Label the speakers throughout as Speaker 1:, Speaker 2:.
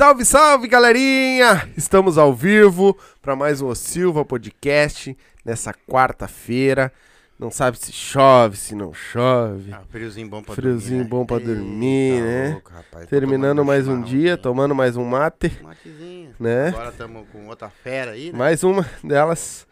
Speaker 1: Salve, salve, galerinha! Estamos ao vivo para mais um O Silva Podcast nessa quarta-feira. Não sabe se chove, se não chove.
Speaker 2: Ah, friozinho bom pra
Speaker 1: Friozinho
Speaker 2: dormir.
Speaker 1: bom pra
Speaker 2: Eita
Speaker 1: dormir, né?
Speaker 2: louco, rapaz.
Speaker 1: Terminando mais um dia, tomando mais um mate,
Speaker 2: Matezinho.
Speaker 1: né?
Speaker 2: Agora estamos com outra fera aí, né?
Speaker 1: Mais uma delas,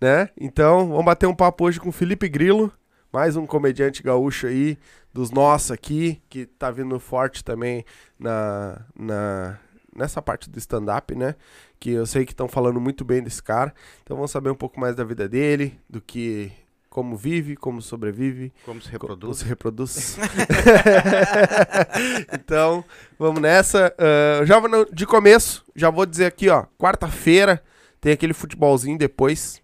Speaker 1: né? Então, vamos bater um papo hoje com o Felipe Grilo, mais um comediante gaúcho aí, dos nossos aqui, que tá vindo forte também na, na, nessa parte do stand-up, né? Que eu sei que estão falando muito bem desse cara. Então, vamos saber um pouco mais da vida dele, do que. Como vive, como sobrevive,
Speaker 2: Como se
Speaker 1: como
Speaker 2: reproduz.
Speaker 1: se reproduz. então, vamos nessa. Ah, já no- de começo, já vou dizer aqui, ó. Quarta-feira tem aquele futebolzinho depois.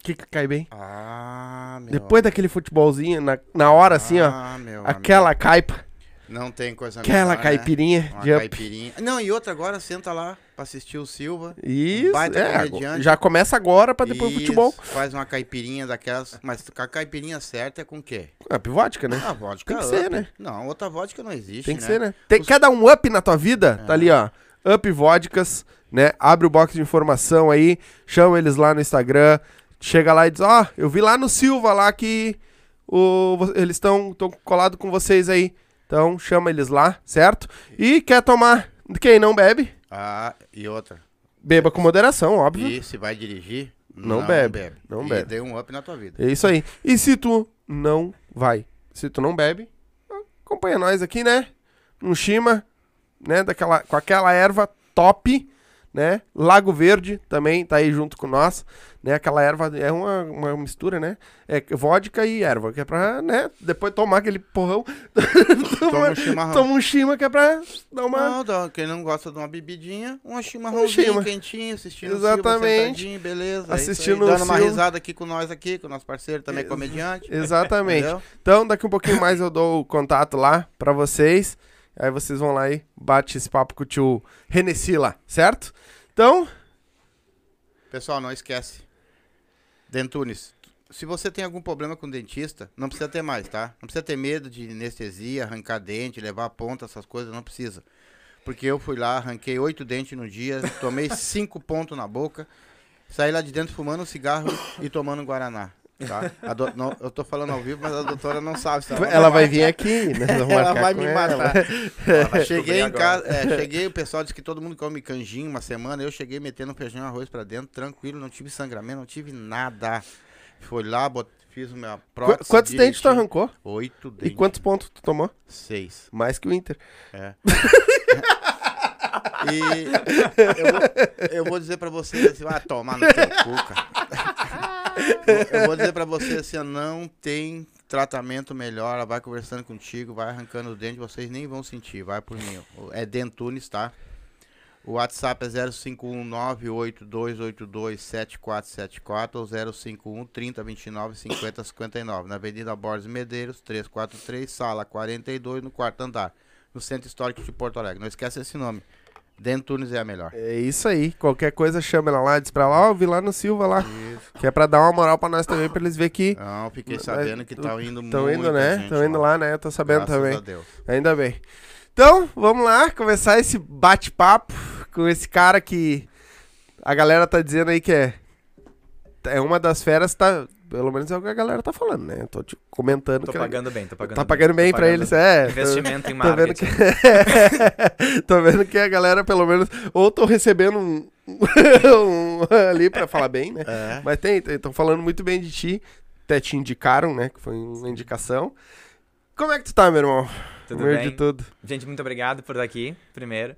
Speaker 1: O que, que cai bem?
Speaker 2: Ah, meu.
Speaker 1: Depois daquele futebolzinho, na, na hora assim, ó.
Speaker 2: Ah, meu
Speaker 1: Aquela
Speaker 2: amigo.
Speaker 1: caipa,
Speaker 2: Não tem coisa
Speaker 1: aquela
Speaker 2: melhor, né?
Speaker 1: caipirinha
Speaker 2: Uma
Speaker 1: de
Speaker 2: caipirinha. Não, e outra agora, senta lá pra assistir o Silva.
Speaker 1: Isso,
Speaker 2: baita
Speaker 1: é, já começa agora pra depois o
Speaker 2: Isso,
Speaker 1: futebol.
Speaker 2: Faz uma caipirinha daquelas. Mas a caipirinha certa é com o quê?
Speaker 1: Up vodka, né?
Speaker 2: Ah, vodka
Speaker 1: Tem que
Speaker 2: up.
Speaker 1: ser, né?
Speaker 2: Não, outra vodka não existe.
Speaker 1: Tem que
Speaker 2: né?
Speaker 1: ser, né? Tem,
Speaker 2: Os-
Speaker 1: Quer dar um up na tua vida? Tá
Speaker 2: É.
Speaker 1: ali, ó. Up Vodkas, né? Abre o box de informação aí, chama eles lá no Instagram, chega lá e diz, ó, eu vi lá no Silva lá que o, eles estão colados com vocês aí. Então chama eles lá, certo? E quer tomar, quem não bebe,
Speaker 2: Ah, e outra.
Speaker 1: beba com moderação, óbvio.
Speaker 2: E se vai dirigir,
Speaker 1: Não bebe, não
Speaker 2: e
Speaker 1: bebe.
Speaker 2: dê um up na tua vida.
Speaker 1: É isso aí. E se tu não vai, se tu não bebe, acompanha nós aqui, né? Um Shima, né? Daquela, com aquela erva top, né? Lago Verde também tá aí junto com nós, né? Aquela erva é uma, uma mistura, né? É vodka e erva, que é pra, né? Depois tomar aquele porrão.
Speaker 2: Toma um chimarrão.
Speaker 1: Toma um Shima que é pra dar uma...
Speaker 2: Não, dá- quem não gosta de uma bebidinha, um chimarrãozinho
Speaker 1: chima.
Speaker 2: quentinho, assistindo
Speaker 1: Exatamente.
Speaker 2: Silva beleza. é
Speaker 1: Assistindo o
Speaker 2: Dando uma
Speaker 1: Silva.
Speaker 2: risada aqui com nós aqui, com o nosso parceiro também
Speaker 1: Ex-
Speaker 2: comediante.
Speaker 1: Exatamente. Então, daqui um pouquinho mais eu dou o contato lá pra vocês. Aí vocês vão lá e bate esse papo com o tio Renessi lá, certo? Então,
Speaker 2: Pessoal, não esquece. Dentunes, se você tem algum problema com dentista, não precisa ter mais, tá? Não precisa ter medo de anestesia, arrancar dente, levar a ponta, essas coisas, não precisa. Porque eu fui lá, arranquei oito dentes no dia, tomei cinco pontos na boca, saí lá de dentro fumando um cigarro e tomando um Guaraná. Tá? A do- não, eu tô falando ao vivo, mas a doutora não sabe. se
Speaker 1: ela vai vir aqui, né?
Speaker 2: Ela vai
Speaker 1: com
Speaker 2: me
Speaker 1: ela.
Speaker 2: matar.
Speaker 3: vai
Speaker 2: cheguei em casa, é, cheguei, o pessoal disse que todo mundo come canjinho uma semana. Eu cheguei metendo feijão e arroz pra dentro, tranquilo, não tive sangramento, não tive nada. Fui lá, bot, fiz
Speaker 1: Qu-
Speaker 2: prótese.
Speaker 1: Quantos dentes tu arrancou?
Speaker 2: Oito
Speaker 1: E
Speaker 2: dentes.
Speaker 1: quantos pontos tu tomou?
Speaker 2: Seis.
Speaker 1: Mais que o Inter.
Speaker 2: É. e eu vou, eu vou dizer pra vocês assim, ah, tomar no teu cu, cara. Eu- vou dizer pra vocês assim, não tem tratamento melhor, ela vai conversando contigo, vai arrancando o dente, vocês nem vão sentir, vai por mim. É Dentunes, tá? O WhatsApp é 051-98282-7474 ou 051-3029-5059. Na Avenida Borges Medeiros, 343, sala 42, no quarto andar. No Centro Histórico de Porto Alegre. Não esquece esse nome. Dentunes é a melhor.
Speaker 1: É isso aí. Qualquer coisa chama ela lá, diz pra ela, ó, eu vi lá no Silva lá. Que é pra dar uma moral pra nós também, pra eles verem que
Speaker 2: Não, fiquei sabendo que estão indo muito.
Speaker 1: indo, né? Estão indo lá, né? Eu tô sabendo
Speaker 2: Graças
Speaker 1: também.
Speaker 2: a Deus.
Speaker 1: Ainda bem. Então, vamos lá, começar esse bate-papo com esse cara que a galera tá dizendo aí que é. É uma das feras, tá. Pelo menos é o que a galera tá falando, né? Eu tô te comentando
Speaker 3: Tô pagando bem, tô pagando
Speaker 1: tá pagando bem
Speaker 3: tô
Speaker 1: pra
Speaker 3: pagando
Speaker 1: eles, é. tô-
Speaker 3: Investimento em
Speaker 1: Tô vendo que.
Speaker 3: marketing.
Speaker 1: tô vendo que a galera, pelo menos. Ou tô recebendo um. um ali pra falar bem, né?
Speaker 2: É.
Speaker 1: Mas tem, estão falando muito bem de ti. Até te indicaram, né? Que foi uma indicação. Como é que tu tá, meu irmão?
Speaker 3: Tudo bem?
Speaker 1: de tudo.
Speaker 3: Gente, muito obrigado por estar aqui, primeiro.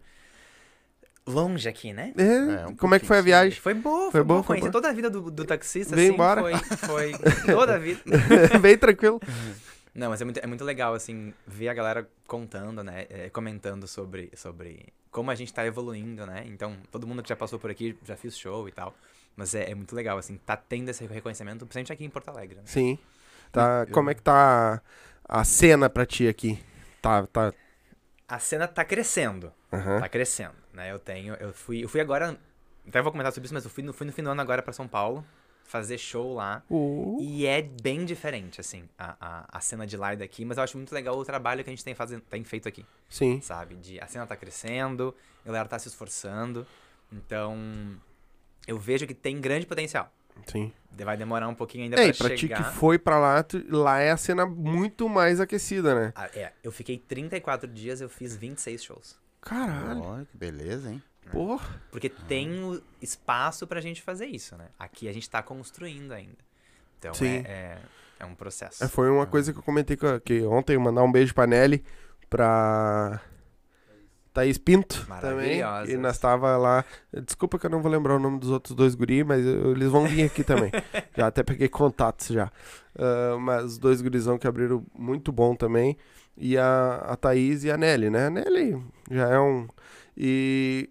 Speaker 3: Longe aqui, né?
Speaker 1: É,
Speaker 2: É, um
Speaker 1: como é que foi a
Speaker 2: pouquinho,
Speaker 1: viagem?
Speaker 3: Foi boa,
Speaker 1: Foi
Speaker 3: foi,
Speaker 1: boa,
Speaker 3: Conheci toda a vida do, do taxista,
Speaker 1: Veio
Speaker 3: assim,
Speaker 1: embora.
Speaker 3: foi, foi toda a vida.
Speaker 1: Bem tranquilo.
Speaker 3: Não, mas é muito, é muito legal, assim, ver a galera contando, né, é, comentando sobre, sobre como a gente tá evoluindo, né, então, todo mundo que já passou por aqui, já fiz show e tal, mas é, é muito legal, assim, tá tendo esse reconhecimento, principalmente aqui em Porto Alegre, né?
Speaker 1: Sim. Tá, como é que tá a cena pra ti aqui? Tá, tá.
Speaker 3: A cena tá crescendo,
Speaker 1: aham.
Speaker 3: tá crescendo, né, eu tenho, eu fui, eu fui agora, até vou comentar sobre isso, mas eu fui no, fui no fim do ano agora pra São Paulo, fazer show lá.
Speaker 1: Uh,
Speaker 3: E é bem diferente, assim, a, a, a cena de live daqui, mas eu acho muito legal o trabalho que a gente tem, fazendo, tem feito aqui,
Speaker 1: sim.
Speaker 3: sabe? De, a cena tá crescendo, a galera tá se esforçando, então eu vejo que tem grande potencial.
Speaker 1: Sim.
Speaker 3: Vai demorar um pouquinho ainda
Speaker 1: É, e
Speaker 3: pra
Speaker 1: pra ti
Speaker 3: chegar.
Speaker 1: que foi pra lá, tu- lá é a cena muito mais aquecida, né?
Speaker 3: Ah, é, eu fiquei 34 dias, eu fiz 26 shows.
Speaker 1: Caralho,
Speaker 2: Olha, que beleza, hein?
Speaker 1: porra.
Speaker 3: Porque tem o espaço pra gente fazer isso, né? Aqui a gente tá construindo ainda. Então
Speaker 1: Sim.
Speaker 3: é, é, é um processo.
Speaker 1: É, foi uma coisa que eu comentei com a- que ontem, mandar um beijo pra Nelly, pra Thaís Pinto também. E nós tava lá. Desculpa que eu não vou lembrar o nome dos outros dois guri, mas eu- eles vão vir aqui também. já até peguei contatos já. Ah, mas os dois gurizão que abriram muito bom também. E a, a Thaís e a Nelly, né? A Nelly já é um. E,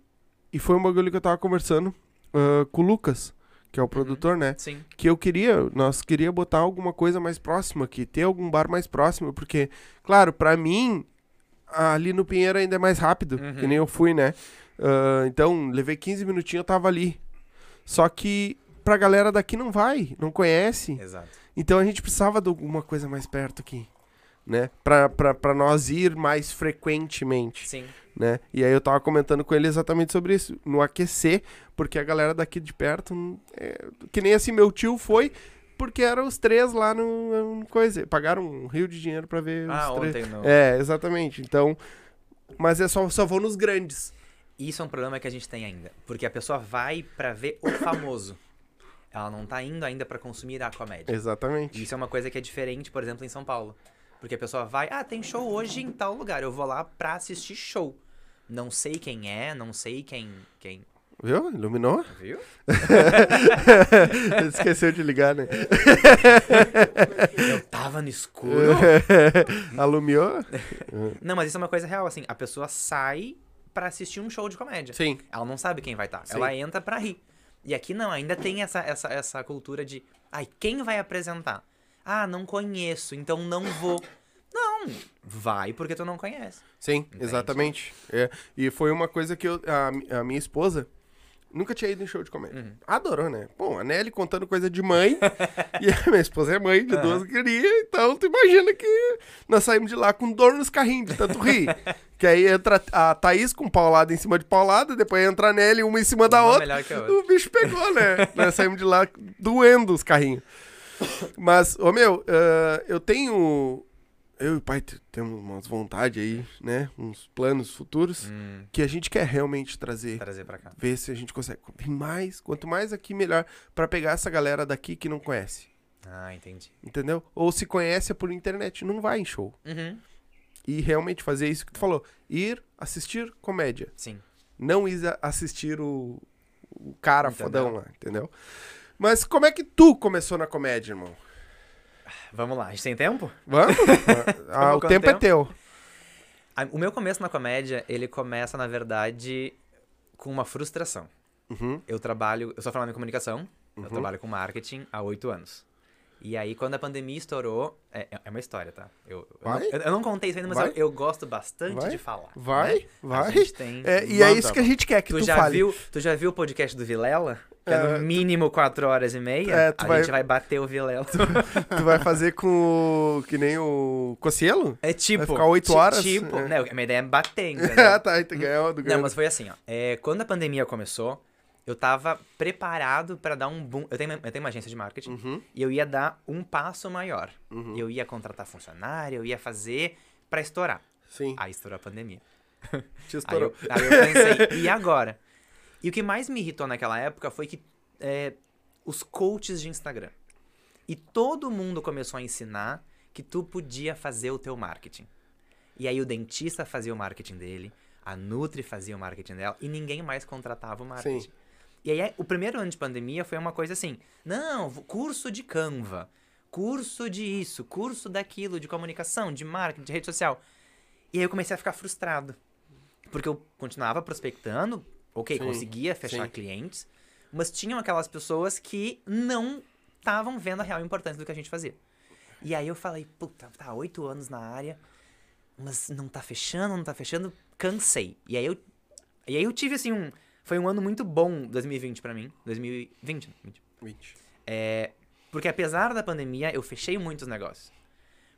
Speaker 1: e foi um bagulho que eu tava conversando ah, com o Lucas, que é o produtor, né?
Speaker 3: Sim.
Speaker 1: que eu queria, nós queria botar alguma coisa mais próxima aqui, ter algum bar mais próximo, porque, claro, pra mim, ali no Pinheiro ainda é mais rápido,
Speaker 3: Uhum.
Speaker 1: que nem eu fui, né? Ah, então, levei 15 minutinhos, eu tava ali. Só que pra galera daqui não vai, não conhece.
Speaker 3: Exato.
Speaker 1: Então a gente precisava de alguma coisa mais perto aqui, né? Pra, pra, pra nós ir mais frequentemente
Speaker 3: Sim.
Speaker 1: né? E aí eu tava comentando com ele exatamente sobre isso, no aquecer, porque a galera daqui de perto, hum, é, que nem assim meu tio foi, porque eram os três lá no, no coisa, pagaram um rio de dinheiro pra ver
Speaker 3: Ah,
Speaker 1: os três.
Speaker 3: ontem não.
Speaker 1: É, exatamente. Então, mas é só só vou nos grandes.
Speaker 3: Isso é um problema que a gente tem ainda. Porque a pessoa vai pra ver o famoso. Ela não tá indo ainda pra consumir a comédia.
Speaker 1: Exatamente.
Speaker 3: Isso é uma coisa que é diferente, por exemplo, em São Paulo. Porque a pessoa vai, ah, tem show hoje em tal lugar, eu vou lá pra assistir show. Não sei quem é, não sei quem. quem
Speaker 1: Viu? Iluminou?
Speaker 3: viu?
Speaker 1: Esqueceu de ligar, né?
Speaker 3: Eu tava no escuro.
Speaker 1: Alumiou?
Speaker 3: Não, mas isso é uma coisa real, assim. A pessoa sai pra assistir um show de comédia.
Speaker 1: Sim.
Speaker 3: Ela não sabe quem vai estar.
Speaker 1: Sim.
Speaker 3: Ela entra pra rir. E aqui não, ainda tem essa, essa, essa cultura de. Ai, quem vai apresentar? Ah, não conheço, então não vou. Não, vai porque tu não conhece.
Speaker 1: Sim,
Speaker 3: Entende?
Speaker 1: exatamente. É, e foi uma coisa que eu, a, a minha esposa nunca tinha ido em show de comédia.
Speaker 3: Uhum.
Speaker 1: Adorou, né? Bom, a Nelly contando coisa de mãe. e a minha esposa é mãe de duas crias. Então, tu imagina que nós saímos de lá com dor nos carrinhos, de tanto rir. que aí entra a Thaís com paulada em cima de paulada, depois entra a Nelly uma em cima da
Speaker 3: Uma
Speaker 1: outra. O bicho pegou, né? nós saímos de lá doendo os carrinhos. Mas, ô meu, ah, eu tenho. Eu e o pai temos umas vontades aí, né? Uns planos futuros
Speaker 3: Hum,
Speaker 1: que a gente quer realmente trazer.
Speaker 3: trazer pra cá.
Speaker 1: Ver se a gente consegue. Vir mais. Quanto mais aqui, melhor. Pra pegar essa galera daqui que não conhece.
Speaker 3: Ah, entendi.
Speaker 1: Entendeu? Ou se conhece é por internet, não vai em show.
Speaker 3: Uhum.
Speaker 1: E realmente fazer isso que tu falou. Ir assistir comédia.
Speaker 3: Sim.
Speaker 1: Não ir assistir o, o cara
Speaker 3: Entendeu?
Speaker 1: fodão lá, entendeu? Mas como é que tu começou na comédia, irmão?
Speaker 3: Vamos lá, a gente tem tempo?
Speaker 1: Vamos? ah, o
Speaker 3: quanto
Speaker 1: tempo é
Speaker 3: tempo?
Speaker 1: teu.
Speaker 3: O meu começo na comédia, ele começa, na verdade, com uma frustração.
Speaker 1: Uhum.
Speaker 3: Eu trabalho, eu sou formado em comunicação, eu
Speaker 1: Uhum.
Speaker 3: trabalho com marketing há oito anos. E aí, quando a pandemia estourou, é, é uma história, tá? Eu, eu, não,
Speaker 1: Vai?
Speaker 3: eu- eu não contei isso ainda, mas eu, eu gosto bastante
Speaker 1: Vai?
Speaker 3: de falar.
Speaker 1: Vai,
Speaker 3: né?
Speaker 1: Vai.
Speaker 3: tem...
Speaker 1: É, e é
Speaker 2: Manda,
Speaker 1: isso que a gente quer que
Speaker 3: tu,
Speaker 1: tu,
Speaker 3: já
Speaker 1: fale.
Speaker 3: viu, tu já viu o podcast do Vilela? Que é,
Speaker 1: É,
Speaker 3: no mínimo quatro horas e meia.
Speaker 1: É, tu
Speaker 3: a
Speaker 1: vai-
Speaker 3: gente vai bater o Vilela.
Speaker 1: Tu vai fazer com o... que nem o Cocielo?
Speaker 3: É tipo...
Speaker 1: ficar oito
Speaker 3: ti-
Speaker 1: horas?
Speaker 3: Tipo...
Speaker 1: É.
Speaker 3: Não, a minha ideia é bater, entendeu?
Speaker 1: ah, tá, então ganhou do
Speaker 3: Não,
Speaker 1: ganhou.
Speaker 3: mas foi assim, ó. É, quando a pandemia começou, eu tava preparado pra dar um boom. Eu tenho, eu tenho uma agência de marketing
Speaker 1: Uhum,
Speaker 3: e eu ia dar um passo maior.
Speaker 1: uhum.
Speaker 3: Eu ia contratar funcionário, eu ia fazer pra estourar.
Speaker 1: Sim,
Speaker 3: Aí estourou a pandemia.
Speaker 1: te
Speaker 3: Aí
Speaker 1: estourou.
Speaker 3: eu, aí eu pensei, e agora? E o que mais me irritou naquela época foi que é, os coaches de Instagram. E todo mundo começou a ensinar que tu podia fazer o teu marketing. E aí o dentista fazia o marketing dele, a Nutri fazia o marketing dela, e ninguém mais contratava o marketing.
Speaker 1: Sim.
Speaker 3: E aí, o primeiro ano de pandemia foi uma coisa assim: não, curso de Canva, curso de isso, curso daquilo, de comunicação, de marketing, de rede social. E aí eu comecei a ficar frustrado. Porque eu continuava prospectando, ok,
Speaker 1: Sim,
Speaker 3: conseguia fechar
Speaker 1: sim.
Speaker 3: clientes, mas tinham aquelas pessoas que não estavam vendo a real importância do que a gente fazia. E aí eu falei, puta, tá oito anos na área, mas não tá fechando, não tá fechando, cansei. E aí eu, e aí eu tive assim um, foi um ano muito bom 2020 pra mim, 2020, 20.
Speaker 1: 20.
Speaker 3: É, porque apesar da pandemia, eu fechei muitos negócios.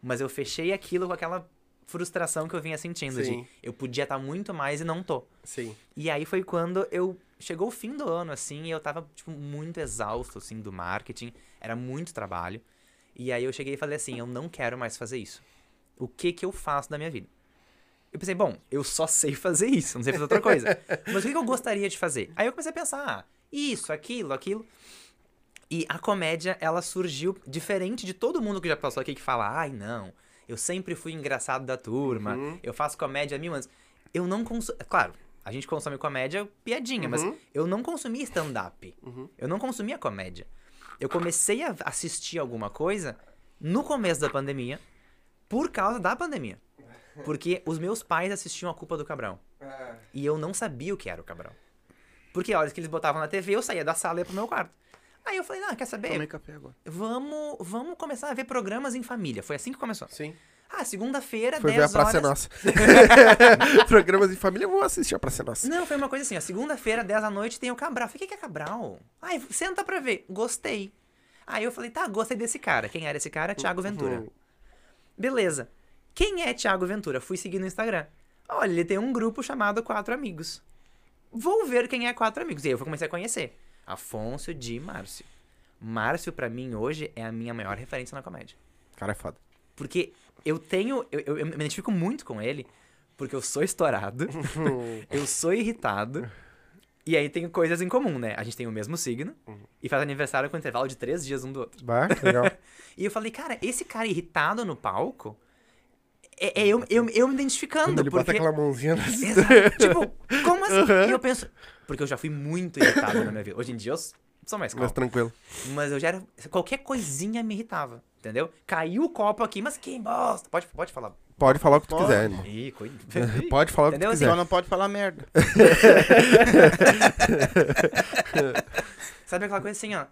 Speaker 3: Mas eu fechei aquilo com aquela frustração que eu vinha sentindo
Speaker 1: Sim.
Speaker 3: de eu podia estar muito mais e não tô.
Speaker 1: Sim.
Speaker 3: E aí foi quando eu chegou o fim do ano assim, e eu tava tipo muito exausto assim do marketing, era muito trabalho. E aí eu cheguei e falei assim, eu não quero mais fazer isso. O que que eu faço da minha vida? Eu pensei, bom, eu só sei fazer isso, não sei fazer outra coisa. Mas o que que eu gostaria de fazer? Aí eu comecei a pensar, ah, isso, aquilo, aquilo. E a comédia, ela surgiu diferente de todo mundo que já passou aqui que fala, ai, não, eu sempre fui engraçado da turma,
Speaker 1: Uhum.
Speaker 3: eu faço comédia há mil anos. Eu não consumo. Claro, a gente consome comédia piadinha, mas
Speaker 1: Uhum.
Speaker 3: eu não consumia stand-up.
Speaker 1: Uhum.
Speaker 3: Eu não consumia comédia. Eu comecei a assistir alguma coisa no começo da pandemia por causa da pandemia. Porque os meus pais assistiam a Culpa do Cabral. E eu não sabia o que era o Cabral. Porque a hora que eles botavam na TV, eu saía da sala e ia pro meu quarto. Aí eu falei, ah, quer saber?
Speaker 2: Tomei café agora.
Speaker 3: Vamos, vamos começar a ver programas em família. Foi assim que começou.
Speaker 1: Sim.
Speaker 3: Ah, segunda-feira,
Speaker 1: Foi
Speaker 3: 10
Speaker 1: ver a Praça é
Speaker 3: horas.
Speaker 1: Nossa. Programas em família, eu vou assistir a Praça é Nossa.
Speaker 3: Não, foi uma coisa assim, ó. Segunda-feira, 10 da noite, tem o Cabral. Falei, o que é Cabral? Ai, senta pra ver. Gostei. Aí eu falei, tá, gostei desse cara. Quem era esse cara? Thiago Ventura.
Speaker 1: Uhum.
Speaker 3: Beleza. Quem é Thiago Ventura? Fui seguir no Instagram. Olha, ele tem um grupo chamado Quatro Amigos. Vou ver quem é Quatro Amigos. E aí eu comecei a conhecer. Afonso de Márcio. Márcio, pra mim, hoje, é a minha maior referência na comédia.
Speaker 1: Cara, é foda.
Speaker 3: Porque eu tenho. Eu, eu- eu me identifico muito com ele, porque eu sou estourado, eu sou irritado. E aí tem coisas em comum, né? A gente tem o mesmo signo e faz aniversário com intervalo de três dias um do outro.
Speaker 1: Bah, legal.
Speaker 3: E eu falei, cara, esse cara irritado no palco é, é eu, eu, eu me identificando.
Speaker 1: Quando ele bota
Speaker 3: porque...
Speaker 1: aquela mãozinha na
Speaker 3: Exato. tipo, como assim?
Speaker 1: Aham.
Speaker 3: E eu penso. Porque eu já fui muito irritado na minha vida. Hoje em dia eu sou mais calmo.
Speaker 1: Mais tranquilo.
Speaker 3: Mas eu já era. Qualquer coisinha me irritava, entendeu? Caiu o copo aqui, mas que bosta. Pode, pode falar.
Speaker 1: Pode falar o que tu
Speaker 2: Pode.
Speaker 1: quiser, irmão.
Speaker 3: Ih, cuida.
Speaker 1: Pode falar o que tu
Speaker 3: Entendeu?
Speaker 1: quiser.
Speaker 2: Só não pode falar merda.
Speaker 3: Sabe aquela coisa assim, ó.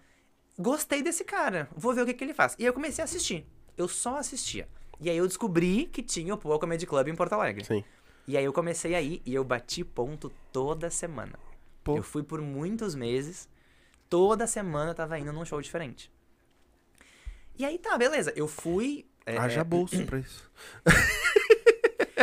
Speaker 3: Gostei desse cara, vou ver o que, que ele faz. E aí eu comecei a assistir. Eu só assistia. E aí eu descobri que tinha o Poa Comedy Club em Porto Alegre.
Speaker 1: Sim.
Speaker 3: E aí eu comecei a ir e eu bati ponto toda semana.
Speaker 1: Pô.
Speaker 3: Eu fui por muitos meses. Toda semana eu tava indo num show diferente. E aí tá, beleza. Eu fui. é,
Speaker 1: Haja
Speaker 3: é,
Speaker 1: bolso pra isso.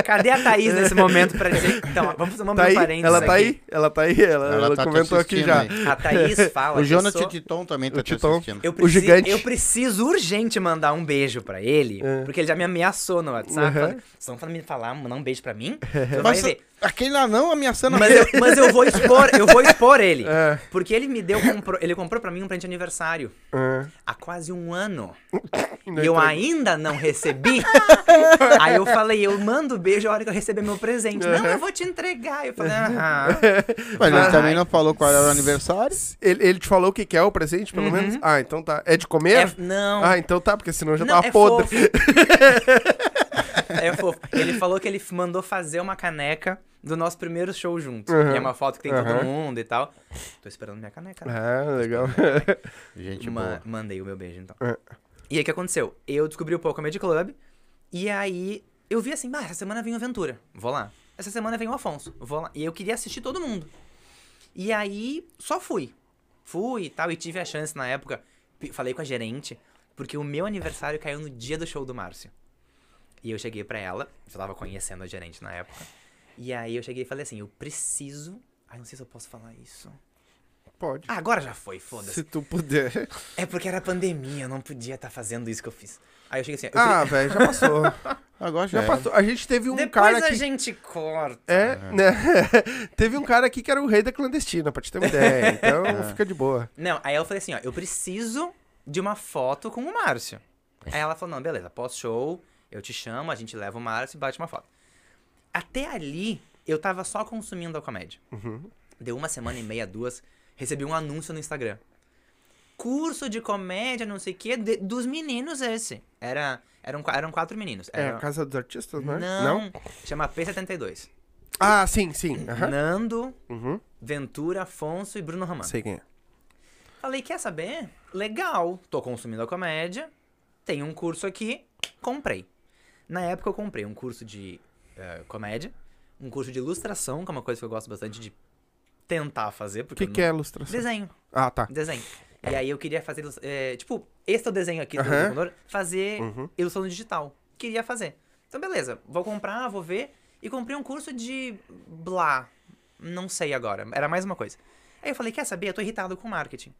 Speaker 3: Cadê a Thaís nesse momento pra dizer. Então, vamos, vamos
Speaker 1: Tá
Speaker 3: abrir
Speaker 1: aí?
Speaker 3: um parênteses
Speaker 1: Ela tá
Speaker 3: aqui.
Speaker 1: aí? Ela tá aí? Ela,
Speaker 2: Ela
Speaker 1: ela
Speaker 2: tá
Speaker 1: comentou aqui já.
Speaker 2: aí.
Speaker 3: A Thaís fala.
Speaker 2: O Jonas
Speaker 3: sou-
Speaker 2: Titon também tá
Speaker 1: O
Speaker 2: te
Speaker 1: Titon.
Speaker 2: assistindo.
Speaker 3: Eu
Speaker 1: O
Speaker 3: preciso,
Speaker 1: gigante.
Speaker 3: eu preciso urgente mandar um beijo pra ele,
Speaker 1: É.
Speaker 3: porque ele já me ameaçou no WhatsApp.
Speaker 1: Uhum.
Speaker 3: falando, Vocês vão me falar, mandar um beijo pra mim? Vai
Speaker 2: Mas
Speaker 3: ver.
Speaker 2: aquele lá não ameaçando
Speaker 3: Mas eu, mas eu vou expor, eu vou expor ele.
Speaker 1: É,
Speaker 3: Porque ele me deu, comprou, ele comprou pra mim um presente de aniversário
Speaker 1: é.
Speaker 3: há quase um ano.
Speaker 1: Não
Speaker 3: E eu ainda não recebi. Aí eu falei, eu mando beijo a hora que eu receber meu presente. Não, eu vou te entregar. Eu falei, ah.
Speaker 2: Mas ele também não falou qual era o aniversário.
Speaker 1: Ele, ele te falou o que que é o presente, pelo
Speaker 3: Uhum.
Speaker 1: menos? Ah, então tá. É de comer?
Speaker 3: É- não.
Speaker 1: Ah, então tá, porque senão já
Speaker 3: Não,
Speaker 1: tava
Speaker 3: é
Speaker 1: podre.
Speaker 3: fofo. é fofo. Ele falou que ele mandou fazer uma caneca do nosso primeiro show juntos.
Speaker 1: Uhum.
Speaker 3: E é uma foto que tem todo
Speaker 1: Uhum.
Speaker 3: mundo e tal. Tô esperando minha caneca. né?
Speaker 1: Ah, legal.
Speaker 2: Gente
Speaker 3: Ma-
Speaker 2: boa.
Speaker 3: mandei o meu beijo, então.
Speaker 1: É.
Speaker 3: E aí, o que aconteceu? Eu descobri o Poco Comedy Club. E aí, eu vi assim, ah, essa semana vem o Aventura. Vou lá. Essa semana vem o Afonso. Vou lá. E eu queria assistir todo mundo. E aí, só fui. Fui e tal. E tive a chance na época. Falei com a gerente. Porque o meu aniversário caiu no dia do show do Márcio. E eu cheguei pra ela. Já tava conhecendo a gerente na época. E aí, eu cheguei e falei assim, eu preciso... Ai, não sei se eu posso falar isso.
Speaker 1: Pode.
Speaker 3: Ah, agora já foi, foda-se.
Speaker 1: Se tu puder.
Speaker 3: É porque era pandemia, eu não podia estar fazendo isso que eu fiz. Aí eu cheguei assim, eu
Speaker 1: Ah, velho, já passou.
Speaker 2: Agora já,
Speaker 1: Já
Speaker 2: é.
Speaker 1: passou. A gente teve um
Speaker 3: depois
Speaker 1: cara
Speaker 3: a
Speaker 1: que.
Speaker 3: gente corta.
Speaker 1: É, né? teve um cara aqui que era o rei da clandestina, pra te ter uma ideia. Então fica de boa.
Speaker 3: Não, aí eu falei assim, ó, eu preciso de uma foto com o Márcio. Aí ela falou, não, beleza, pós-show, eu te chamo, a gente leva o Márcio e bate uma foto. Até ali, eu tava só consumindo a comédia.
Speaker 1: Uhum.
Speaker 3: Deu uma semana e meia, duas, recebi um anúncio no Instagram. Curso de comédia, não sei o quê, de- dos meninos esse. Era, eram, eram quatro meninos.
Speaker 1: É
Speaker 3: Era-
Speaker 1: a Casa dos Artistas, não é?
Speaker 3: Não, chama P72.
Speaker 1: Ah, sim, sim. Aham.
Speaker 3: Nando,
Speaker 1: Uhum.
Speaker 3: Ventura, Afonso e Bruno Romano.
Speaker 1: Sei quem é.
Speaker 3: Falei, quer saber? Legal, tô consumindo a comédia, tem um curso aqui, comprei. Na época eu comprei um curso de eh, comédia, um curso de ilustração, que é uma coisa que eu gosto bastante de tentar fazer,
Speaker 1: O
Speaker 3: porque
Speaker 1: que, que
Speaker 3: não-
Speaker 1: é ilustração?
Speaker 3: Desenho,
Speaker 1: Ah, tá.
Speaker 3: desenho. E aí eu queria fazer, é, tipo, esse é o desenho aqui computador, fazer
Speaker 1: Uhum.
Speaker 3: ilustração digital. Queria fazer. Então, beleza, vou comprar, vou ver. E comprei um curso de blá. Não sei agora, era mais uma coisa. Aí eu falei, quer saber? Eu tô irritado com marketing.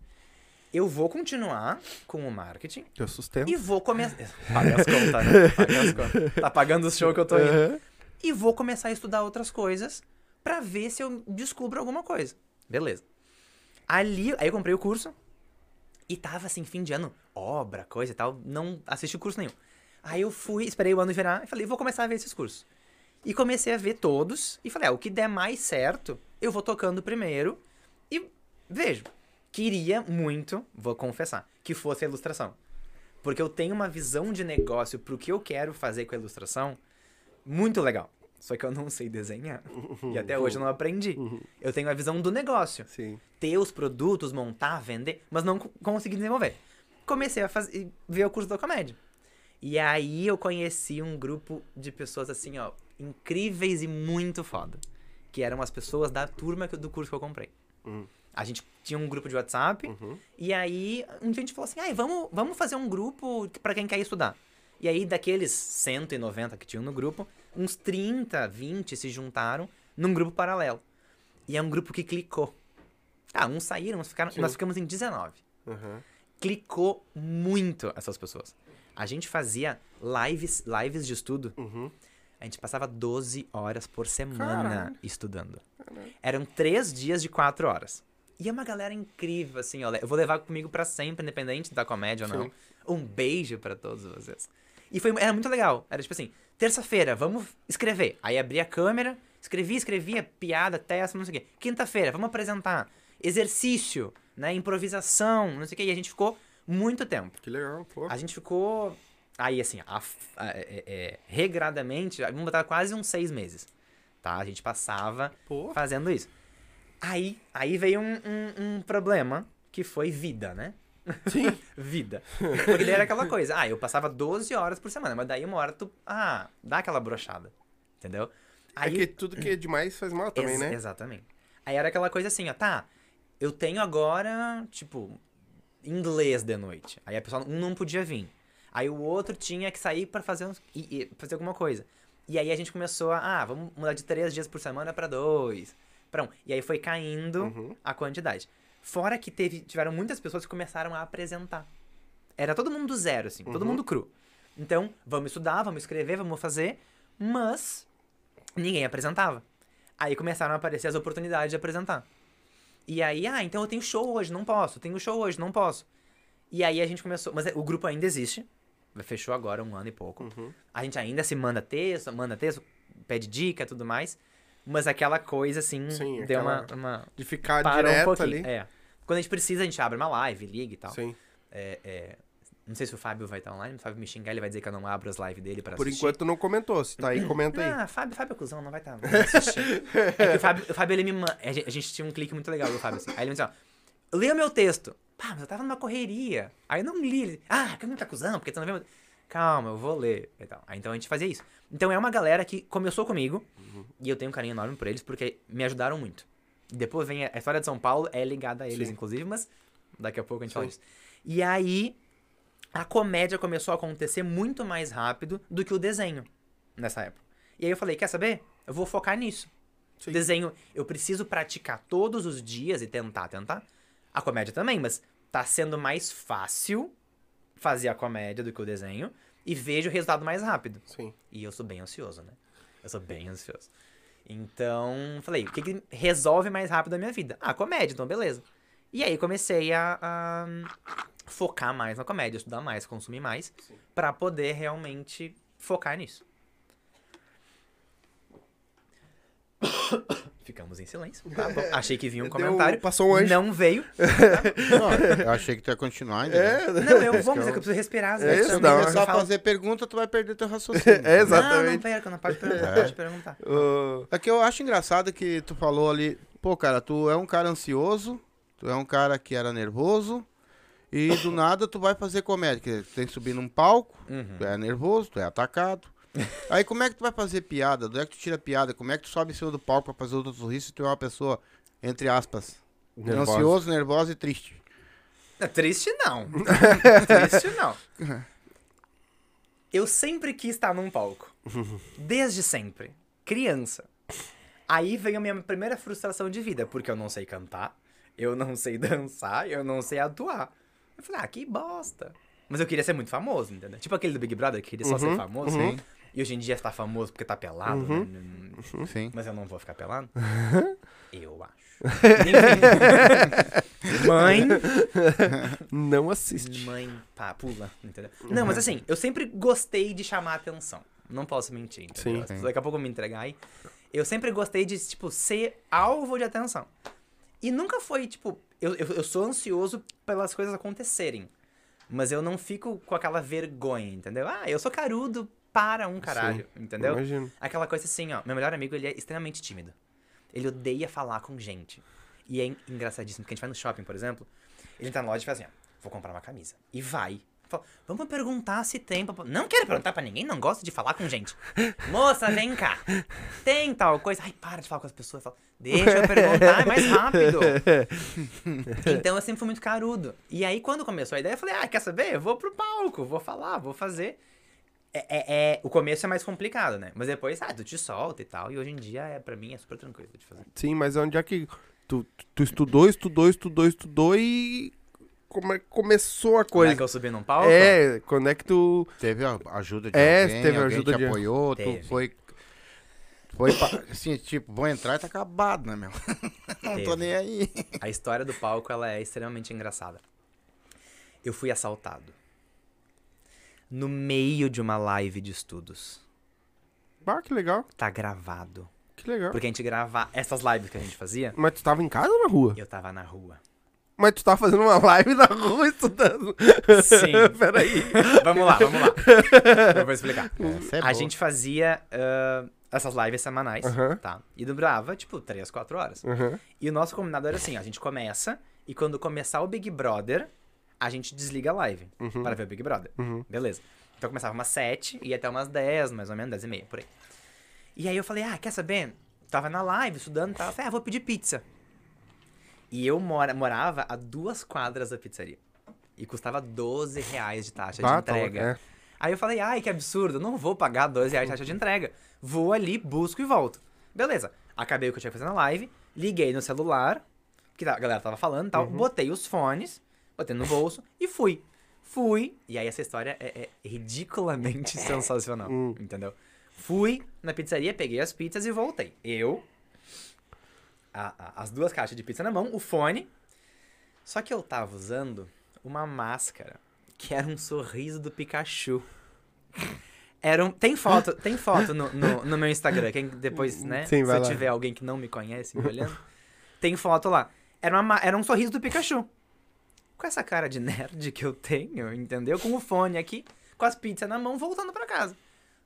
Speaker 3: Eu vou continuar com o marketing
Speaker 1: Eu sustento.
Speaker 3: e vou começar. Paga as contas, né? Paga as contas. Tá pagando o show que eu tô indo.
Speaker 1: Aham.
Speaker 3: E vou começar a estudar outras coisas pra ver se eu descubro alguma coisa. Beleza. Ali, aí eu comprei o curso e tava assim, fim de ano, obra, coisa e tal, não assisti curso nenhum. Aí eu fui, esperei o ano virar e falei, vou começar a ver esses cursos. E comecei a ver todos e falei, ah, o que der mais certo, eu vou tocando primeiro e vejo. Queria muito, vou confessar, que fosse a ilustração. Porque eu tenho uma visão de negócio pro que eu quero fazer com a ilustração muito legal. Só que eu não sei desenhar. E até hoje eu não aprendi. Eu tenho a visão do negócio.
Speaker 1: Sim.
Speaker 3: Ter os produtos, montar, vender, mas não co- consegui desenvolver. Comecei a fazer, ver o curso da comédia. E aí eu conheci um grupo de pessoas assim, ó, incríveis e muito foda. Que eram as pessoas da turma do curso que eu comprei.
Speaker 1: Hum.
Speaker 3: A gente tinha um grupo de WhatsApp,
Speaker 1: Uhum.
Speaker 3: e aí um dia a gente falou assim, ai, vamos, vamos fazer um grupo pra quem quer estudar. E aí daqueles 190 que tinham no grupo, uns 30, 20 se juntaram num grupo paralelo. E é um grupo que clicou. Ah, uns saíram, uns ficaram,
Speaker 1: Sim.
Speaker 3: nós ficamos em 19.
Speaker 1: Aham.
Speaker 3: Clicou muito essas pessoas. A gente fazia lives, lives de estudo.
Speaker 1: Uhum.
Speaker 3: A gente passava 12 horas por semana
Speaker 1: Caralho.
Speaker 3: estudando. Eram três dias de quatro horas. E é uma galera incrível, assim, ó. Eu vou levar comigo pra sempre, independente da comédia ou não. Um beijo pra todos vocês. E foi, era muito legal. Era tipo assim, terça-feira, vamos escrever. Aí abria a câmera, escrevia, escrevia, piada, testa, não sei o quê. Quinta-feira, vamos apresentar. Exercício, né? Improvisação, não sei o quê. E a gente ficou muito tempo.
Speaker 1: Que legal, pô.
Speaker 3: A gente ficou. Aí, assim, a- a- é- é- regradamente, vamos botar quase uns seis meses. Tá? A gente passava
Speaker 1: Pô.
Speaker 3: fazendo isso. Aí, aí veio um, um- um problema que foi vida, né?
Speaker 1: Sim.
Speaker 3: vida. Porque daí era aquela coisa. Ah, eu passava 12 horas por semana, mas daí uma hora tu. Ah, dá aquela brochada. Entendeu?
Speaker 1: É que tudo que é demais faz mal também,
Speaker 3: Ex-
Speaker 1: né?
Speaker 3: Exatamente. Aí era aquela coisa assim, ó, tá, eu tenho agora, tipo, inglês de noite. Aí a pessoa um não podia vir. Aí o outro tinha que sair pra fazer, uns, e, e fazer alguma coisa. E aí a gente começou a, ah, vamos mudar de três dias por semana pra dois. Pra um. E aí foi caindo
Speaker 1: Uhum.
Speaker 3: a quantidade. Fora que teve, tiveram muitas pessoas que começaram a apresentar. Era todo mundo do zero, assim, todo
Speaker 1: Uhum.
Speaker 3: mundo cru. Então, vamos estudar, vamos escrever, vamos fazer, mas ninguém apresentava. Aí começaram a aparecer as oportunidades de apresentar. E aí, ah, então eu tenho show hoje, não posso. Tenho show hoje, não posso. E aí a gente começou. Mas o grupo ainda existe. Fechou agora um ano e pouco.
Speaker 1: Uhum.
Speaker 3: A gente ainda se manda texto, manda texto, pede dica e tudo mais. Mas aquela coisa, assim,
Speaker 1: Sim,
Speaker 3: deu
Speaker 1: aquela-
Speaker 3: uma, uma.
Speaker 1: De ficar
Speaker 3: Parou um
Speaker 1: direto
Speaker 3: pouquinho.
Speaker 1: ali.
Speaker 3: É. Quando a gente precisa, a gente abre uma live, liga e tal.
Speaker 1: Sim.
Speaker 3: É, é, Não sei se o Fábio vai estar online. O Fábio me xingar, ele vai dizer que eu não abro as lives dele pra
Speaker 1: Por
Speaker 3: assistir.
Speaker 1: enquanto não comentou. Se tá aí, comenta aí.
Speaker 3: Ah, Fábio, Fábio é cuzão, não vai estar. é que o Fábio, o Fábio, ele me manda. A gente, a gente tinha um clique muito legal do Fábio, assim. Aí ele me disse, ó, lê o meu texto. Pá, mas eu tava numa correria. Aí eu não li. Ele, ah, que não tá cuzão, porque tu não viu. Calma, eu vou ler. E tal. Aí, então a gente fazia isso. Então é uma galera que começou comigo, e eu tenho um carinho enorme por eles, porque me ajudaram muito. Depois vem a a história de São Paulo, é ligada a eles,
Speaker 1: Sim.
Speaker 3: inclusive, mas daqui a pouco a gente
Speaker 1: Sim.
Speaker 3: fala disso. E aí, a comédia começou a acontecer muito mais rápido do que o desenho nessa época. E aí eu falei, quer saber? Eu vou focar nisso.
Speaker 1: Sim.
Speaker 3: Desenho, eu preciso praticar todos os dias e tentar, tentar. A comédia também, mas tá sendo mais fácil fazer a comédia do que o desenho e vejo o resultado mais rápido.
Speaker 1: Sim.
Speaker 3: E eu sou bem ansioso, né? Eu sou bem ansioso. Então, falei, o que, que resolve mais rápido a minha vida? Ah, comédia, então beleza. E aí comecei a, a focar mais na comédia, estudar mais, consumir mais, pra poder realmente focar nisso. Ficamos em silêncio. Tá bom. Achei que vinha um
Speaker 1: Deu-
Speaker 3: comentário.
Speaker 1: passou um anjo.
Speaker 3: Não veio.
Speaker 2: Não, eu achei que tu ia continuar ainda. né?
Speaker 1: É,
Speaker 3: Não, eu vou, mas é que eu preciso respirar. às
Speaker 1: É
Speaker 3: vezes.
Speaker 1: isso, uma-
Speaker 3: eu
Speaker 2: começar a
Speaker 3: falo-
Speaker 2: fazer pergunta, tu vai perder teu raciocínio.
Speaker 1: É, exato.
Speaker 3: Não, não
Speaker 1: Exatamente.
Speaker 3: perca, não pode perguntar. Pode perguntar.
Speaker 1: Ô,
Speaker 2: É que eu acho engraçado que tu falou ali, pô, cara, tu é um cara ansioso, tu é um cara que era nervoso, e do nada tu vai fazer comédia, que tu tem que subir num palco,
Speaker 3: Uhum.
Speaker 2: tu é nervoso, tu é atacado. Aí como é que tu vai fazer piada? Do é que tu tira piada? Como é que tu sobe em cima do palco pra fazer outro sorriso se tu é uma pessoa, entre aspas,
Speaker 1: Nervosa.
Speaker 2: ansioso, nervosa e triste?
Speaker 3: Não, triste não. triste não. Eu sempre quis estar num palco. Desde sempre. Criança. Aí veio a minha primeira frustração de vida, porque eu não sei cantar, eu não sei dançar, eu não sei atuar. Eu falei, ah, que bosta. Mas eu queria ser muito famoso, entendeu? Tipo aquele do Big Brother, que queria só ser famoso.
Speaker 2: Sim.
Speaker 3: E hoje em dia tá famoso porque tá pelado, né?
Speaker 2: Sim.
Speaker 3: Mas eu não vou ficar pelado? Eu acho. Mãe.
Speaker 1: Não assiste.
Speaker 3: Mãe, pá, pula, entendeu? Não, mas assim, eu sempre gostei de chamar atenção. Não posso mentir, entendeu?
Speaker 1: Sim.
Speaker 2: Sim.
Speaker 3: Daqui a pouco eu me entregar aí. Eu sempre gostei de, tipo, ser alvo de atenção. E nunca foi, tipo, eu, eu, eu sou ansioso pelas coisas acontecerem. Mas eu não fico com aquela vergonha, entendeu? Ah, eu sou carudo para um caralho, entendeu?
Speaker 1: Imagino.
Speaker 3: Aquela coisa assim, ó. Meu melhor amigo, ele é extremamente tímido. Ele odeia falar com gente. E é en- engraçadíssimo, porque a gente vai no shopping, por exemplo, ele entra na loja e faz assim, ó. Vou comprar uma camisa. E vai. Fala, Vamos perguntar se tem. pra- Não quero perguntar pra ninguém, não gosto de falar com gente. Moça, vem cá. Tem tal coisa. Ai, para de falar com as pessoas. Fala, Deixa eu perguntar, é mais rápido. Então eu sempre fui muito carudo. E aí, quando começou a ideia, eu falei, ah, quer saber? Eu vou pro palco, vou falar, vou fazer. É, é- é- o começo é mais complicado, né? Mas depois, ah, tu te solta e tal. E hoje em dia, é, pra mim, é super tranquilo de fazer.
Speaker 1: Sim, mas onde é que tu, tu estudou, estudou, estudou, estudou e como é que começou a
Speaker 3: Como
Speaker 1: coisa?
Speaker 3: é que eu subi num palco?
Speaker 1: É, quando é que tu...
Speaker 2: Teve a ajuda de
Speaker 1: É,
Speaker 2: alguém,
Speaker 1: teve
Speaker 2: alguém
Speaker 1: ajuda
Speaker 2: te
Speaker 1: de-
Speaker 2: apoiou,
Speaker 3: Teve.
Speaker 2: tu foi... Foi, pra- assim, tipo, vou entrar e tá acabado, né, meu? Não tô
Speaker 3: Teve.
Speaker 2: nem aí.
Speaker 3: A história do palco, ela é extremamente engraçada. Eu fui assaltado. No meio de uma live de estudos.
Speaker 1: Ah, que legal,
Speaker 3: Tá gravado.
Speaker 1: que legal.
Speaker 3: Porque a gente grava essas lives que a gente fazia,
Speaker 1: Mas tu tava em casa ou na rua?
Speaker 3: eu tava na rua.
Speaker 1: Mas tu tava fazendo uma live na rua estudando.
Speaker 3: Sim.
Speaker 1: Peraí.
Speaker 3: Vamos lá, vamos lá. Eu vou explicar.
Speaker 2: É
Speaker 3: a
Speaker 2: boa.
Speaker 3: gente fazia ah, essas lives semanais,
Speaker 1: Aham.
Speaker 3: tá? E durava, tipo, 3, 4 horas.
Speaker 1: Uhum.
Speaker 3: E o nosso combinado era assim, ó, a gente começa, e quando começar o Big Brother, a gente desliga a live para ver o Big Brother.
Speaker 1: Uhum.
Speaker 3: Beleza. Então começava umas 7 e ia até umas 10, mais ou menos, 10 e meia, por aí. E aí eu falei, ah, quer saber? Tava na live, estudando e tal. Eu falei, ah, vou pedir pizza. E eu mora, morava a duas quadras da pizzaria. E custava 12 reais de taxa de
Speaker 1: Ah, tá,
Speaker 3: entrega.
Speaker 1: é.
Speaker 3: Aí eu falei, ai, que absurdo, não vou pagar 12 reais de taxa de entrega. Vou ali, busco e volto. Beleza. Acabei o que eu tinha que fazer na live, liguei no celular, que a galera tava falando e tal,
Speaker 1: Uhum.
Speaker 3: botei os fones, botei no bolso e fui. Fui, e aí essa história é, é ridiculamente sensacional,
Speaker 1: Hum.
Speaker 3: entendeu? Fui na pizzaria, peguei as pizzas e voltei. Eu, a- a- as duas caixas de pizza na mão, o fone. Só que eu tava usando uma máscara que era um sorriso do Pikachu. Era um, tem foto, tem foto no, no, no meu Instagram, quem depois, né?
Speaker 1: Sim,
Speaker 3: se
Speaker 1: vai lá.
Speaker 3: tiver alguém que não me conhece me olhando, tem foto lá. Era, uma, ma- era um sorriso do Pikachu. Com essa cara de nerd que eu tenho, entendeu? Com o fone aqui, com as pizzas na mão, voltando pra casa.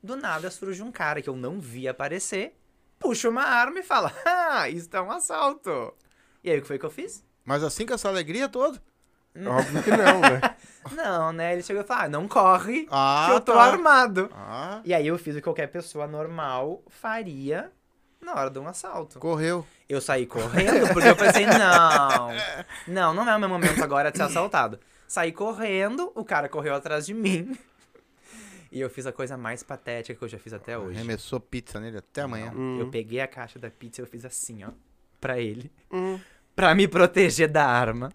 Speaker 3: Do nada surge um cara que eu não vi aparecer, puxa uma arma e fala: Ah, isso é um assalto. E aí, o que foi que eu fiz?
Speaker 2: Mas assim com essa alegria toda.
Speaker 1: Óbvio que não, né?
Speaker 3: Não, né? Ele chegou e falou: ah, não corre,
Speaker 2: Ah,
Speaker 3: que eu tô
Speaker 2: tá.
Speaker 3: armado.
Speaker 2: Ah,
Speaker 3: E aí eu fiz o que qualquer pessoa normal faria na hora de um assalto.
Speaker 2: correu.
Speaker 3: Eu saí correndo porque eu pensei, não, não, não é o meu momento agora de ser assaltado. Saí correndo, o cara correu atrás de mim. E eu fiz a coisa mais patética que eu já fiz até hoje.
Speaker 2: Arremessou pizza nele até amanhã.
Speaker 1: Hum.
Speaker 3: Eu peguei a caixa da pizza e eu fiz assim, ó, pra ele.
Speaker 1: Hum.
Speaker 3: Pra me proteger da arma.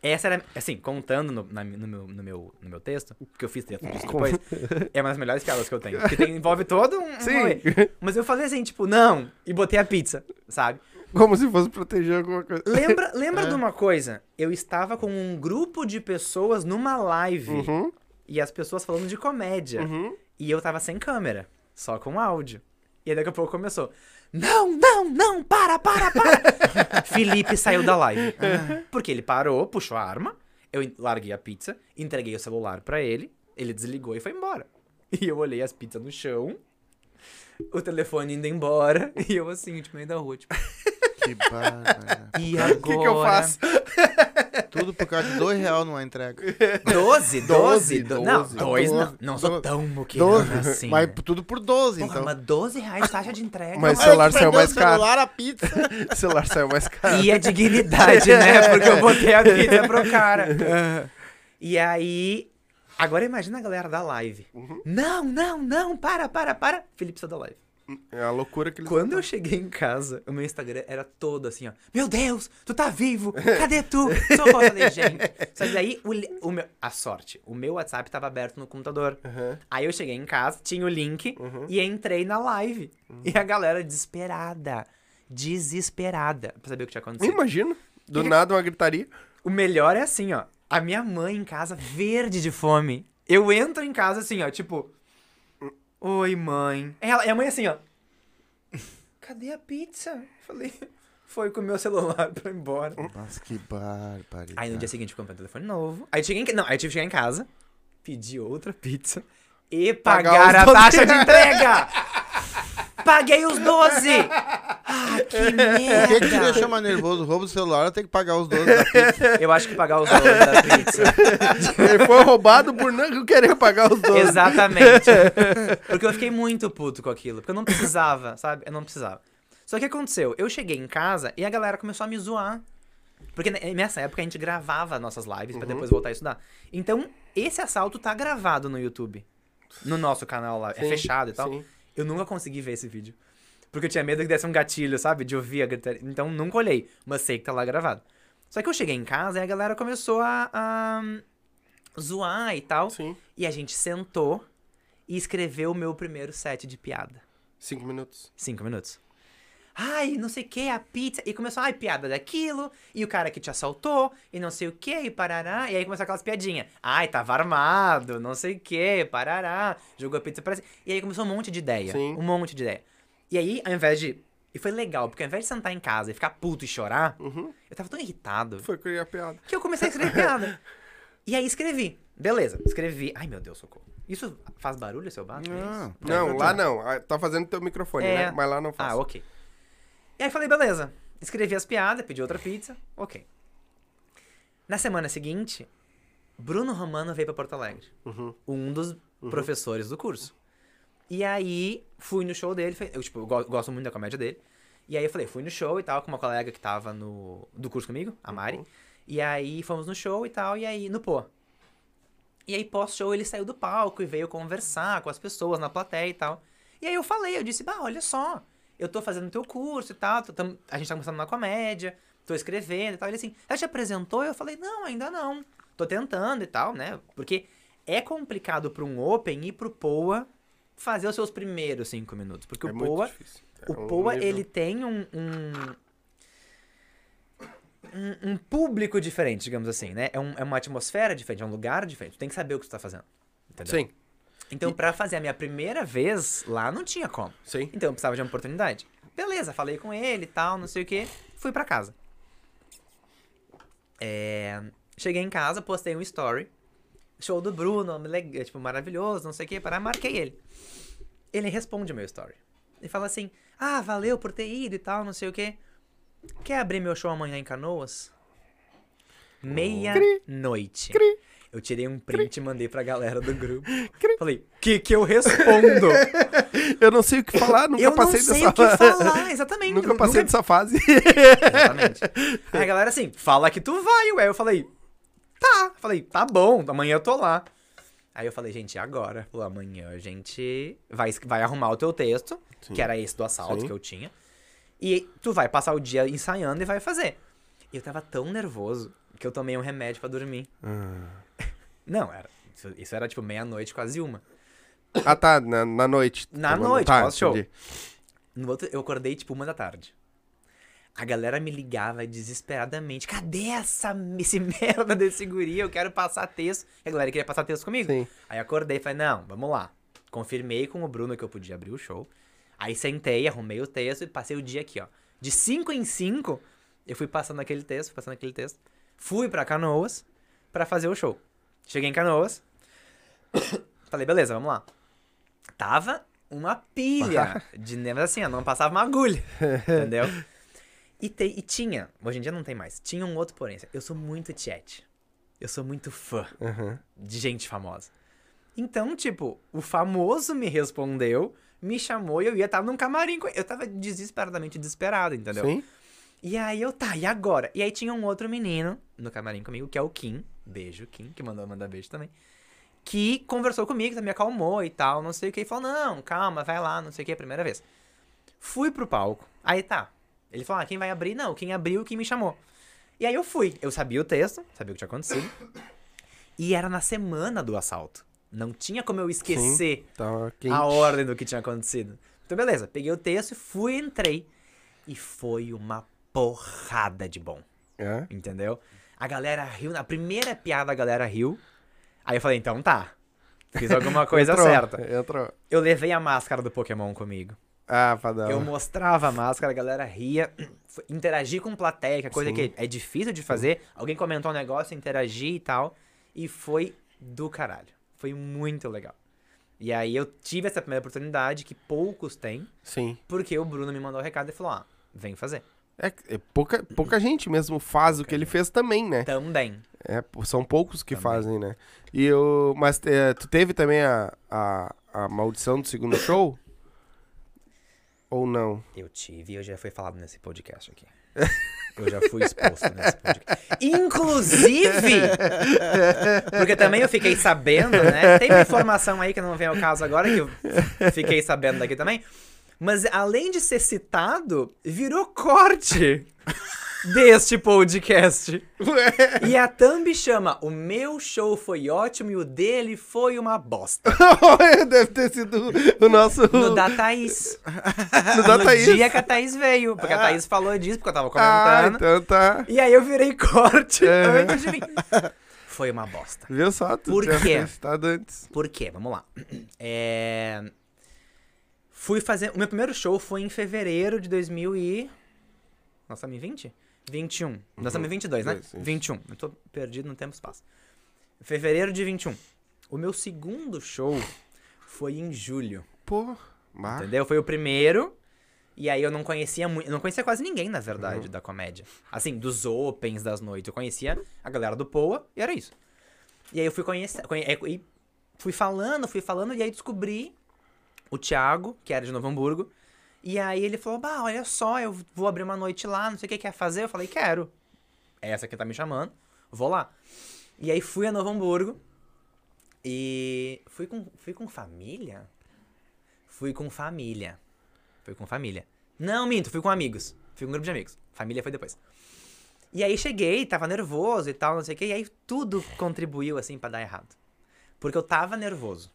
Speaker 3: Essa era, assim, contando no, na- no meu, no, meu, no meu texto, que eu fiz texto disso depois, é uma das melhores piadas que eu tenho. Porque tem- envolve todo um.
Speaker 1: Sim.
Speaker 3: Mas eu falei assim, tipo, não, e botei a pizza, sabe?
Speaker 1: Como se fosse proteger alguma coisa.
Speaker 3: Lembra, lembra
Speaker 1: É.
Speaker 3: de uma coisa? Eu estava com um grupo de pessoas numa live
Speaker 1: Uhum,
Speaker 3: e as pessoas falando de comédia.
Speaker 1: uhum.
Speaker 3: E eu tava sem câmera, só com áudio. E daqui a pouco começou. Não, não, não, para, para, para. Felipe saiu da live. Porque ele parou, puxou a arma, eu larguei a pizza, entreguei o celular pra ele, ele desligou e foi embora. E eu olhei as pizzas no chão, o telefone indo embora, e eu assim, tipo, meio da rua, tipo,
Speaker 2: Que bárbaro.
Speaker 3: e agora?
Speaker 1: que que eu faço?
Speaker 2: Tudo por causa de dois reais numa entrega.
Speaker 3: 12, 12,
Speaker 1: Doze,
Speaker 3: do- Não,
Speaker 1: doze.
Speaker 3: dois não.
Speaker 2: Doze.
Speaker 3: Não sou
Speaker 2: Doze.
Speaker 3: tão muquirana
Speaker 2: Doze.
Speaker 3: assim.
Speaker 2: Mas
Speaker 3: né?
Speaker 2: tudo por 12,
Speaker 3: Porra,
Speaker 2: então.
Speaker 3: mas 12 reais taxa de entrega.
Speaker 1: Mas o celular
Speaker 2: Ai,
Speaker 1: saiu mais caro.
Speaker 2: celular, a pizza.
Speaker 1: O celular saiu mais caro.
Speaker 3: E a dignidade, né? Porque eu botei a pizza pro cara. E aí. Agora imagina a galera da live. Não, não, não, para, para, para. Felipe saiu da live.
Speaker 1: É a loucura que eles
Speaker 3: Quando eu cheguei em casa, o meu Instagram era todo assim, ó. Meu Deus, tu tá vivo! Cadê tu? Socorro, eu falei, gente. Só que daí, o, o meu, a sorte, o meu WhatsApp tava aberto no computador.
Speaker 1: Aham.
Speaker 3: Aí eu cheguei em casa, tinha o link
Speaker 1: Uhum.
Speaker 3: e entrei na live. E a galera desesperada. Desesperada. Pra saber o que tinha acontecido.
Speaker 1: Imagina. Do nada uma gritaria.
Speaker 3: O melhor é assim, ó. A minha mãe em casa, verde de fome. Eu entro em casa assim, ó, tipo. Oi, mãe. Ela, e a mãe assim, ó. Cadê a pizza? Falei, foi com o meu celular pra ir embora.
Speaker 2: Nossa, que barbaridade.
Speaker 3: Aí no dia seguinte eu comprei um telefone novo. Aí cheguei em, não, aí tive que chegar em casa, pedir outra pizza e
Speaker 1: Pagar
Speaker 3: pagar, a
Speaker 1: 12
Speaker 3: taxa de entrega. Paguei os 12. Ah, que
Speaker 2: O que, que te
Speaker 3: merda.
Speaker 2: deixou mais nervoso? O roubo do celular tem que pagar os 12 da pizza?
Speaker 3: Eu acho que pagar os 12 da pizza.
Speaker 1: Ele foi roubado por não querer pagar os 12.
Speaker 3: Exatamente. Porque eu fiquei muito puto com aquilo. Porque eu não precisava, sabe? Eu não precisava. Só que o que aconteceu? Eu cheguei em casa e a galera começou a me zoar. Porque ne- nessa época a gente gravava nossas lives pra depois voltar a estudar. Então, esse assalto tá gravado no YouTube. No nosso canal lá. É
Speaker 1: Sim,
Speaker 3: fechado e tal.
Speaker 1: sim.
Speaker 3: Eu nunca consegui ver esse vídeo. Porque eu tinha medo que desse um gatilho, sabe? De ouvir a gritaria. Então nunca olhei. Mas sei que tá lá gravado. Só que eu cheguei em casa e a galera começou a, a zoar e tal.
Speaker 1: Sim.
Speaker 3: E a gente sentou e escreveu o meu primeiro set de piada.
Speaker 1: Cinco minutos.
Speaker 3: Cinco minutos. Ai, não sei o que, a pizza. E começou, ai, piada daquilo. E o cara que te assaltou. E não sei o que, e parará. E aí começou aquelas piadinhas. Ai, tava armado, não sei o que, parará. Jogou a pizza pra cima. E aí começou um monte de ideia.
Speaker 1: Sim.
Speaker 3: Um monte de ideia. E aí, ao invés de. E foi legal, porque ao invés de sentar em casa e ficar puto e chorar,
Speaker 1: Uhum.
Speaker 3: eu tava tão irritado
Speaker 1: Foi criar piada.
Speaker 3: que eu comecei a escrever piada. E aí escrevi. Beleza, escrevi. Ai, meu Deus, socorro. Isso faz barulho se eu bato? É
Speaker 2: Não.
Speaker 3: isso?
Speaker 1: Não, lá não. Ah, Tá fazendo teu microfone,
Speaker 3: É.
Speaker 1: né? Mas lá não faz.
Speaker 3: Ah, ok. E aí falei, beleza. Escrevi as piadas, pedi outra pizza. Ok. Na semana seguinte, Bruno Romano veio pra Porto Alegre.
Speaker 1: Uhum.
Speaker 3: Um dos professores do curso. E aí, fui no show dele. Eu, tipo, eu go- gosto muito da comédia dele. E aí eu falei, fui no show e tal, com uma colega que tava no, do curso comigo, a Mari. E aí fomos no show e tal, e aí, no pô. E aí, pós-show, ele saiu do palco e veio conversar com as pessoas na plateia e tal. E aí eu falei, eu disse, bah, olha só, eu tô fazendo teu curso e tal, tô- tam- a gente tá começando na comédia, tô escrevendo e tal. Ele assim, ela te apresentou? Eu falei, não, ainda não. Tô tentando e tal, né? Porque é complicado pra um Open e pro Poa fazer os seus primeiros cinco minutos. Porque
Speaker 1: É
Speaker 3: o Poa,
Speaker 1: difícil.
Speaker 3: o
Speaker 1: É um
Speaker 3: Poa,
Speaker 1: nível-
Speaker 3: ele tem um, um, um- um público diferente, digamos assim, né? É, um- é uma atmosfera diferente, é um lugar diferente. Tu tem que saber o que tu tá fazendo. Entendeu?
Speaker 1: Sim,
Speaker 3: Então, pra fazer a minha primeira vez lá, não tinha como.
Speaker 1: sim.
Speaker 3: Então, eu precisava de uma oportunidade. Beleza, falei com ele e tal, não sei o que. Fui pra casa. É, Cheguei em casa, postei um story. Show do Bruno, leg- tipo, maravilhoso, não sei o que. Para, marquei ele. Ele responde o meu story. Ele fala assim: Ah, valeu por ter ido e tal, não sei o que. Quer abrir meu show amanhã em Canoas? Meia-noite. Eu tirei um print e mandei pra galera do grupo. Falei, que que eu respondo?
Speaker 1: Eu não sei o que falar, nunca
Speaker 3: eu não
Speaker 1: passei
Speaker 3: sei
Speaker 1: dessa
Speaker 3: o que falar, exatamente.
Speaker 1: Nunca passei dessa fase.
Speaker 3: Exatamente. Aí a galera assim, fala que tu vai, ué. Eu falei, tá. Falei, tá bom, amanhã eu tô lá. Aí eu falei, gente, agora? Falou, amanhã a gente vai, vai arrumar o teu texto,
Speaker 1: Sim.
Speaker 3: que era esse do assalto
Speaker 1: Sim.
Speaker 3: que eu tinha. E tu vai passar o dia ensaiando e vai fazer. E eu tava tão nervoso que eu tomei um remédio pra dormir. Não, era. Isso, isso era tipo meia-noite, quase uma.
Speaker 1: Ah, tá, na, na noite.
Speaker 3: Na
Speaker 1: Tá
Speaker 3: noite,
Speaker 1: tá,
Speaker 3: pós-show.
Speaker 1: entendi.
Speaker 3: No outro, eu acordei tipo uma da tarde. A galera me ligava desesperadamente. Cadê essa, esse merda desse guri? Eu quero passar texto. E a galera queria passar texto comigo.
Speaker 1: Sim.
Speaker 3: Aí acordei e falei, não, vamos lá. Confirmei com o Bruno que eu podia abrir o show. Aí sentei, arrumei o texto e passei o dia aqui, ó. De 5 em 5, eu fui passando aquele texto, passando aquele texto. Fui pra Canoas pra fazer o show. Cheguei em Canoas. Falei, beleza, vamos lá. Tava uma pilha de nervos assim, não passava uma agulha, entendeu? E, te- e tinha, hoje em dia não tem mais, tinha um outro porém. Eu sou muito chat. Eu sou muito fã
Speaker 1: Aham.
Speaker 3: de gente famosa. Então, tipo, o famoso me respondeu, me chamou e eu ia estar num camarim. Eu tava desesperadamente desesperado, entendeu?
Speaker 1: Sim.
Speaker 3: E aí eu, tá, e agora? E aí tinha um outro menino no camarim comigo, que é o Kim. Beijo, Kim, que mandou mandar beijo também. Que conversou comigo, me acalmou e tal, não sei o que. E falou, não, calma, vai lá, não sei o que, é a primeira vez. Fui pro palco. Aí tá. Ele falou, ah, quem vai abrir? Não, quem abriu, quem me chamou. E aí eu fui. Eu sabia o texto, sabia o que tinha acontecido. E era na semana do assalto. Não tinha como eu esquecer
Speaker 1: quente.
Speaker 3: a ordem do que tinha acontecido. Então, beleza, peguei o texto, fui, entrei. E foi uma porrada de bom,
Speaker 1: É.
Speaker 3: entendeu? A galera riu, na primeira piada a galera riu. Aí eu falei, então tá. Fiz alguma coisa
Speaker 1: Entrou,
Speaker 3: certa.
Speaker 1: Entrou.
Speaker 3: Eu levei a máscara do Pokémon comigo.
Speaker 1: Ah, padrão.
Speaker 3: Eu mostrava a máscara, a galera ria. Interagir com plateia, que é coisa
Speaker 1: Sim.
Speaker 3: que é difícil de fazer. Alguém comentou um negócio, interagir e tal. E foi do caralho. Foi muito legal. E aí eu tive essa primeira oportunidade, que poucos têm,
Speaker 1: Sim.
Speaker 3: porque o Bruno me mandou o recado e falou: ah, vem fazer.
Speaker 1: É, é pouca, pouca gente mesmo faz o que ele fez também, né?
Speaker 3: Também.
Speaker 1: É, são poucos que
Speaker 3: Também.
Speaker 1: fazem, né? E eu, mas é, tu teve também a, a, a maldição do segundo show? Ou não?
Speaker 3: Eu tive e eu já fui falado nesse podcast aqui. Eu já fui exposto nesse podcast. Inclusive! Porque também eu fiquei sabendo, né? Tem uma informação aí que não vem ao caso agora, que eu fiquei sabendo daqui também. Mas além de ser citado, virou corte deste podcast. E a Thumb chama: O meu show foi ótimo e o dele foi uma bosta.
Speaker 1: Deve ter sido o nosso.
Speaker 3: No da Thaís.
Speaker 1: no da
Speaker 3: no
Speaker 1: Thaís.
Speaker 3: dia que a Thaís veio. Porque a Thaís falou disso, porque eu tava
Speaker 1: Ah,
Speaker 3: comentando.
Speaker 1: então tá.
Speaker 3: E aí eu virei corte
Speaker 1: Uhum.
Speaker 3: antes de mim. Foi uma bosta.
Speaker 1: Viu só? Tu
Speaker 3: Por quê?
Speaker 1: antes.
Speaker 3: Por quê? Vamos lá. É... Fui fazer... O meu primeiro show foi em fevereiro de 2000 e... Nós estamos em 20? 21. Nós estamos em 22, né?
Speaker 1: Isso, isso.
Speaker 3: 21. Eu tô perdido no tempo e espaço. Fevereiro de 21. O meu segundo show foi em julho.
Speaker 1: Pô, bah.
Speaker 3: Entendeu? Foi o primeiro. E aí eu não conhecia muito. Não conhecia quase ninguém, na verdade,
Speaker 1: Uhum.
Speaker 3: da comédia. Assim, dos opens das noites. Eu conhecia a galera do Poa e era isso. E aí eu fui conhecer. conhe- é, e fui falando, fui falando, e aí descobri o Thiago, que era de Novo Hamburgo. E aí ele falou: Bah, olha só, eu vou abrir uma noite lá, não sei o que quer fazer. Eu falei, quero. É essa que tá me chamando. Vou lá. E aí fui a Novo Hamburgo. E fui com, fui com família? Fui com família. Fui com família. Não, minto, fui com amigos. Fui com um grupo de amigos. Família foi depois. E aí cheguei, tava nervoso e tal, não sei o que. E aí tudo contribuiu, assim, pra dar errado. Porque eu tava nervoso.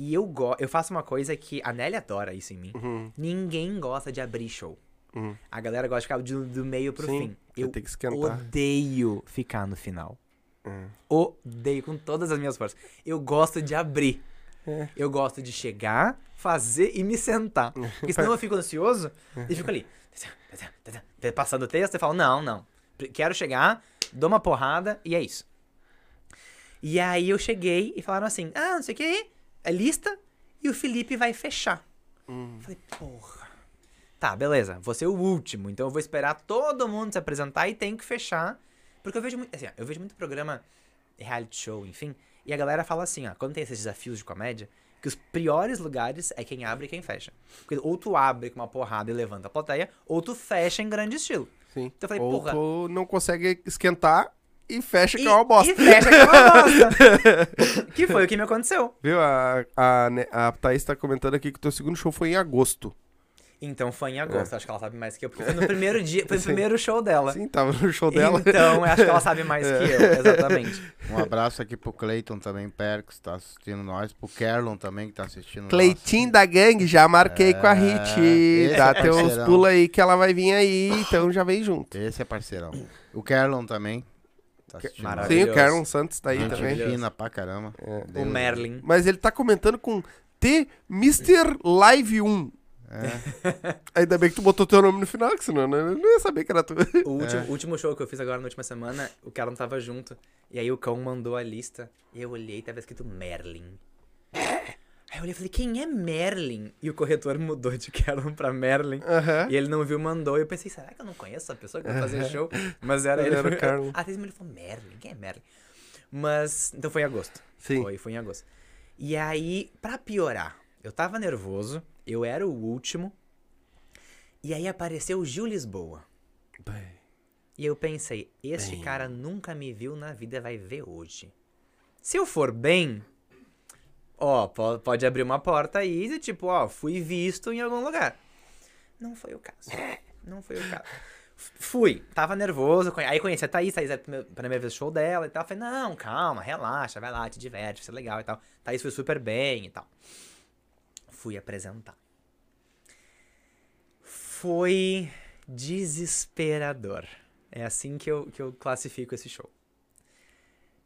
Speaker 3: E eu go eu faço uma coisa que a Nelly adora isso em mim.
Speaker 1: Uhum.
Speaker 3: Ninguém gosta de abrir show.
Speaker 1: Uhum.
Speaker 3: A galera gosta de ficar do, do meio pro
Speaker 1: Sim,
Speaker 3: fim. Eu odeio ficar no final.
Speaker 1: Hum.
Speaker 3: Odeio com todas as minhas forças. Eu gosto de abrir.
Speaker 1: É.
Speaker 3: Eu gosto de chegar, fazer e me sentar. Porque senão eu fico ansioso e fico ali. Passando o texto e falo, não, não. Quero chegar, dou uma porrada e é isso. E aí eu cheguei e falaram assim, ah, não sei o que, é lista e o Felipe vai fechar.
Speaker 1: Hum.
Speaker 3: Falei, porra. Tá, beleza, vou ser o último, então eu vou esperar todo mundo se apresentar e tenho que fechar. Porque eu vejo muito, assim, ó, eu vejo muito programa reality show, enfim, e a galera fala assim, ó, quando tem esses desafios de comédia, que os piores lugares é quem abre e quem fecha. Porque ou tu abre com uma porrada e levanta a plateia, ou tu fecha em grande estilo.
Speaker 1: Sim.
Speaker 3: Então eu falei,
Speaker 1: Ou
Speaker 3: porra.
Speaker 1: tu não consegue esquentar e fecha que
Speaker 3: E,
Speaker 1: é uma bosta.
Speaker 3: e fecha que é uma bosta. que foi o que me aconteceu.
Speaker 1: Viu? A, a, a Thaís tá comentando aqui que o teu segundo show foi em agosto.
Speaker 3: Então foi em agosto, acho que ela sabe mais que eu, porque foi no primeiro dia, foi no
Speaker 1: Sim.
Speaker 3: primeiro show dela.
Speaker 1: Sim, tava no show dela.
Speaker 3: Então, eu acho que ela sabe mais que eu, exatamente.
Speaker 2: Um abraço aqui pro Cleiton também, que tá assistindo nós. Pro Kerlon também, que tá assistindo
Speaker 1: Cleitinho da gangue, já marquei com a
Speaker 2: É,
Speaker 1: Hit. Dá
Speaker 2: é
Speaker 1: teus pulos aí que ela vai vir aí, então já vem junto.
Speaker 2: Esse é parceirão. O Kerlon também. Tá
Speaker 3: Maravilhoso.
Speaker 1: o Carlon Santos tá aí
Speaker 2: Gente
Speaker 1: também.
Speaker 2: Fina pra caramba.
Speaker 1: É.
Speaker 3: O. Merlin.
Speaker 1: Mas ele tá comentando com T Mr. Live 1.
Speaker 2: É.
Speaker 1: Ainda bem que tu botou teu nome no final, que senão eu não ia saber que era tu.
Speaker 3: O último, último show que eu fiz agora na última semana, o cara não tava junto. E aí o cão mandou a lista. E eu olhei e tava escrito Merlin. Eu olhei e falei, quem é Merlin? E o corretor mudou de Carolyn pra Merlin. E ele não viu, mandou. E eu pensei, será que eu não conheço essa pessoa que vai fazer show? Mas era
Speaker 1: Ele era o Carlin.
Speaker 3: A atriz ele falou, Merlin, quem é Merlin? Mas, então foi em agosto.
Speaker 1: Sim.
Speaker 3: Foi, foi em agosto. E aí, pra piorar, eu tava nervoso, eu era o último. E aí apareceu o Gil Lisboa.
Speaker 1: Bem,
Speaker 3: E eu pensei, este
Speaker 1: Bem.
Speaker 3: cara nunca me viu na vida, vai ver hoje. Se eu for bem, ó, po- pode abrir uma porta aí de tipo, ó, fui visto em algum lugar. Não foi o caso. Não foi o caso. Fui, tava nervoso, aí conheci a Thaís, Thaís era a primeira- vez show dela e tal. Falei, não, calma, relaxa, vai lá, te diverte, vai ser legal e tal. Thaís foi super bem e tal. Fui apresentar. Foi desesperador. É assim que eu, que eu classifico esse show.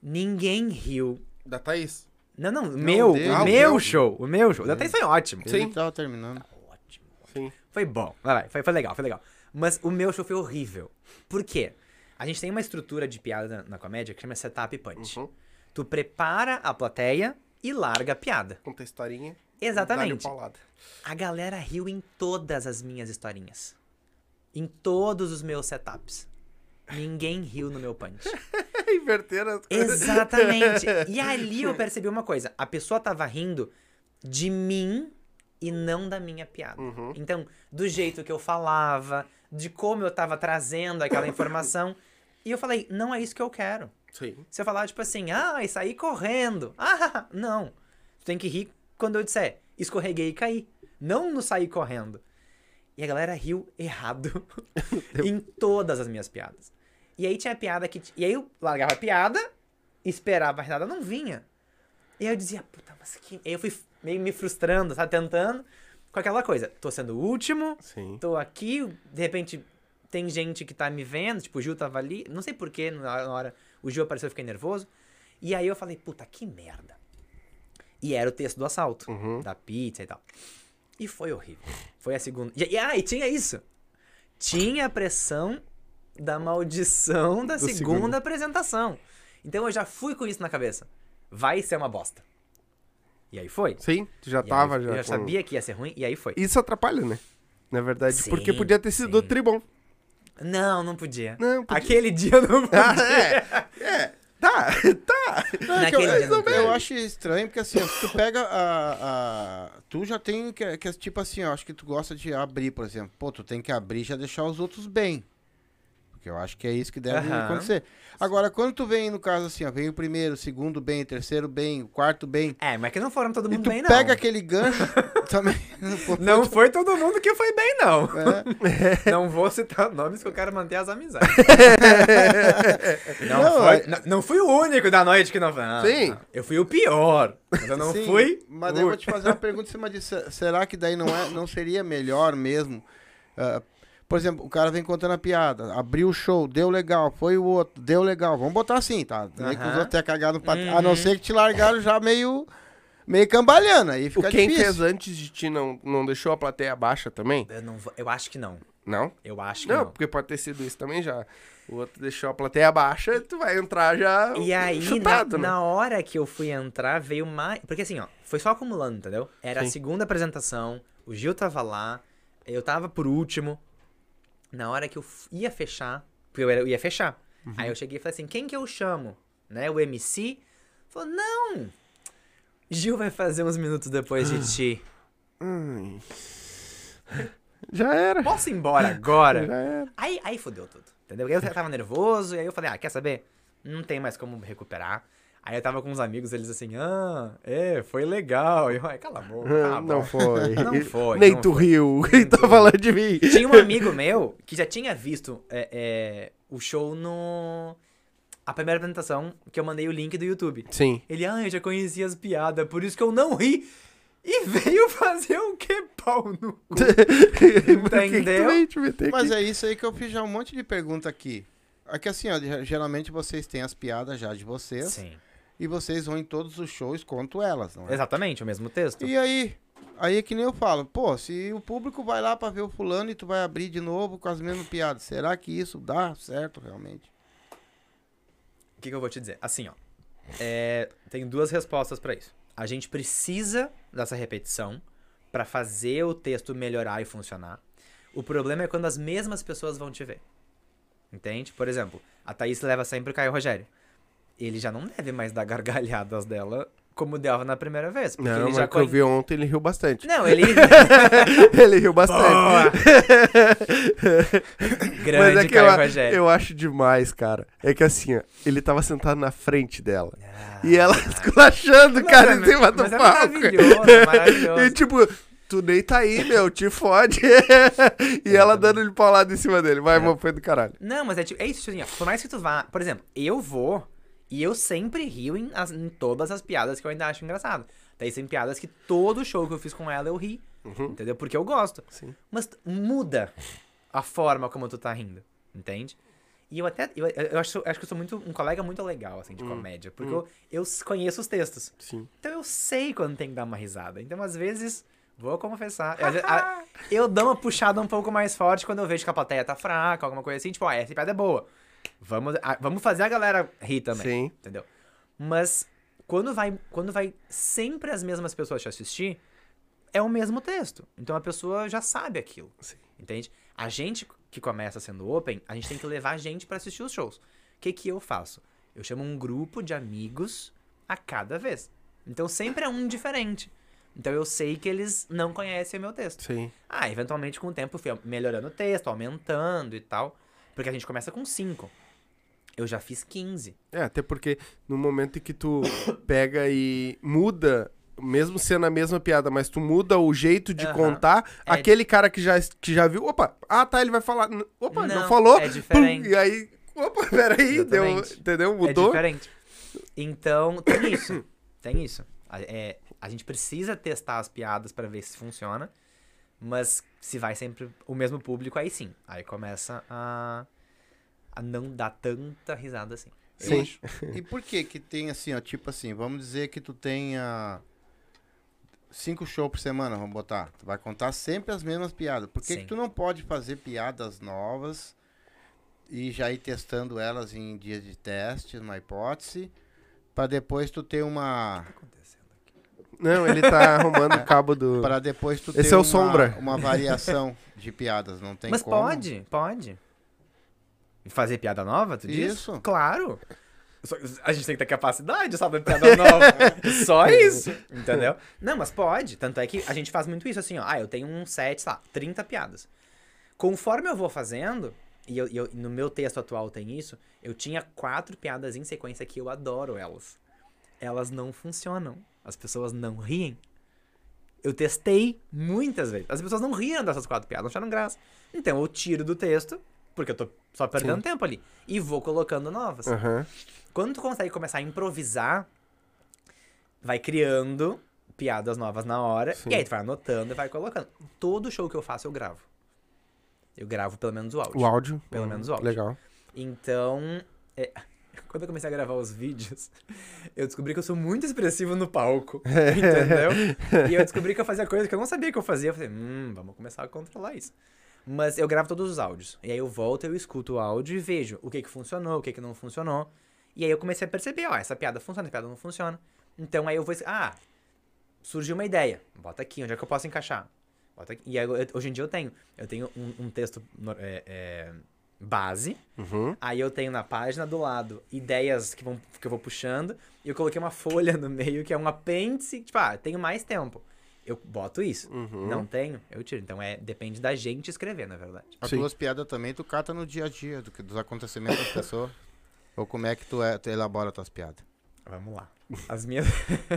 Speaker 3: Ninguém riu.
Speaker 1: Da Thaís.
Speaker 3: Não, não, o meu, o
Speaker 1: Ah,
Speaker 3: meu show, o meu show. Da Thaís foi ótimo.
Speaker 1: Sim.
Speaker 2: Ele tava terminando.
Speaker 3: Ótimo.
Speaker 1: Sim.
Speaker 3: Foi bom. Vai, vai, foi, foi legal, foi legal. Mas o meu show foi horrível. Por quê? A gente tem uma estrutura de piada na, na comédia que chama setup punch.
Speaker 1: Uhum.
Speaker 3: Tu prepara a plateia e larga a piada.
Speaker 1: Conta a historinha.
Speaker 3: Exatamente. A galera riu em todas as minhas historinhas. Em todos os meus setups. Ninguém riu no meu punch.
Speaker 1: Inverter as coisas.
Speaker 3: Exatamente. E ali eu percebi uma coisa. A pessoa tava rindo de mim e não da minha piada.
Speaker 1: Uhum.
Speaker 3: Então, do jeito que eu falava, de como eu tava trazendo aquela informação. E eu falei, não é isso que eu quero.
Speaker 1: Sim.
Speaker 3: Se eu falar, tipo assim, ah, e saí correndo. Ah, não. Tu tem que rir quando eu disser, escorreguei e caí. Não no sair correndo. E a galera riu errado em todas as minhas piadas. E aí tinha piada que. E aí eu largava a piada, esperava a risada, não vinha. E aí eu dizia, puta, mas que. Aí eu fui meio me frustrando, sabe? Tentando. Com aquela coisa, tô sendo o último,
Speaker 1: Sim.
Speaker 3: tô aqui, de repente tem gente que tá me vendo, tipo, o Gil tava ali, não sei porquê, na hora, na hora o Gil apareceu, eu fiquei nervoso. E aí eu falei, puta, que merda. E era o texto do assalto,
Speaker 1: Uhum.
Speaker 3: da pizza e tal. E foi horrível. Foi a segunda. E, e, ah, e tinha isso. Tinha a pressão da maldição da
Speaker 1: Do
Speaker 3: segunda
Speaker 1: segundo.
Speaker 3: apresentação. Então eu já fui com isso na cabeça. Vai ser uma bosta. E aí foi.
Speaker 1: Sim, tu já
Speaker 3: E aí
Speaker 1: tava
Speaker 3: eu
Speaker 1: já.
Speaker 3: já
Speaker 1: com-
Speaker 3: sabia que ia ser ruim, e aí foi.
Speaker 1: Isso atrapalha, né? Na verdade,
Speaker 3: Sim,
Speaker 1: porque podia ter sido
Speaker 3: sim.
Speaker 1: tribom.
Speaker 3: Não, não podia.
Speaker 1: Não, podia.
Speaker 3: Aquele dia eu não podia.
Speaker 1: Ah, é. É. Tá, tá.
Speaker 2: Não, é que eu,
Speaker 3: Naquele dia não
Speaker 2: eu, eu acho estranho, porque assim, tu pega a, a- Tu já tem que, que é tipo assim, ó, acho que tu gosta de abrir, por exemplo. Pô, tu tem que abrir e já deixar os outros bem. Porque eu acho que é isso que deve
Speaker 3: Aham.
Speaker 2: acontecer. Agora, quando tu vem, no caso assim, ó, vem o primeiro, o segundo bem, o terceiro bem, o quarto bem.
Speaker 3: É, mas que não foram todo mundo
Speaker 2: tu
Speaker 3: bem, não.
Speaker 2: pega aquele gancho também.
Speaker 3: Não foi todo mundo que foi bem, não.
Speaker 2: é.
Speaker 3: Não vou citar nomes que eu quero manter as amizades. não,
Speaker 2: Não,
Speaker 3: foi,
Speaker 2: é-
Speaker 3: não, não fui o único da noite que não foi.
Speaker 1: Sim.
Speaker 3: Eu fui o pior. Mas eu não
Speaker 2: Sim,
Speaker 3: fui.
Speaker 2: Mas daí eu vou te fazer uma pergunta em cima disso. Se- Será que daí não, é, não seria melhor mesmo? ah, por exemplo, o cara vem contando a piada, abriu o show, deu legal, foi o outro, deu legal. Vamos botar assim, tá? Nem que os outros tenham cagado no pat... A
Speaker 3: Uhum.
Speaker 2: não ser que te largaram já meio, meio cambalhando. Aí
Speaker 1: O
Speaker 2: fica
Speaker 1: quem
Speaker 2: difícil.
Speaker 1: fez antes de ti não, não deixou a plateia baixa também?
Speaker 3: Eu, não eu acho que não.
Speaker 1: Não?
Speaker 3: Eu acho que
Speaker 1: Não,
Speaker 3: não.
Speaker 1: porque pode ter sido isso também já. O outro deixou a plateia baixa, tu vai entrar já
Speaker 3: E aí,
Speaker 1: chutado,
Speaker 3: na,
Speaker 1: né?
Speaker 3: na hora que eu fui entrar, veio mais. Porque assim, ó, foi só acumulando, entendeu? Era a
Speaker 1: Sim.
Speaker 3: segunda apresentação, o Gil tava lá, eu tava por último. Na hora que eu ia fechar, porque eu, era- eu ia fechar.
Speaker 1: Uhum.
Speaker 3: Aí eu cheguei e falei assim: quem que eu chamo? Né? O MC? Falou: não! Gil vai fazer uns minutos depois de ti.
Speaker 1: Ai. Já era.
Speaker 3: Posso ir embora agora?
Speaker 1: Já era.
Speaker 3: Aí, aí fodeu tudo, entendeu? Eu tava nervoso, e aí eu falei, ah, quer saber? Não tem mais como recuperar. Aí eu tava com uns amigos, eles assim, ah, é, foi legal. E eu, ai, cala a boca, cala a
Speaker 1: não
Speaker 3: boca.
Speaker 1: foi.
Speaker 3: Não foi,
Speaker 1: Nem
Speaker 3: não
Speaker 1: tu
Speaker 3: foi.
Speaker 1: riu.
Speaker 3: Nem
Speaker 1: Quem tá falando de mim?
Speaker 3: Tinha um amigo meu que já tinha visto é, é, o show no... A primeira apresentação, que eu mandei o link do YouTube.
Speaker 1: Sim.
Speaker 3: Ele, ah, eu já conhecia as piadas, por isso que eu não ri. E veio fazer o que pau no cu.
Speaker 1: Que que
Speaker 3: Entendeu?
Speaker 2: Mas é isso aí que eu fiz já um monte de pergunta aqui. Aqui assim, ó, ge- geralmente vocês têm as piadas já de vocês.
Speaker 3: Sim.
Speaker 2: E vocês vão em todos os shows, conto elas, não é?
Speaker 3: Exatamente, o mesmo texto.
Speaker 2: E aí, aí é que nem eu falo, pô, se o público vai lá pra ver o fulano e tu vai abrir de novo com as mesmas piadas, será que isso dá certo realmente?
Speaker 3: O que, que eu vou te dizer? Assim, ó. é, tem duas respostas pra isso. A gente precisa dessa repetição pra fazer o texto melhorar e funcionar. O problema é quando as mesmas pessoas vão te ver. Entende? Por exemplo, a Thaís leva sempre o Caio Rogério. Ele já não deve mais dar gargalhadas dela como dava na primeira vez. Porque
Speaker 1: Não,
Speaker 3: ele já
Speaker 1: que eu
Speaker 3: conhe-
Speaker 1: vi ontem, ele riu bastante.
Speaker 3: Não, ele.
Speaker 1: ele riu bastante.
Speaker 3: Grande
Speaker 1: Mas é que eu,
Speaker 3: Rogério.
Speaker 1: eu acho demais, cara. É que assim, ó, ele tava sentado na frente dela.
Speaker 3: Ah,
Speaker 1: E ela esculachando cara
Speaker 3: é-
Speaker 1: em cima do
Speaker 3: mas é
Speaker 1: palco.
Speaker 3: maravilhoso, é maravilhoso.
Speaker 1: E tipo, tu nem tá aí, meu, te fode. e ela dando-lhe paulada em cima dele. Vai,
Speaker 3: É.
Speaker 1: foi do caralho.
Speaker 3: Não, mas é, tipo, é isso, assim, ó, por mais que tu vá. Por exemplo, eu vou e eu sempre rio em, as- em todas as piadas que eu ainda acho engraçado. Daí tem piadas que todo show que eu fiz com ela eu ri. Entendeu? Porque eu gosto.
Speaker 1: Sim.
Speaker 3: Mas muda a forma como tu tá rindo. Entende? E eu até. Eu, eu acho, acho que eu sou muito, um colega muito legal, assim, de comédia. Porque eu, eu s- conheço os textos.
Speaker 1: Sim.
Speaker 3: Então eu sei quando tem que dar uma risada. Então, às vezes, vou confessar. vezes, a- eu dou uma puxada um pouco mais forte quando eu vejo que a plateia tá fraca, alguma coisa assim. Tipo, ó, essa piada é boa. Vamos, a- vamos fazer a galera rir também.
Speaker 1: Sim.
Speaker 3: Entendeu? Mas quando vai, quando vai sempre as mesmas pessoas te assistir, é o mesmo texto. Então a pessoa já sabe aquilo.
Speaker 1: Sim.
Speaker 3: Entende? A gente que começa sendo open, a gente tem que levar a gente pra assistir os shows. O que que eu faço? Eu chamo um grupo de amigos a cada vez. Então sempre é um diferente. Então eu sei que eles não conhecem o meu texto.
Speaker 1: Sim.
Speaker 3: Ah, eventualmente com o tempo eu fui melhorando o texto, aumentando e tal. Porque a gente começa com 5. Eu já fiz 15.
Speaker 1: É, até porque no momento em que tu pega e muda, mesmo sendo a mesma piada, mas tu muda o jeito de
Speaker 3: Aham.
Speaker 1: contar,
Speaker 3: É-
Speaker 1: aquele cara que já, que já viu, opa, ah tá, ele vai falar, opa, não,
Speaker 3: Não,
Speaker 1: falou,
Speaker 3: é
Speaker 1: pum,
Speaker 3: diferente.
Speaker 1: e aí, opa, peraí, deu, entendeu?
Speaker 3: É
Speaker 1: Mudou?
Speaker 3: diferente. Então, tem isso. tem isso. A, é, a gente precisa testar as piadas pra ver se funciona. Mas se vai sempre o mesmo público, aí sim. Aí começa a, a não dar tanta risada assim.
Speaker 1: Sim.
Speaker 2: E por que que tem assim, ó, tipo assim, vamos dizer que tu tenha cinco shows por semana, vamos botar. Tu vai contar sempre as mesmas piadas. Por que, que tu não pode fazer piadas novas e já ir testando elas em dias de teste, uma hipótese, pra depois tu ter uma
Speaker 1: Não, ele tá arrumando o cabo do...
Speaker 2: para depois tu
Speaker 1: Esse
Speaker 2: ter
Speaker 1: é o
Speaker 2: uma,
Speaker 1: Sombra.
Speaker 2: uma variação de piadas, não tem
Speaker 3: Mas
Speaker 2: como.
Speaker 3: pode, pode. Fazer piada nova, tu diz?
Speaker 2: Isso.
Speaker 3: Claro. A gente tem que ter capacidade, de piada nova. Só isso, entendeu? Não, mas pode. Tanto é que a gente faz muito isso assim, ó. Ah, eu tenho um set, sei lá, 30 piadas. Conforme eu vou fazendo, e eu, eu- no meu texto atual tem isso, eu tinha quatro piadas em sequência que eu adoro elas. Elas não funcionam. As pessoas não riem. Eu testei muitas vezes. As pessoas não riam dessas quatro piadas, não acharam graça. Então eu tiro do texto, porque eu tô só perdendo
Speaker 1: Sim.
Speaker 3: tempo ali. E vou colocando novas.
Speaker 1: Aham.
Speaker 3: Quando tu consegue começar a improvisar, vai criando piadas novas na hora.
Speaker 1: Sim.
Speaker 3: E aí tu vai anotando e vai colocando. Todo show que eu faço, eu gravo. Eu gravo pelo menos o áudio.
Speaker 1: O áudio.
Speaker 3: Pelo
Speaker 1: Hum,
Speaker 3: menos o áudio.
Speaker 1: Legal.
Speaker 3: Então, é, quando eu comecei a gravar os vídeos, eu descobri que eu sou muito expressivo no palco. entendeu? E eu descobri que eu fazia coisas que eu não sabia que eu fazia. Eu falei, hum, vamos começar a controlar isso. Mas eu gravo todos os áudios. E aí eu volto, eu escuto o áudio e vejo o que que funcionou, o que que não funcionou. E aí eu comecei a perceber, ó, essa piada funciona, essa piada não funciona. Então aí eu vou, ah, surgiu uma ideia. Bota aqui, onde é que eu posso encaixar? Bota aqui. E aí, eu- hoje em dia eu tenho. Eu tenho um, um texto é, é, base.
Speaker 1: Uhum.
Speaker 3: Aí eu tenho na página do lado ideias que, vão, que eu vou puxando. E eu coloquei uma folha no meio que é um apêndice. Tipo, ah, tenho mais tempo. Eu boto isso.
Speaker 1: Uhum.
Speaker 3: Não tenho, eu tiro. Então é, depende da gente escrever, na verdade.
Speaker 2: As
Speaker 1: Sim.
Speaker 2: tuas piadas também tu cata no dia a dia, do que, dos acontecimentos das pessoas. Ou como é que tu, é, tu elabora tuas piadas?
Speaker 3: Vamos lá. As minhas,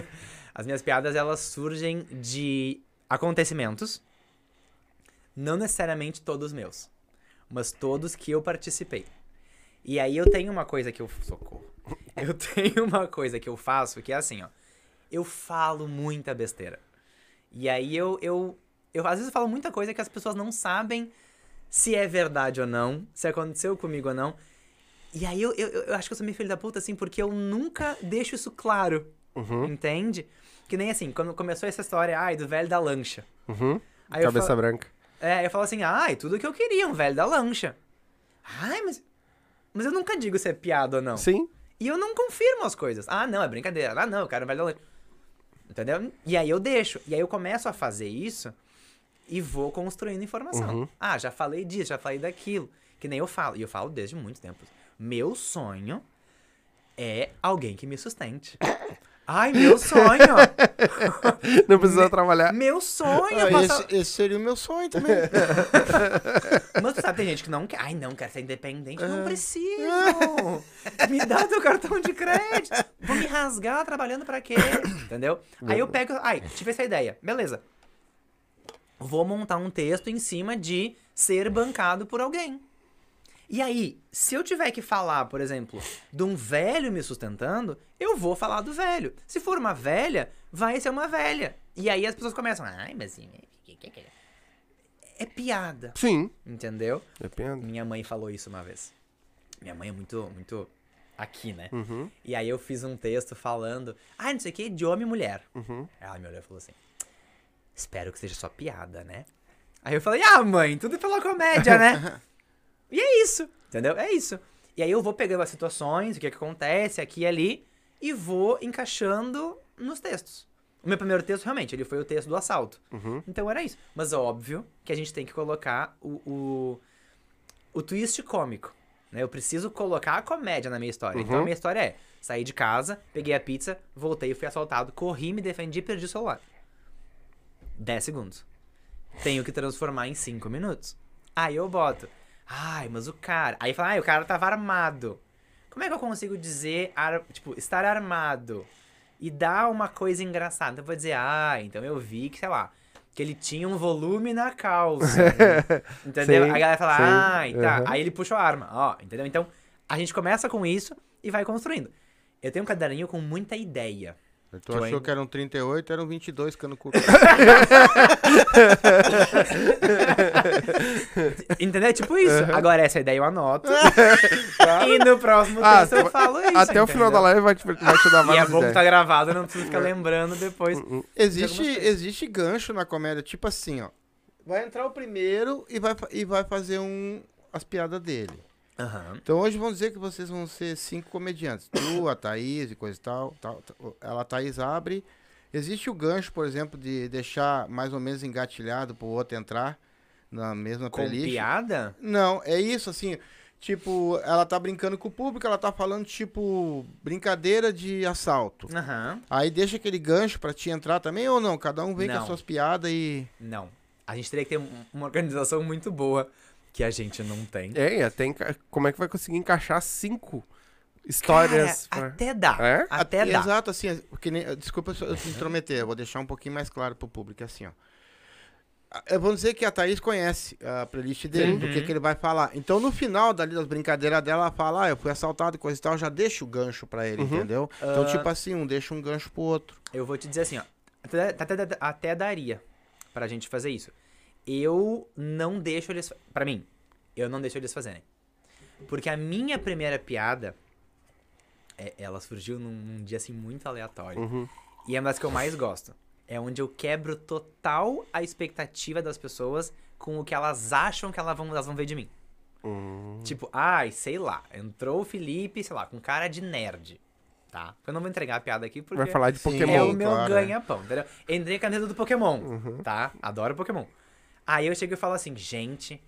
Speaker 3: as minhas piadas, elas surgem de acontecimentos. Não necessariamente todos meus. Mas todos que eu participei. E aí eu tenho uma coisa que eu... Socorro. Eu tenho uma coisa que eu faço que é assim, ó. Eu falo muita besteira. E aí eu, eu, eu às vezes falo muita coisa que as pessoas não sabem se é verdade ou não, se aconteceu comigo ou não. E aí eu, eu, eu acho que eu sou meio filho da puta, assim, porque eu nunca deixo isso claro,
Speaker 1: Uhum.
Speaker 3: entende? Que nem assim, quando começou essa história, ai, do velho da lancha.
Speaker 1: Uhum.
Speaker 3: Aí eu
Speaker 1: Cabeça
Speaker 3: falo,
Speaker 1: branca.
Speaker 3: é, eu falo assim, ai, tudo que eu queria, um velho da lancha. Ai, mas, mas eu nunca digo se é piada ou não.
Speaker 1: Sim.
Speaker 3: E eu não confirmo as coisas. Ah, não, é brincadeira. Ah, não, o cara vai dar leite. Entendeu? E aí eu deixo. E aí eu começo a fazer isso e vou construindo informação.
Speaker 1: Uhum.
Speaker 3: Ah, já falei disso, já falei daquilo. Que nem eu falo. E eu falo desde muito tempo. Meu sonho é alguém que me sustente. Ai, meu sonho!
Speaker 1: Não precisa trabalhar.
Speaker 3: meu sonho!
Speaker 2: Ah,
Speaker 3: passar-
Speaker 2: esse, esse seria o meu sonho também.
Speaker 3: Mas tu sabe, tem gente que não quer. Ai, não, quero ser independente.
Speaker 2: É.
Speaker 3: Não preciso. Me dá teu cartão de crédito. Vou me rasgar trabalhando pra quê? Entendeu? Aí eu pego. Ai, tive essa ideia. Beleza. Vou montar um texto em cima de ser bancado por alguém. E aí, se eu tiver que falar, por exemplo, de um velho me sustentando, eu vou falar do velho. Se for uma velha, vai ser uma velha. E aí as pessoas começam. Ai, mas. É piada.
Speaker 1: Sim.
Speaker 3: Entendeu?
Speaker 1: Depende.
Speaker 3: Minha mãe falou isso uma vez. Minha mãe é muito, muito aqui, né?
Speaker 1: Uhum.
Speaker 3: E aí eu fiz um texto falando, ah, não sei o que, de homem e mulher.
Speaker 1: Uhum.
Speaker 3: Ela me olhou e falou assim, espero que seja só piada, né? Aí eu falei, ah, mãe, tudo pela comédia, né? e é isso, entendeu? É isso. E aí eu vou pegando as situações, o que, que acontece aqui e ali, e vou encaixando nos textos. O meu primeiro texto, realmente, ele foi o texto do assalto.
Speaker 1: Uhum.
Speaker 3: Então era isso. Mas óbvio que a gente tem que colocar o, o, o twist cômico. Né? Eu preciso colocar a comédia na minha história. Então a
Speaker 1: Uhum.
Speaker 3: minha história é: saí de casa, peguei a pizza, voltei, fui assaltado, corri, me defendi e perdi o celular. 10 segundos. Tenho que transformar em 5 minutos. Aí eu boto. Ai, mas o cara. Aí fala, ai, o cara tava armado. Como é que eu consigo dizer, ar- tipo, estar armado e dar uma coisa engraçada? Então eu vou dizer, ah, então eu vi que, sei lá, que ele tinha um volume na calça. né? entendeu?
Speaker 1: Sim,
Speaker 3: Aí a galera fala,
Speaker 1: sim,
Speaker 3: ah, tá.
Speaker 1: aham.
Speaker 3: Aí ele puxa a arma, ó, entendeu? Então a gente começa com isso e vai construindo. Eu tenho um caderninho com muita ideia.
Speaker 2: Tu
Speaker 3: Tu
Speaker 2: achou
Speaker 3: ainda-
Speaker 2: que eram 38, eram 22 cano curto.
Speaker 3: Entendeu? É tipo isso. Agora essa ideia eu anoto. e no próximo
Speaker 1: Ah,
Speaker 3: texto eu falo isso.
Speaker 1: Até o final da
Speaker 3: entendeu?
Speaker 1: live vai te, vai te dar
Speaker 3: E é
Speaker 1: várias
Speaker 3: bom que tá gravado, não preciso ficar lembrando depois.
Speaker 2: Existe,
Speaker 3: algumas coisas.
Speaker 2: existe gancho na comédia, tipo assim, ó. Vai entrar o primeiro e vai, e vai fazer um, as piadas dele.
Speaker 3: Aham.
Speaker 2: Então hoje vamos dizer que vocês vão ser cinco comediantes. Tu, a Thaís e coisa e tal, tal. tal. Ela, a Thaís abre. Existe o gancho, por exemplo, de deixar mais ou menos engatilhado pro outro entrar na mesma
Speaker 3: Com
Speaker 2: playlist.
Speaker 3: piada?
Speaker 2: Não, é isso, assim. Tipo, ela tá brincando com o público, ela tá falando, tipo, brincadeira de assalto.
Speaker 3: Aham.
Speaker 2: Aí deixa aquele gancho pra te entrar também ou não? Cada um vem com
Speaker 3: Não.
Speaker 2: as suas piadas e.
Speaker 3: Não. A gente teria que ter um- uma organização muito boa que a gente não tem.
Speaker 1: É, até enca- como é que vai conseguir encaixar cinco histórias?
Speaker 3: Cara,
Speaker 1: pra-
Speaker 3: até dá.
Speaker 1: É?
Speaker 3: Até dá.
Speaker 2: Exato, assim, é, porque nem- desculpa eu te intrometer, eu vou deixar um pouquinho mais claro pro público, é assim, ó. Eu vou dizer que a Thaís conhece a playlist dele,
Speaker 3: Sim.
Speaker 2: do que, que ele vai falar. Então, no final dali das brincadeiras dela, ela fala, ah, eu fui assaltado e coisa e tal, já deixa o gancho pra ele,
Speaker 1: Uhum.
Speaker 2: entendeu? Então,
Speaker 3: Ah.
Speaker 2: tipo assim, um deixa um gancho pro outro.
Speaker 3: Eu vou te dizer assim, ó. Até, até, até daria pra gente fazer isso. Eu não deixo eles. Pra mim, eu não deixo eles fazerem. Porque a minha primeira piada. é- ela surgiu num, num dia assim muito aleatório.
Speaker 1: Uhum.
Speaker 3: E é uma das que eu mais gosto. É onde eu quebro total a expectativa das pessoas com o que elas acham que elas vão, elas vão ver de mim.
Speaker 1: Hum.
Speaker 3: Tipo, ai, sei lá, entrou o Felipe, sei lá, com cara de nerd. Tá? Eu não vou entregar a piada aqui porque
Speaker 1: Vai falar de
Speaker 2: Sim.
Speaker 1: Pokémon.
Speaker 3: é o meu
Speaker 2: claro, é.
Speaker 3: ganha-pão, entendeu? Entrei com a caneta do Pokémon,
Speaker 1: Uhum.
Speaker 3: tá? Adoro Pokémon. Aí eu chego e falo assim, gente,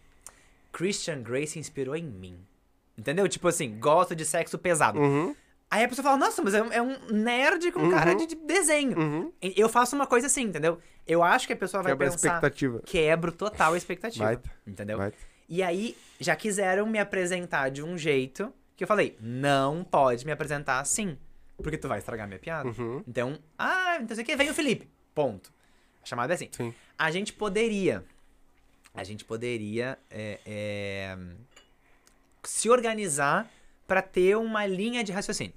Speaker 3: Christian Grey se inspirou em mim. Entendeu? Tipo assim, gosto de sexo pesado.
Speaker 1: Uhum.
Speaker 3: Aí a pessoa fala, nossa, mas é um, é nerd com cara de, de desenho.
Speaker 1: Uhum.
Speaker 3: Eu faço uma coisa assim, entendeu? Eu acho que a pessoa vai
Speaker 1: Quebra a
Speaker 3: pensar...
Speaker 1: expectativa.
Speaker 3: Quebro total a expectativa.
Speaker 1: Baita.
Speaker 3: Entendeu?
Speaker 1: Baita.
Speaker 3: E aí, já quiseram me apresentar de um jeito que eu falei, não pode me apresentar assim, porque tu vai estragar minha piada.
Speaker 1: Uhum.
Speaker 3: Então, ah, então sei o que, vem o Felipe. Ponto. A chamada é assim.
Speaker 1: Sim.
Speaker 3: A gente poderia, a gente poderia é, é, se organizar pra ter uma linha de raciocínio.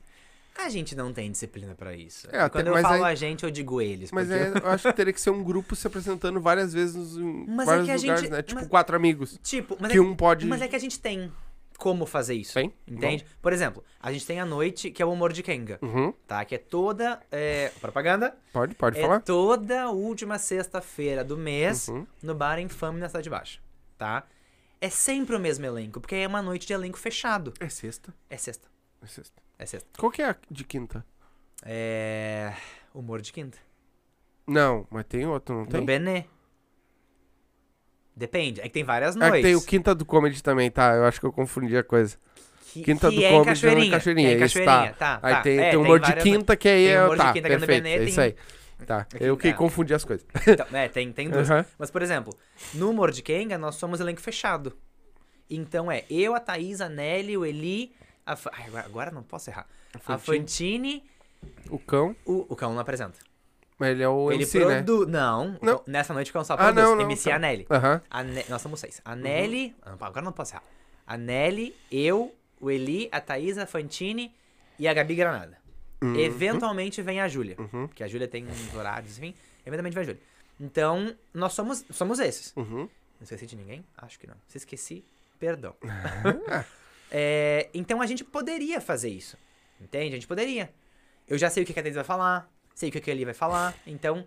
Speaker 3: A gente não tem disciplina pra isso.
Speaker 1: É, até-
Speaker 3: Quando eu falo
Speaker 1: aí-
Speaker 3: a gente, eu digo eles.
Speaker 1: Mas
Speaker 3: porque
Speaker 1: é, eu acho que teria que ser um grupo se apresentando várias vezes em
Speaker 3: Mas é
Speaker 1: vários lugares,
Speaker 3: gente-
Speaker 1: né? Tipo,
Speaker 3: mas-
Speaker 1: quatro amigos.
Speaker 3: Tipo, mas
Speaker 1: que
Speaker 3: é,
Speaker 1: um pode.
Speaker 3: mas é que a gente tem como fazer isso.
Speaker 1: Tem?
Speaker 3: Entende? Por exemplo, a gente tem a noite que é o humor de Kenga,
Speaker 1: Uhum.
Speaker 3: tá? Que é toda. é, propaganda?
Speaker 1: Pode, pode
Speaker 3: é
Speaker 1: falar.
Speaker 3: toda última sexta-feira do mês
Speaker 1: Uhum.
Speaker 3: no Bar Infame na Cidade Baixa, tá? É sempre o mesmo elenco, porque é uma noite de elenco fechado.
Speaker 1: É sexta.
Speaker 3: É sexta.
Speaker 1: É sexta.
Speaker 3: É sexta.
Speaker 1: Qual que é a de quinta?
Speaker 3: É. Humor de quinta.
Speaker 1: Não, mas tem outro, não
Speaker 3: No
Speaker 1: tem?
Speaker 3: Benê. Depende. É que tem várias noites.
Speaker 1: que tem o quinta do comedy também, tá? Eu acho que eu confundi a coisa.
Speaker 3: Que,
Speaker 1: Quinta
Speaker 3: que
Speaker 1: do
Speaker 3: é
Speaker 1: Comedy,
Speaker 3: Cachoeirinha.
Speaker 1: é em Cachoeirinha,
Speaker 3: É em
Speaker 1: isso,
Speaker 3: Cachoeirinha, tá.
Speaker 1: Aí
Speaker 3: tá.
Speaker 1: tem,
Speaker 3: É,
Speaker 1: tem humor de quinta que aí é. Tá,
Speaker 3: quinta é
Speaker 1: perfeito. É isso aí. Tá, eu que
Speaker 3: é.
Speaker 1: confundi as coisas.
Speaker 3: Então, é, tem, tem duas.
Speaker 1: Aham.
Speaker 3: Mas, por exemplo, no Humor de Kenga, nós somos elenco fechado. Então é eu, a Thaís, a Nelly, o Eli. A Ai, agora- agora não posso errar. A Fantine,
Speaker 1: O cão,
Speaker 3: o, o Cão não apresenta.
Speaker 1: Mas ele é o
Speaker 3: ele
Speaker 1: MC, né?
Speaker 3: Não,
Speaker 1: Não.
Speaker 3: Nessa noite o Cão só
Speaker 1: Ah,
Speaker 3: produz.
Speaker 1: não, não,
Speaker 3: MC
Speaker 1: tá.
Speaker 3: a Nelly.
Speaker 1: Aham.
Speaker 3: A Ne- Nós somos seis. A
Speaker 1: Uhum.
Speaker 3: Nelly. Ah, Agora não posso errar. A Nelly, eu, o Eli, a Thaís, a Fantine e a Gabi Granada.
Speaker 1: Uhum.
Speaker 3: Eventualmente vem a Júlia.
Speaker 1: Uhum.
Speaker 3: Porque a Júlia tem uns horários, enfim. Eventualmente vem a Júlia. Então, nós somos, somos esses.
Speaker 1: Uhum.
Speaker 3: Não esqueci de ninguém? Acho que não. Se esqueci, perdão. É, então a gente poderia fazer isso. Entende? A gente poderia. Eu já sei o que a Thaís vai falar, sei o que a Eli vai falar. Então,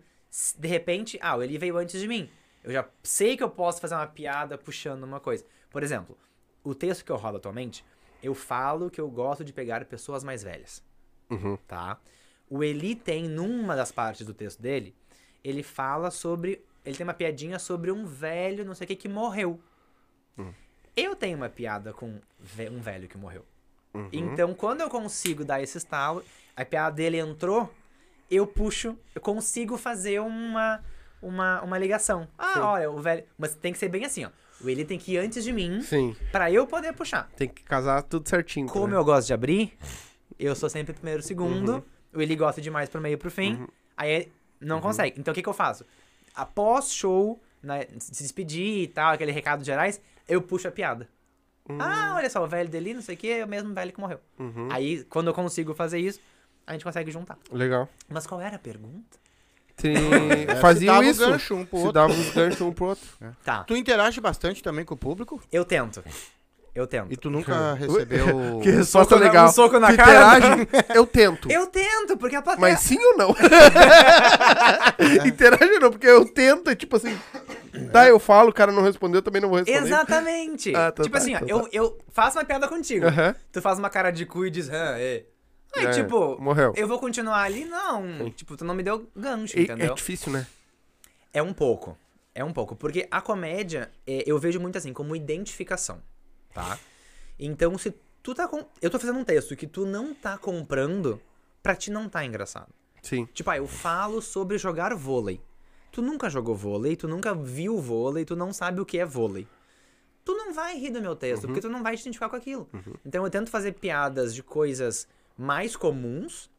Speaker 3: de repente, ah, o Eli veio antes de mim. Eu já sei que eu posso fazer uma piada puxando uma coisa. Por exemplo, o texto que eu rodo atualmente, eu falo que eu gosto de pegar pessoas mais velhas
Speaker 1: Uhum.
Speaker 3: tá? O Eli tem, numa das partes do texto dele, ele fala sobre. Ele tem uma piadinha sobre um velho, não sei o que, que morreu. Eu tenho uma piada com um velho que morreu.
Speaker 1: Uhum.
Speaker 3: Então, quando eu consigo dar esse estalo, a piada dele entrou, eu puxo, eu consigo fazer uma, uma, uma ligação. Ah,
Speaker 1: Sim.
Speaker 3: olha, o velho. Mas tem que ser bem assim, ó. O Eli tem que ir antes de mim,
Speaker 1: Sim,
Speaker 3: pra eu poder puxar.
Speaker 1: tem que casar tudo certinho.
Speaker 3: Como
Speaker 1: né?
Speaker 3: eu gosto de abrir, eu sou sempre primeiro segundo.
Speaker 1: Uhum.
Speaker 3: O Eli gosta demais pro meio e pro fim. Aí ele não consegue. Então o que, que eu faço? Após show, né, se despedir e tal, aquele recado gerais, eu puxo a piada. Ah, olha só, o velho dele, não sei o que, é o mesmo velho que morreu.
Speaker 1: Uhum.
Speaker 3: Aí, quando eu consigo fazer isso, a gente consegue juntar.
Speaker 1: Legal.
Speaker 3: Mas qual era a pergunta?
Speaker 1: Tem...
Speaker 2: É, se
Speaker 1: Faziam
Speaker 2: dava o
Speaker 1: isso.
Speaker 2: gancho um pro
Speaker 1: se
Speaker 2: outro.
Speaker 1: dava os ganchos um pro outro.
Speaker 3: Tá,
Speaker 2: Tu interage bastante também com o público?
Speaker 3: eu tento. Eu tento.
Speaker 2: E tu nunca recebeu.
Speaker 1: Que resposta
Speaker 3: Soco na-
Speaker 1: legal.
Speaker 3: um soco na
Speaker 1: Tu
Speaker 3: cara.
Speaker 1: interage? Eu tento.
Speaker 3: Eu tento, porque a plateia...
Speaker 1: Mas sim ou não? Interage ou não? Porque eu tento, é tipo assim. Tá, eu falo, o cara não respondeu, eu também não vou responder.
Speaker 3: Exatamente.
Speaker 1: Ah, então
Speaker 3: tipo
Speaker 1: tá,
Speaker 3: assim, ó,
Speaker 1: então
Speaker 3: eu, eu faço uma piada contigo.
Speaker 1: Aham.
Speaker 3: Tu faz uma cara de cu e diz, ah, é.
Speaker 1: É,
Speaker 3: tipo,
Speaker 1: morreu.
Speaker 3: eu vou continuar ali? Não. Tipo, tu não me deu gancho,
Speaker 1: E-
Speaker 3: entendeu?
Speaker 1: É difícil, né?
Speaker 3: É um pouco. É um pouco. Porque a comédia, é, eu vejo muito assim, como identificação, tá? Então, se tu tá com... Eu tô fazendo um texto que tu não tá comprando, pra ti não tá engraçado.
Speaker 1: Sim.
Speaker 3: Tipo, ah, eu falo sobre jogar vôlei. Tu nunca jogou vôlei, tu nunca viu vôlei, tu não sabe o que é vôlei. Tu não vai rir do meu texto, porque tu não vai te identificar com aquilo. Então eu tento fazer piadas de coisas mais comuns,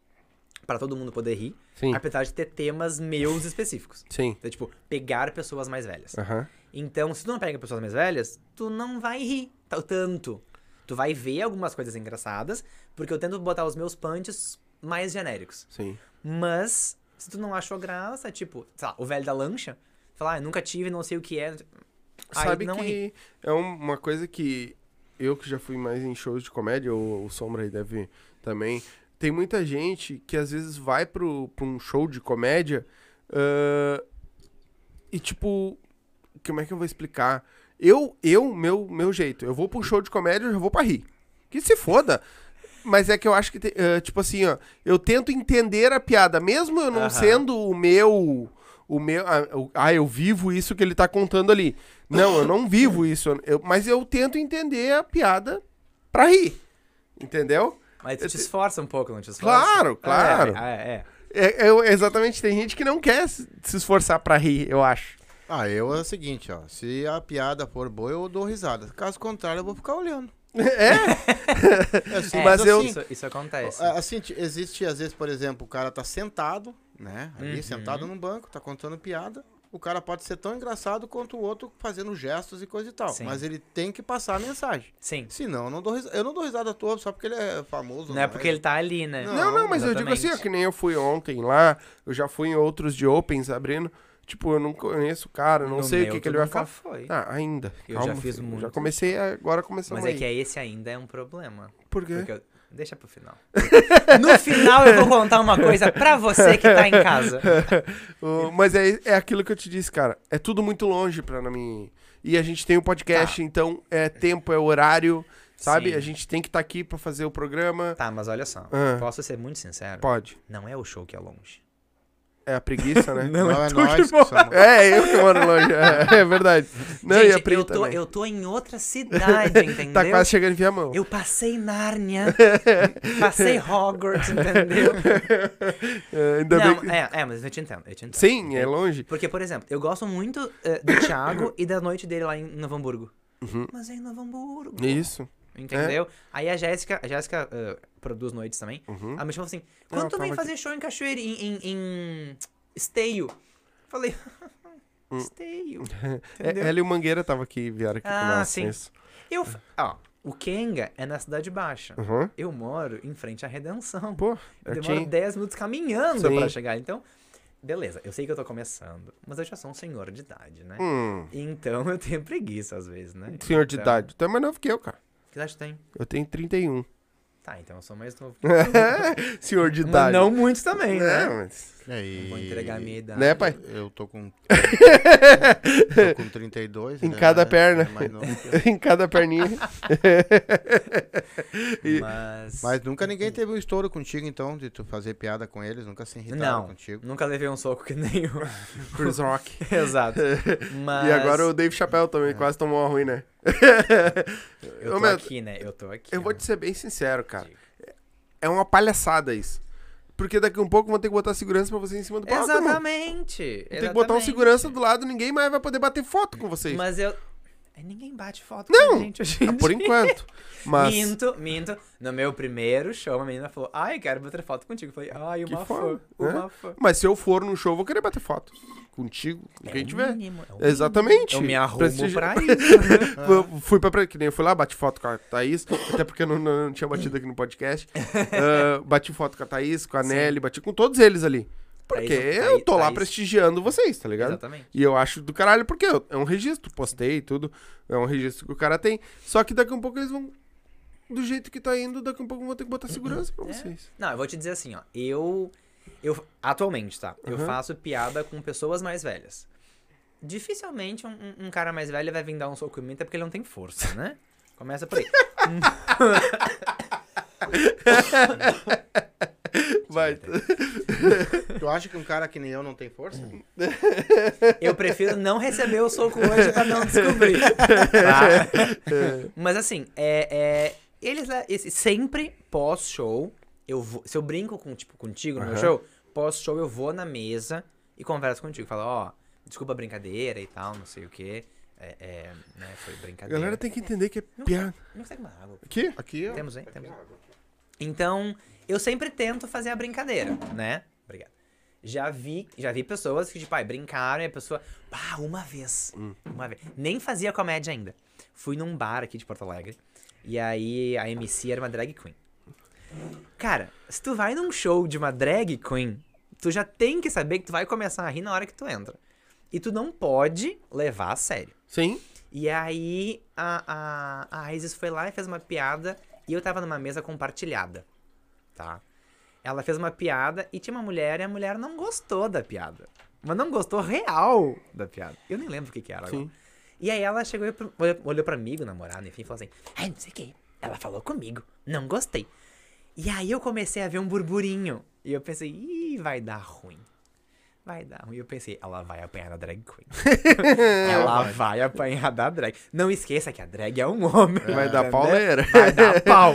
Speaker 3: pra todo mundo poder rir,
Speaker 1: Sim.
Speaker 3: apesar de ter temas meus específicos.
Speaker 1: Sim.
Speaker 3: Então, tipo, pegar pessoas mais velhas.
Speaker 1: Aham.
Speaker 3: Então, se tu não pega pessoas mais velhas, tu não vai rir tanto. Tu vai ver algumas coisas engraçadas, porque eu tento botar os meus punches mais genéricos.
Speaker 1: Sim.
Speaker 3: Mas, se tu não achou graça, tipo, sei lá, o velho da lancha, falar, ah, nunca tive, não sei o que é. Aí
Speaker 1: Sabe
Speaker 3: não
Speaker 1: que
Speaker 3: ri.
Speaker 1: é um- uma coisa que eu que já fui mais em shows de comédia, ou o Sombra aí deve também. Tem muita gente que às vezes vai pro, pra um show de comédia ah, e tipo. Como é que eu vou explicar? Eu, eu, meu, meu jeito, eu vou pra um show de comédia, eu já vou pra rir. Que se foda. Mas é que eu acho que, te- ah, tipo assim, ó, eu tento entender a piada, mesmo eu não
Speaker 3: Aham.
Speaker 1: sendo o meu. O meu. Ah, ah, eu vivo isso que ele tá contando ali. Não, eu não vivo isso. eu- mas eu tento entender a piada pra rir. Entendeu?
Speaker 3: Mas tu te esforça um pouco, não te esforça?
Speaker 1: Claro, claro.
Speaker 3: É, é, é.
Speaker 1: É, eu- exatamente, tem gente que não quer se esforçar pra rir, eu acho.
Speaker 2: Ah, eu é o seguinte, ó. Se a piada for boa, eu dou risada. Caso contrário, eu vou ficar olhando.
Speaker 1: É?
Speaker 2: É assim,
Speaker 3: É,
Speaker 1: Mas eu-
Speaker 3: Isso, isso acontece.
Speaker 2: Ah, Assim, existe, às vezes, por exemplo, o cara tá sentado, né? Ali,
Speaker 3: Uhum.
Speaker 2: sentado num banco, tá contando piada. O cara pode ser tão engraçado quanto o outro fazendo gestos e coisa e tal.
Speaker 3: Sim.
Speaker 2: Mas ele tem que passar a mensagem.
Speaker 3: Sim.
Speaker 2: Senão, eu não dou risada. Eu não dou risada à toa só porque ele é famoso.
Speaker 3: Não é porque ele tá ali, né?
Speaker 2: Não,
Speaker 1: Não, não, mas eu digo assim, ó,
Speaker 3: exatamente.
Speaker 1: que nem eu fui ontem lá, eu já fui em outros de Opens abrindo. Tipo, eu não conheço o cara, não
Speaker 3: No
Speaker 1: sei o que, que ele vai
Speaker 3: nunca
Speaker 1: falar.
Speaker 3: foi.
Speaker 1: Ah, ainda.
Speaker 3: Eu já
Speaker 1: Calma,
Speaker 3: fiz
Speaker 1: filho,
Speaker 3: muito.
Speaker 1: Já comecei, agora começamos
Speaker 3: Mas é
Speaker 1: aí.
Speaker 3: que esse ainda é um problema.
Speaker 1: Por quê?
Speaker 3: Porque eu- Deixa pro final. No final eu vou contar uma coisa pra você que tá em casa.
Speaker 1: O- mas é, é aquilo que eu te disse, cara. É tudo muito longe pra mim. E a gente tem um podcast,
Speaker 3: Tá.
Speaker 1: então é tempo, é horário. sabe?
Speaker 3: Sim.
Speaker 1: A gente tem que estar aqui pra fazer o programa.
Speaker 3: Tá, mas olha só.
Speaker 1: Ah.
Speaker 3: Posso ser muito sincero?
Speaker 1: Pode.
Speaker 3: Não é o show que é longe.
Speaker 1: É a preguiça, né?
Speaker 2: Não, é
Speaker 3: tu
Speaker 2: nós
Speaker 3: que
Speaker 2: que somos.
Speaker 1: É, eu que moro longe. É, é verdade. Não, e a
Speaker 3: Gente,
Speaker 1: Pri
Speaker 3: eu tô,
Speaker 1: também.
Speaker 3: eu tô em outra cidade, entendeu?
Speaker 1: Tá quase chegando em Viamão.
Speaker 3: Eu passei Nárnia, passei Hogwarts, entendeu?
Speaker 1: É, ainda bem
Speaker 3: Não,
Speaker 1: que...
Speaker 3: é, é, mas eu te entendo, eu te entendo.
Speaker 1: Sim, é longe.
Speaker 3: Porque, por exemplo, eu gosto muito eh, do Thiago e da noite dele lá em Novo Hamburgo.
Speaker 1: Uhum.
Speaker 3: Mas é em Novo Hamburgo.
Speaker 1: Isso.
Speaker 3: Entendeu? Aí a Jéssica, a Jéssica eh, produz noites também.
Speaker 1: Uhum.
Speaker 3: Ela me chamou assim: quando tu vem fazer show em Cachoeira, em, em, em Esteio? Falei, Esteio.
Speaker 1: É,
Speaker 3: Entendeu?
Speaker 1: ela e o Mangueira tava aqui, vieram aqui com
Speaker 3: Ah,
Speaker 1: nós.
Speaker 3: sim.
Speaker 1: isso.
Speaker 3: Eu, f- ó, o Kenga é na Cidade Baixa.
Speaker 1: Uhum.
Speaker 3: Eu moro em frente à Redenção.
Speaker 1: Pô,
Speaker 3: Eu
Speaker 1: eu
Speaker 3: demoro
Speaker 1: tinha...
Speaker 3: 10 minutos caminhando pra chegar. Então, beleza, eu sei que eu tô começando, mas eu já sou um senhor de idade, né?
Speaker 1: Hum,
Speaker 3: Então eu tenho preguiça às vezes, né?
Speaker 1: senhor de
Speaker 3: Então,
Speaker 1: idade. Tu é mais novo que eu, cara.
Speaker 3: Que idade tu tem?
Speaker 1: Eu tenho 31.
Speaker 3: Tá, então eu sou mais novo.
Speaker 1: senhor de
Speaker 3: mas
Speaker 1: idade.
Speaker 3: não muito também,
Speaker 1: É,
Speaker 3: né?
Speaker 1: mas...
Speaker 2: É, e-
Speaker 3: Não vou entregar a minha idade.
Speaker 1: Né, pai?
Speaker 2: Eu tô com. tô com 32.
Speaker 1: Em
Speaker 2: né?
Speaker 1: cada perna.
Speaker 2: É que eu.
Speaker 1: em cada perninha. E-
Speaker 3: Mas...
Speaker 2: Mas nunca ninguém teve um estouro contigo, então, de tu fazer piada com eles, nunca se irritaram
Speaker 3: Não,
Speaker 2: contigo.
Speaker 3: nunca levei um soco que nem o...
Speaker 1: Chris Rock.
Speaker 3: Exato. Mas...
Speaker 1: E agora o Dave Chappelle também quase tomou uma ruim, né?
Speaker 3: Eu tô aqui, né? Eu tô aqui.
Speaker 1: Eu vou
Speaker 3: né?
Speaker 1: te ser bem sincero, cara.
Speaker 3: Digo.
Speaker 1: É uma palhaçada isso. Porque daqui a um pouco vão ter que botar segurança pra você em cima do palco.
Speaker 3: Exatamente.
Speaker 1: Tem que botar um segurança do lado, ninguém mais vai poder bater foto com vocês.
Speaker 3: Mas eu... É, Ninguém bate foto
Speaker 1: Não,
Speaker 3: com a gente hoje em
Speaker 1: Ah, Por enquanto. Mas.
Speaker 3: Minto, minto. No meu primeiro show, a menina falou, ai, quero bater foto contigo. Eu falei, ai,
Speaker 1: Que
Speaker 3: uma
Speaker 1: foda,
Speaker 3: fã,
Speaker 1: né?
Speaker 3: uma fã.
Speaker 1: Mas se eu for no show, eu vou querer bater foto. Contigo, com quem
Speaker 3: o
Speaker 1: tiver.
Speaker 3: mínimo, é
Speaker 1: Exatamente.
Speaker 3: Eu me arrumo
Speaker 1: Prestigi-
Speaker 3: pra isso. né?
Speaker 1: Fui pra. Que nem eu fui lá, bati foto com a Thaís, até porque eu não, não, não tinha batido aqui no podcast. Ah, bati foto com a Thaís, com a
Speaker 3: Sim.
Speaker 1: Nelly, bati com todos eles ali. Porque eu tô lá prestigiando vocês, tá ligado?
Speaker 3: Exatamente.
Speaker 1: E eu acho do caralho, porque é um registro, postei tudo, é um registro que o cara tem. Só que daqui a um pouco eles vão. Do jeito que tá indo, daqui a um pouco vão ter que botar segurança pra
Speaker 3: É.
Speaker 1: vocês.
Speaker 3: Não, eu vou te dizer assim, ó. Eu. Eu atualmente, tá? Eu
Speaker 1: Uhum.
Speaker 3: faço piada com pessoas mais velhas. Dificilmente um, um- um cara mais velho vai vir dar um soco em mim, até porque ele não tem força, né? Começa por aí.
Speaker 1: Vai.
Speaker 2: Tu acha que um cara que nem eu não tem força?
Speaker 3: Eu prefiro não receber o soco hoje pra não descobrir. tá? Mas assim, é, é, eles lá- esse- sempre pós-show, eu vou, se eu brinco com, tipo, contigo no meu
Speaker 1: Aham.
Speaker 3: show, pós-show eu vou na mesa e converso contigo. Falo, ó, desculpa a brincadeira e tal, não sei o quê. É, é, né, foi
Speaker 1: A
Speaker 3: brincadeira.
Speaker 1: galera tem que entender que é piada.
Speaker 3: Não consegue mais água.
Speaker 1: Aqui?
Speaker 2: Aqui, ó.
Speaker 3: Temos, hein? Temos. Então, eu sempre tento fazer a brincadeira, né? Obrigado. Já vi, já vi pessoas que, tipo, ai, brincaram e a pessoa. Ah, uma vez. Uma vez. Nem fazia comédia ainda. Fui num bar aqui de Porto Alegre. E aí a MC era uma drag queen. Cara, se tu vai num show de uma drag queen, tu já tem que saber que tu vai começar a rir na hora que tu entra. E tu não pode levar a sério.
Speaker 1: Sim.
Speaker 3: E aí a, a, a Isis foi lá e fez uma piada e eu tava numa mesa compartilhada, tá? Ela fez uma piada e tinha uma mulher e a mulher não gostou da piada. Mas não gostou real da piada. Eu nem lembro o que que era agora.
Speaker 1: Sim.
Speaker 3: E aí ela chegou e olhou- pra amigo, namorado, enfim, e falou assim: Ai, não sei o que. Ela falou comigo, não gostei. E aí eu comecei a ver um burburinho. E eu pensei, ih, vai dar ruim. Vai dar ruim. E eu pensei, ela vai apanhar da drag queen. ela vai apanhar da drag. Não esqueça que a drag é um homem.
Speaker 1: Vai dar pauleira.
Speaker 3: Vai dar pau.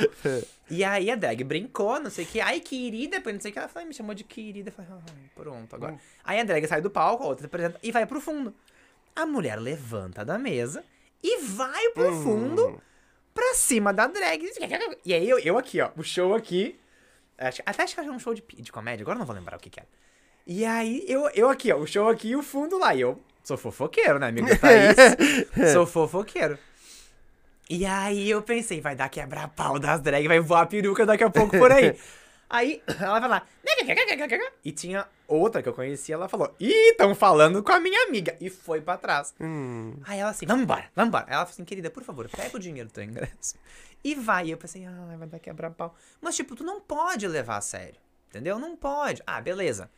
Speaker 3: E aí a drag brincou, não sei o que. Ai, querida, depois não sei o que. Ela falou, me chamou de querida. Falei, ai, pronto, agora. Aí a drag sai do palco, a outra se apresenta e vai pro fundo. A mulher levanta da mesa e vai pro
Speaker 1: Hum.
Speaker 3: fundo pra cima da drag. E aí eu, eu aqui, ó, o show aqui. Acho- até acho que era um show de, de comédia, agora eu não vou lembrar o que que era. E aí eu, eu aqui, ó, o show aqui e o fundo lá. E eu sou fofoqueiro, né, amigo Thaís? sou fofoqueiro. E aí eu pensei, vai dar quebra-pau das drag, vai voar a peruca daqui a pouco por aí. aí ela vai lá. E tinha outra que eu conhecia, ela falou, ih, tão falando com a minha amiga. E foi pra trás.
Speaker 1: Hum.
Speaker 3: Aí ela assim, vamos embora, vamos embora. Ela falou assim, querida, por favor, pega o dinheiro do teu ingresso. E vai. E eu pensei, ah, vai dar quebra-pau. Mas, tipo, tu não pode levar a sério. Entendeu? Não pode. Ah, beleza.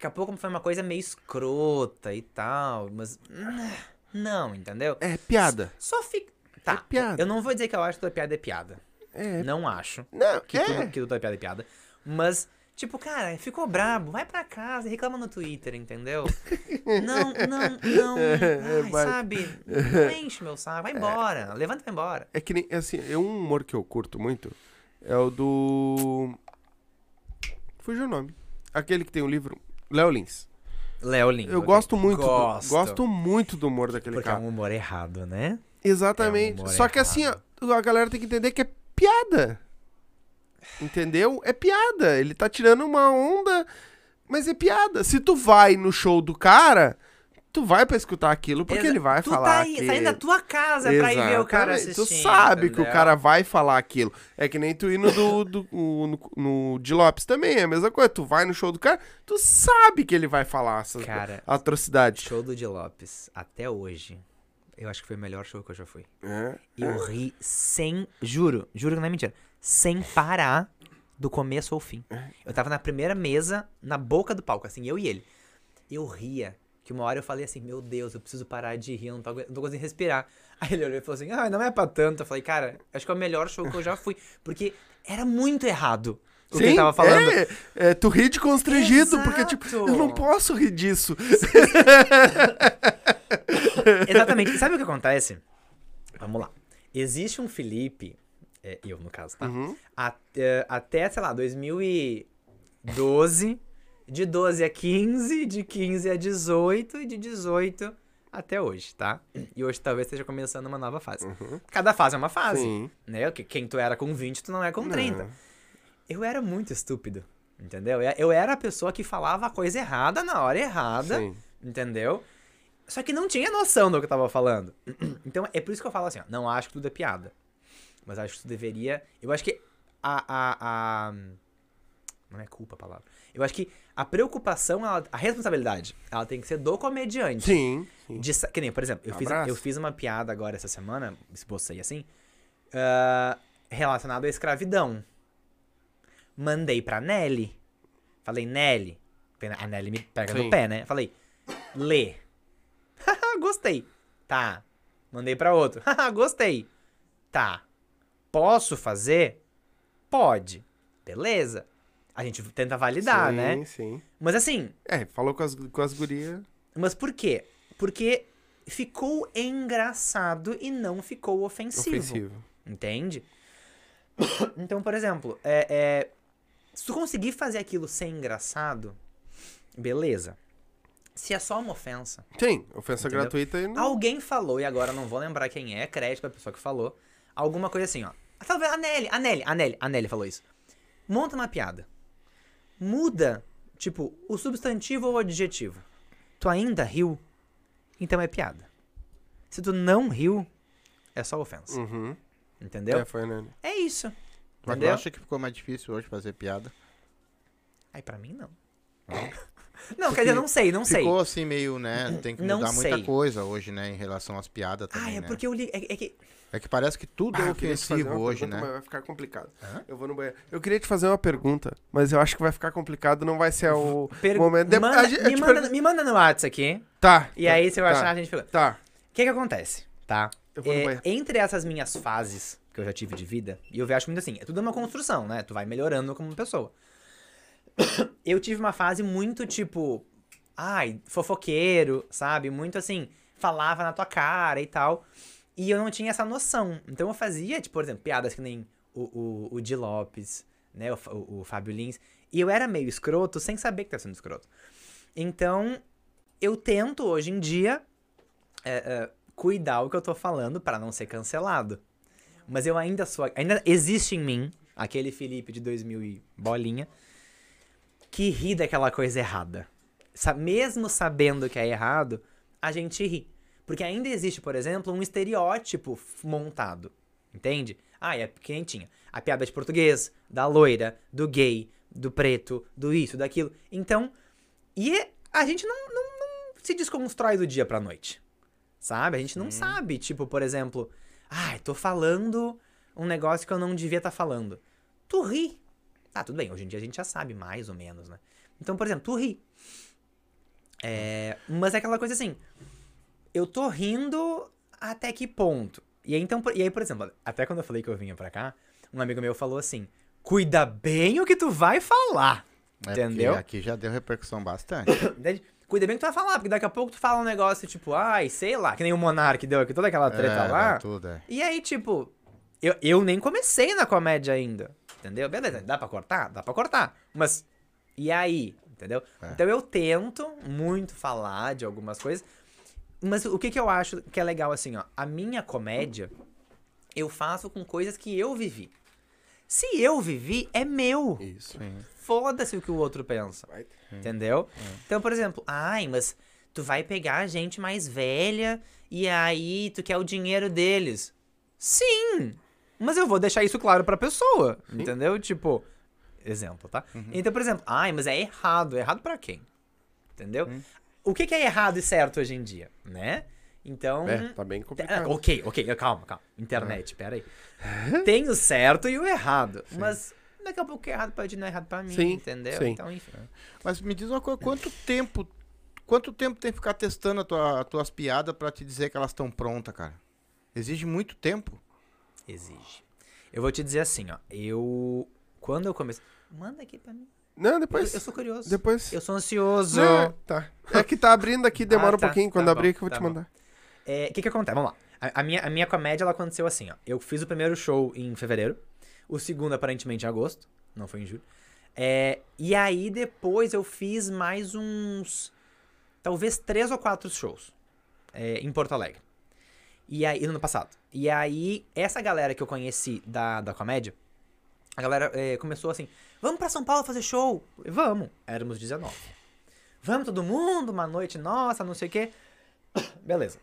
Speaker 3: Daqui a pouco foi uma coisa meio escrota e tal, mas. hum, Não, entendeu?
Speaker 1: É piada.
Speaker 3: Só fica. Tá,
Speaker 1: É piada.
Speaker 3: eu não vou dizer que eu acho que toda piada é piada.
Speaker 1: É.
Speaker 3: Não acho
Speaker 1: Não,
Speaker 3: que,
Speaker 1: é.
Speaker 3: tudo, que toda piada é piada. Mas, tipo, cara, ficou brabo, vai pra casa e reclama no Twitter, entendeu? não, não, não.
Speaker 1: É,
Speaker 3: Ai,
Speaker 1: vai.
Speaker 3: sabe? Enche meu saco, vai embora. Levanta e vai embora.
Speaker 1: É que nem, assim, é um humor que eu curto muito. É o do. Fugiu o nome. Aquele que tem o livro. Léo Lins.
Speaker 3: Léo Lins.
Speaker 1: Eu gosto muito. do-
Speaker 3: Gosto.
Speaker 1: gosto muito do humor daquele
Speaker 3: Porque é
Speaker 1: cara.
Speaker 3: um humor errado, né?
Speaker 1: Exatamente.
Speaker 3: é um
Speaker 1: Só que assim,
Speaker 3: errado.
Speaker 1: a galera tem que entender que é piada. Entendeu? É piada. Ele tá tirando uma onda, mas é piada. Se tu vai no show do cara, tu vai pra escutar aquilo porque
Speaker 3: Exa-
Speaker 1: ele vai
Speaker 3: tu
Speaker 1: falar
Speaker 3: tá aí,
Speaker 1: que...
Speaker 3: saindo da tua casa pra ir ver o cara assistindo.
Speaker 1: Tu sabe que o cara vai falar aquilo. É que nem tu ir no, do, do- no, no de Lopes também, é a mesma coisa. Tu vai no show do cara, tu sabe que ele vai falar essas
Speaker 3: Cara,
Speaker 1: atrocidades.
Speaker 3: show do Di Lopes, até hoje, eu acho que foi o melhor show que eu já fui.
Speaker 1: É,
Speaker 3: Eu ri sem. Juro, juro que não é mentira. Sem parar do começo ao fim. Eu tava na primeira mesa, na boca do palco, assim, eu e ele. Eu ria. Que uma hora eu falei assim, meu Deus, eu preciso parar de rir, eu não tô, não tô conseguindo respirar. Aí ele olhou e falou assim, ah, não é pra tanto. Eu falei, cara, acho que é o melhor show que eu já fui. Porque era muito errado o que ele tava falando.
Speaker 1: É, é, tu ri de constrangido, porque, tipo,
Speaker 3: Exato.
Speaker 1: eu não posso rir disso.
Speaker 3: Exatamente. Sabe o que acontece? Vamos lá. Existe um Felipe, é, eu no caso, tá?
Speaker 1: Uhum.
Speaker 3: É, até, sei lá, 2012, de 12 a 15, de 15 a 18 e de 18 até hoje, tá? E hoje talvez esteja começando uma nova fase. Cada fase é uma fase,
Speaker 1: Sim.
Speaker 3: né? Que- Quem tu era com 20, tu não é com 30.
Speaker 1: Não.
Speaker 3: Eu era muito estúpido, entendeu? Eu- Eu era a pessoa que falava a coisa errada na hora errada,
Speaker 1: Sim.
Speaker 3: entendeu? Só que não tinha noção do que eu tava falando. Então é por isso que eu falo assim, ó, não acho que tudo é piada. Mas acho que tu deveria. Eu acho que a. a, a- não é culpa a palavra. Eu acho que a preocupação, ela- a responsabilidade, ela tem que ser do comediante.
Speaker 1: Sim. sim.
Speaker 3: De que nem, por exemplo, eu fiz,
Speaker 1: Abraço.
Speaker 3: eu fiz uma piada agora essa semana, esbocei assim, ah, relacionado à escravidão. Mandei pra Nelly. Falei, Nelly. A Nelly me pega
Speaker 1: Sim.
Speaker 3: no pé, né? Falei, lê. Gostei. Tá. Mandei pra outro. Gostei. Tá. Posso fazer? Pode. Beleza. A gente tenta validar,
Speaker 1: sim,
Speaker 3: né?
Speaker 1: Sim,
Speaker 3: Mas assim,
Speaker 1: É, falou com as, com as gurias.
Speaker 3: mas por quê? Porque ficou engraçado e não ficou ofensivo.
Speaker 1: Ofensivo.
Speaker 3: Entende? Então, por exemplo, é, é, se tu conseguir fazer aquilo ser engraçado, beleza. Se é só uma ofensa.
Speaker 1: Sim, ofensa
Speaker 3: Entendeu?
Speaker 1: gratuita e não.
Speaker 3: Alguém falou, e agora eu não vou lembrar quem é, crédito pra pessoa que falou. Alguma coisa assim, ó. Talvez a Nelly, a Nelly, a Nelly, a Nelly falou isso. Monta uma piada. Muda, tipo, o substantivo ou o adjetivo. Tu ainda riu? Então é piada. Se tu não riu, é só ofensa.
Speaker 1: Uhum.
Speaker 3: Entendeu?
Speaker 1: É, foi, né?
Speaker 3: É isso.
Speaker 2: Mas tu
Speaker 3: Entendeu?
Speaker 2: acha que ficou mais difícil hoje fazer piada?
Speaker 3: Aí pra mim não. Não, quer dizer, não sei, não sei.
Speaker 2: Ficou assim meio, né? Tem que
Speaker 3: Não
Speaker 2: mudar muita coisa hoje, né? Em relação às piadas
Speaker 3: Ah,
Speaker 2: também,
Speaker 3: é
Speaker 2: né?
Speaker 3: porque eu li. É, é que.
Speaker 2: É que parece que tudo
Speaker 1: Ah,
Speaker 2: é
Speaker 1: te fazer
Speaker 2: ofensivo hoje,
Speaker 1: pergunta,
Speaker 2: né?
Speaker 1: Mas vai ficar complicado.
Speaker 3: Hã?
Speaker 1: Eu vou no banheiro. Eu queria te fazer uma pergunta, mas eu acho que vai ficar complicado, não vai ser o
Speaker 3: Per...
Speaker 1: momento. De...
Speaker 3: Manda-
Speaker 1: a gente-
Speaker 3: me, manda,
Speaker 1: pergunto-
Speaker 3: me manda no WhatsApp aqui.
Speaker 1: Tá.
Speaker 3: E
Speaker 1: tá,
Speaker 3: aí, se eu
Speaker 1: tá,
Speaker 3: achar, a gente pergunta.
Speaker 1: Tá.
Speaker 3: O que que acontece, tá?
Speaker 1: Eu vou no
Speaker 3: É,
Speaker 1: banheiro.
Speaker 3: entre essas minhas fases que eu já tive de vida, e eu acho muito assim, é tudo uma construção, né? Tu vai melhorando como pessoa. Eu tive uma fase muito tipo, ai, fofoqueiro, sabe? Muito assim, falava na tua cara e tal. E eu não tinha essa noção. Então eu fazia, tipo, por exemplo, piadas que nem o, o, o Di Lopes, né? O, o, o Fábio Lins. E eu era meio escroto sem saber que tava sendo escroto. Então, eu tento hoje em dia é, é, cuidar o que eu tô falando pra não ser cancelado. Mas eu ainda sou. Ainda existe em mim aquele Felipe de 2000 e bolinha que ri daquela coisa errada. Mesmo sabendo que é errado, a gente ri. Porque ainda existe, por exemplo, um estereótipo montado. Entende? Ah, é que nem tinha. A piada de português, da loira, do gay, do preto, do isso, daquilo. Então, e a gente não, não, não se desconstrói do dia pra noite. Sabe? A gente não sabe, tipo, por exemplo, ai, tô falando um negócio que eu não devia estar falando. Tu ri. Ah, tudo bem, hoje em dia a gente já sabe mais ou menos, né? Então, por exemplo, tu ri. É, mas é aquela coisa assim, eu tô rindo até que ponto? E aí, então, por- e aí, por exemplo, até quando eu falei que eu vinha pra cá, um amigo meu falou assim: cuida bem o que tu vai falar.
Speaker 2: É
Speaker 3: Entendeu?
Speaker 2: Aqui já deu repercussão bastante.
Speaker 3: Cuida bem o que tu vai falar, porque daqui a pouco tu fala um negócio tipo, ai, sei lá, que nem o Monark deu aqui, toda aquela treta
Speaker 2: é,
Speaker 3: lá.
Speaker 2: tudo, é.
Speaker 3: E aí, tipo, eu, eu nem comecei na comédia ainda. Entendeu? Beleza, dá pra cortar? Dá pra cortar. Mas, e aí? Entendeu?
Speaker 2: É.
Speaker 3: Então eu tento muito falar de algumas coisas. Mas o que, que eu acho que é legal, assim, ó. A minha comédia, eu faço com coisas que eu vivi. Se eu vivi, é meu.
Speaker 1: Isso.
Speaker 3: Foda-se o que o outro pensa. Entendeu? Então, por exemplo, ai, mas tu vai pegar gente mais velha e aí tu quer o dinheiro deles. Sim! Mas eu vou deixar isso claro pra pessoa. Entendeu? Tipo, exemplo, tá? Então, por exemplo, ai, mas é errado. É errado pra quem? Entendeu? O que, que é errado e certo hoje em dia, né? Então.
Speaker 1: É, tá bem
Speaker 3: Ah,
Speaker 1: complicado.
Speaker 3: ok, ok, calma, calma. Internet, pera aí. Tem o certo e o errado. Mas daqui a pouco o que é errado pode não é errado pra mim,
Speaker 1: Sim,
Speaker 3: entendeu?
Speaker 1: sim.
Speaker 3: Então, enfim.
Speaker 2: Mas me diz uma coisa, quanto tempo. Quanto tempo tem que ficar testando a tua, as tuas piadas pra te dizer que elas estão prontas, cara? Exige muito tempo.
Speaker 3: Exige. Eu vou te dizer assim, ó. Eu. Quando eu comecei. Manda aqui pra mim.
Speaker 1: Não,
Speaker 3: Eu,
Speaker 1: depois.
Speaker 3: eu sou curioso.
Speaker 1: Depois.
Speaker 3: Eu sou ansioso.
Speaker 1: Não, tá. É que tá abrindo aqui, demora
Speaker 3: Ah, tá,
Speaker 1: um pouquinho. Quando
Speaker 3: tá
Speaker 1: abrir,
Speaker 3: bom,
Speaker 1: que eu vou
Speaker 3: tá
Speaker 1: te mandar.
Speaker 3: É, O que que acontece? Vamos lá. A, a minha, a minha comédia, ela aconteceu assim, ó. Eu fiz o primeiro show em fevereiro. O segundo, aparentemente, em agosto. Não foi em julho. É, e aí, depois, eu fiz mais uns... Talvez três ou quatro shows. é, em Porto Alegre. E aí, no ano passado. E aí, essa galera que eu conheci da, da comédia, a galera é, começou assim, vamos pra São Paulo fazer show? Falei, Vamos. Éramos 19. Vamos todo mundo, uma noite nossa, não sei o quê. Beleza.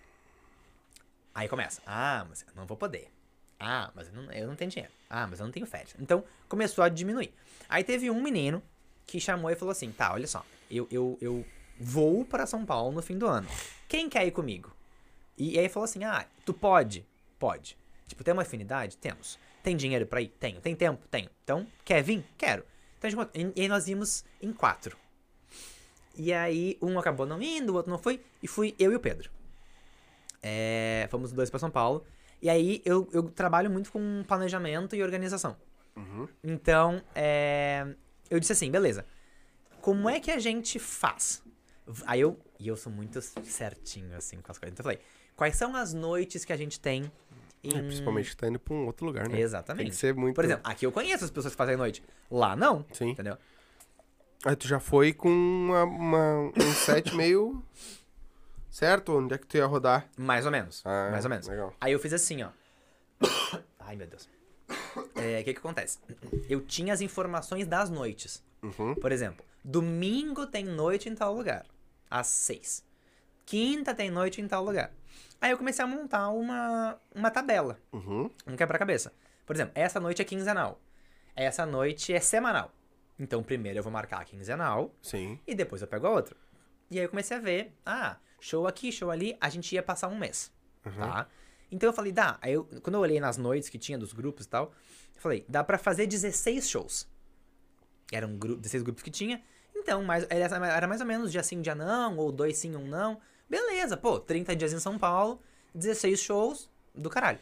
Speaker 3: Aí começa. Ah, mas eu não vou poder. Ah, mas eu não, eu não tenho dinheiro. Ah, mas eu não tenho férias. Então, começou a diminuir. Aí teve um menino que chamou e falou assim, tá, olha só, eu, eu, eu vou pra São Paulo no fim do ano. Quem quer ir comigo? E aí falou assim, ah, tu pode? Pode. Tipo, tem uma afinidade? Temos. Tem dinheiro pra ir? Tenho. Tem tempo? Tenho. Então, quer vir? Quero. Então, gente e aí nós íamos em quatro. E aí, um acabou não indo, o outro não foi, e fui eu e o Pedro. É, fomos os dois pra São Paulo. E aí, eu, eu trabalho muito com planejamento e organização. Então, é, eu disse assim, beleza. Como é que a gente faz? Aí eu, e eu sou muito certinho, assim, com as coisas. Então eu falei, quais são as noites que a gente tem em...
Speaker 1: É, principalmente tá indo pra um outro lugar, né? Tem
Speaker 3: Exatamente.
Speaker 1: que ser muito.
Speaker 3: Por exemplo, aqui eu conheço as pessoas que fazem noite. Lá não,
Speaker 1: Sim.
Speaker 3: entendeu?
Speaker 1: Aí tu já foi com uma, uma- um set meio. Certo? Onde é que tu ia rodar?
Speaker 3: Mais ou menos.
Speaker 1: Ah,
Speaker 3: mais ou menos.
Speaker 1: legal.
Speaker 3: Aí eu fiz assim, ó. Ai, meu Deus. É, O que que acontece? Eu tinha as informações das noites.
Speaker 1: Uhum.
Speaker 3: Por exemplo, domingo tem noite em tal lugar. Às seis. Quinta tem noite em tal lugar. Aí eu comecei a montar uma, uma tabela.
Speaker 1: Uhum.
Speaker 3: Um quebra-cabeça. Por exemplo, essa noite é quinzenal. Essa noite é semanal. Então, primeiro eu vou marcar a quinzenal
Speaker 1: Sim.
Speaker 3: e depois eu pego a outra. E aí eu comecei a ver, ah, show aqui, show ali, a gente ia passar um mês, tá? Então eu falei, dá. Aí eu, quando eu olhei nas noites que tinha dos grupos e tal, eu falei, dá pra fazer 16 shows. Eram gru 16 grupos que tinha. Então, mais, era, era mais ou menos dia sim, dia não, ou dois sim, um não. Beleza, pô, 30 dias em São Paulo, 16 shows do caralho.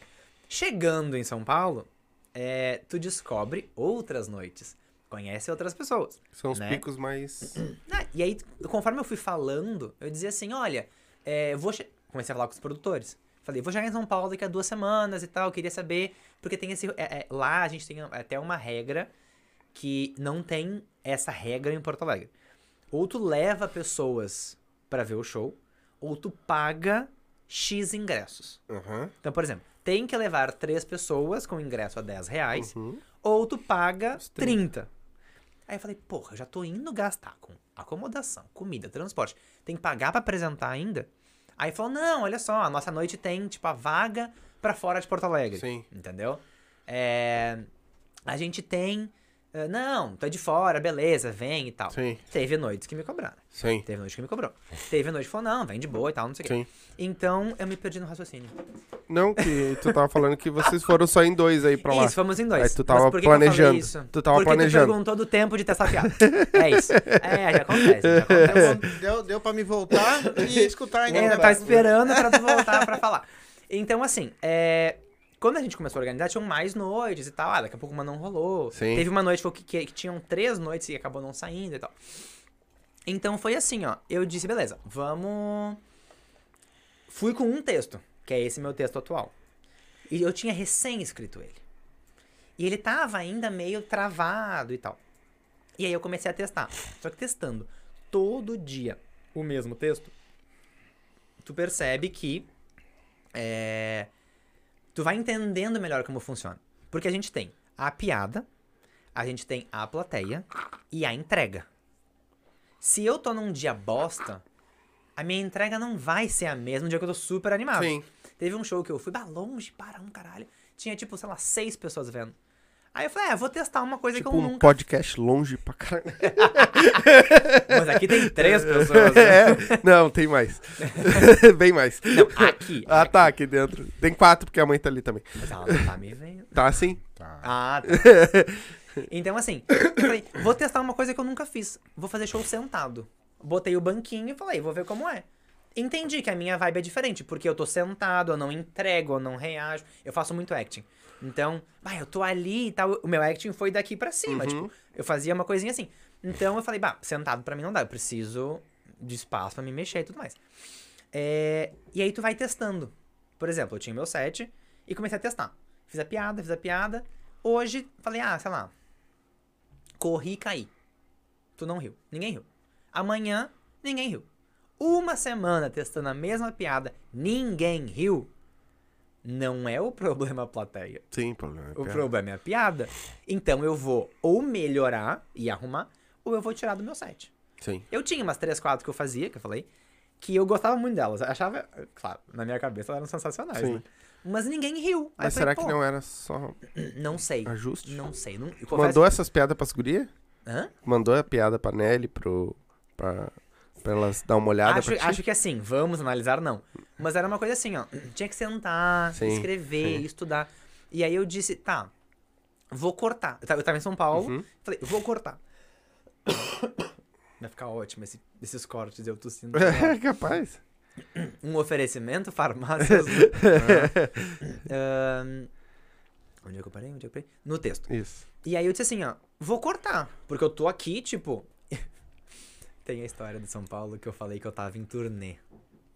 Speaker 3: Chegando em São Paulo, é, tu descobre outras noites. Conhece outras pessoas.
Speaker 1: São os
Speaker 3: Né?
Speaker 1: picos mais.
Speaker 3: Ah, e aí, conforme eu fui falando, eu dizia assim, olha, é, vou... Comecei a falar com os produtores. Falei, vou chegar em São Paulo daqui a duas semanas e tal, queria saber, porque tem esse... é, é, lá a gente tem até uma regra que não tem essa regra em Porto Alegre. Ou tu leva pessoas pra ver o show, ou tu paga X ingressos.
Speaker 1: Aham.
Speaker 3: Então, por exemplo, tem que levar três pessoas com ingresso a 10 reais,
Speaker 1: Uhum.
Speaker 3: ou tu paga
Speaker 1: Os
Speaker 3: 30. Aí eu falei, porra, eu já tô indo gastar com acomodação, comida, transporte. Tem que pagar pra apresentar ainda? Aí falou, não, olha só, a nossa noite tem, tipo, a vaga pra fora de Porto Alegre.
Speaker 1: Sim.
Speaker 3: Entendeu? É, a gente tem... eh, Não, tô de fora, beleza, vem e tal.
Speaker 1: Sim.
Speaker 3: Teve noites que me cobraram.
Speaker 1: Sim.
Speaker 3: Teve noite que me cobrou. Teve noite que falou, não, vem de boa e tal, não sei o quê.
Speaker 1: Sim.
Speaker 3: Então, eu me perdi no raciocínio.
Speaker 1: Não, que tu tava falando que vocês foram só em dois aí pra lá.
Speaker 3: Isso, fomos em dois.
Speaker 1: Aí tu tava
Speaker 3: Mas por que que eu falei
Speaker 1: planejando.
Speaker 3: isso?
Speaker 1: Tu tava
Speaker 3: Porque
Speaker 1: planejando.
Speaker 3: tu perguntou do tempo de testar piada. É isso. É, já acontece. Já acontece.
Speaker 2: Deu, deu, deu pra me voltar e escutar ainda.
Speaker 3: Ainda tá esperando pra tu voltar pra falar. Então, assim, é, quando a gente começou a organizar, tinham mais noites e tal. Ah, daqui a pouco uma não rolou.
Speaker 1: Sim.
Speaker 3: Teve uma noite que, que, que tinham três noites e acabou não saindo e tal. Então foi assim, ó. Eu disse, beleza, vamos. Fui com um texto, que é esse meu texto atual. E eu tinha recém escrito ele. E ele tava ainda meio travado e tal. E aí eu comecei a testar. Só que testando todo dia o mesmo texto, tu percebe que é, tu vai entendendo melhor como funciona. Porque a gente tem a piada, a gente tem a plateia e a entrega. Se eu tô num dia bosta, a minha entrega não vai ser a mesma no dia que eu tô super animado.
Speaker 1: Sim.
Speaker 3: Teve um show que eu fui bah, longe para um caralho. Tinha, tipo, sei lá, seis pessoas vendo. Aí eu falei, é, vou testar uma coisa
Speaker 1: Tipo
Speaker 3: que eu
Speaker 1: um
Speaker 3: nunca.
Speaker 1: podcast longe pra caralho.
Speaker 3: Mas aqui tem três pessoas. Né?
Speaker 1: É, não, tem mais. Bem mais.
Speaker 3: Não, aqui.
Speaker 1: Ah, tá, aqui dentro. Tem quatro, porque a mãe tá ali também.
Speaker 3: Mas ela não tá me vendo.
Speaker 1: Tá assim?
Speaker 2: Tá.
Speaker 3: Ah, tá. Então, assim, eu falei, vou testar uma coisa que eu nunca fiz. Vou fazer show sentado. Botei o banquinho e falei, vou ver como é. Entendi que a minha vibe é diferente, porque eu tô sentado, eu não entrego, eu não reajo. Eu faço muito acting. Então, eu tô ali e tal. O meu acting foi daqui pra cima.
Speaker 1: Uhum.
Speaker 3: Tipo, eu fazia uma coisinha assim. Então eu falei, bah, sentado pra mim não dá. Eu preciso de espaço pra me mexer e tudo mais. É, E aí tu vai testando. Por exemplo, eu tinha meu set e comecei a testar. Fiz a piada, fiz a piada. Hoje, falei, ah, sei lá. Corri e caí. Tu não riu. Ninguém riu. Amanhã, ninguém riu. Uma semana testando a mesma piada, ninguém riu. Não é o problema a plateia.
Speaker 1: Sim, problema.
Speaker 3: O problema é a piada. Então eu vou ou melhorar e arrumar, ou eu vou tirar do meu set.
Speaker 1: Sim.
Speaker 3: Eu tinha umas três, quatro que eu fazia, que eu falei, que eu gostava muito delas. Eu achava, claro, na minha cabeça elas eram sensacionais,
Speaker 1: Sim.
Speaker 3: né? Mas ninguém riu.
Speaker 1: Mas será
Speaker 3: falei,
Speaker 1: que
Speaker 3: "Pô,
Speaker 1: não era só
Speaker 3: Não sei.
Speaker 1: ajuste?
Speaker 3: Não sei. Não, confesso-
Speaker 1: Mandou essas piadas pras gurias?
Speaker 3: Hã?
Speaker 1: Mandou a piada pra Nelly pro, pra, pra elas dar uma olhada
Speaker 3: Acho,
Speaker 1: pra
Speaker 3: acho que assim, vamos analisar, não. Mas era uma coisa assim, ó. Tinha que sentar,
Speaker 1: Sim,
Speaker 3: escrever,
Speaker 1: sim.
Speaker 3: estudar. E aí eu disse, tá, vou cortar. Eu tava, em São Paulo,
Speaker 1: Uhum.
Speaker 3: falei, vou cortar. Vai ficar ótimo esse- esses cortes, eu tossindo.
Speaker 1: É capaz.
Speaker 3: um oferecimento, farmácias. Ahn, onde é que eu parei? Onde é que eu parei? No texto.
Speaker 1: Isso.
Speaker 3: E aí eu disse assim, ó, vou cortar. Porque eu tô aqui, tipo. Tem a história de São Paulo que eu falei que eu tava em turnê.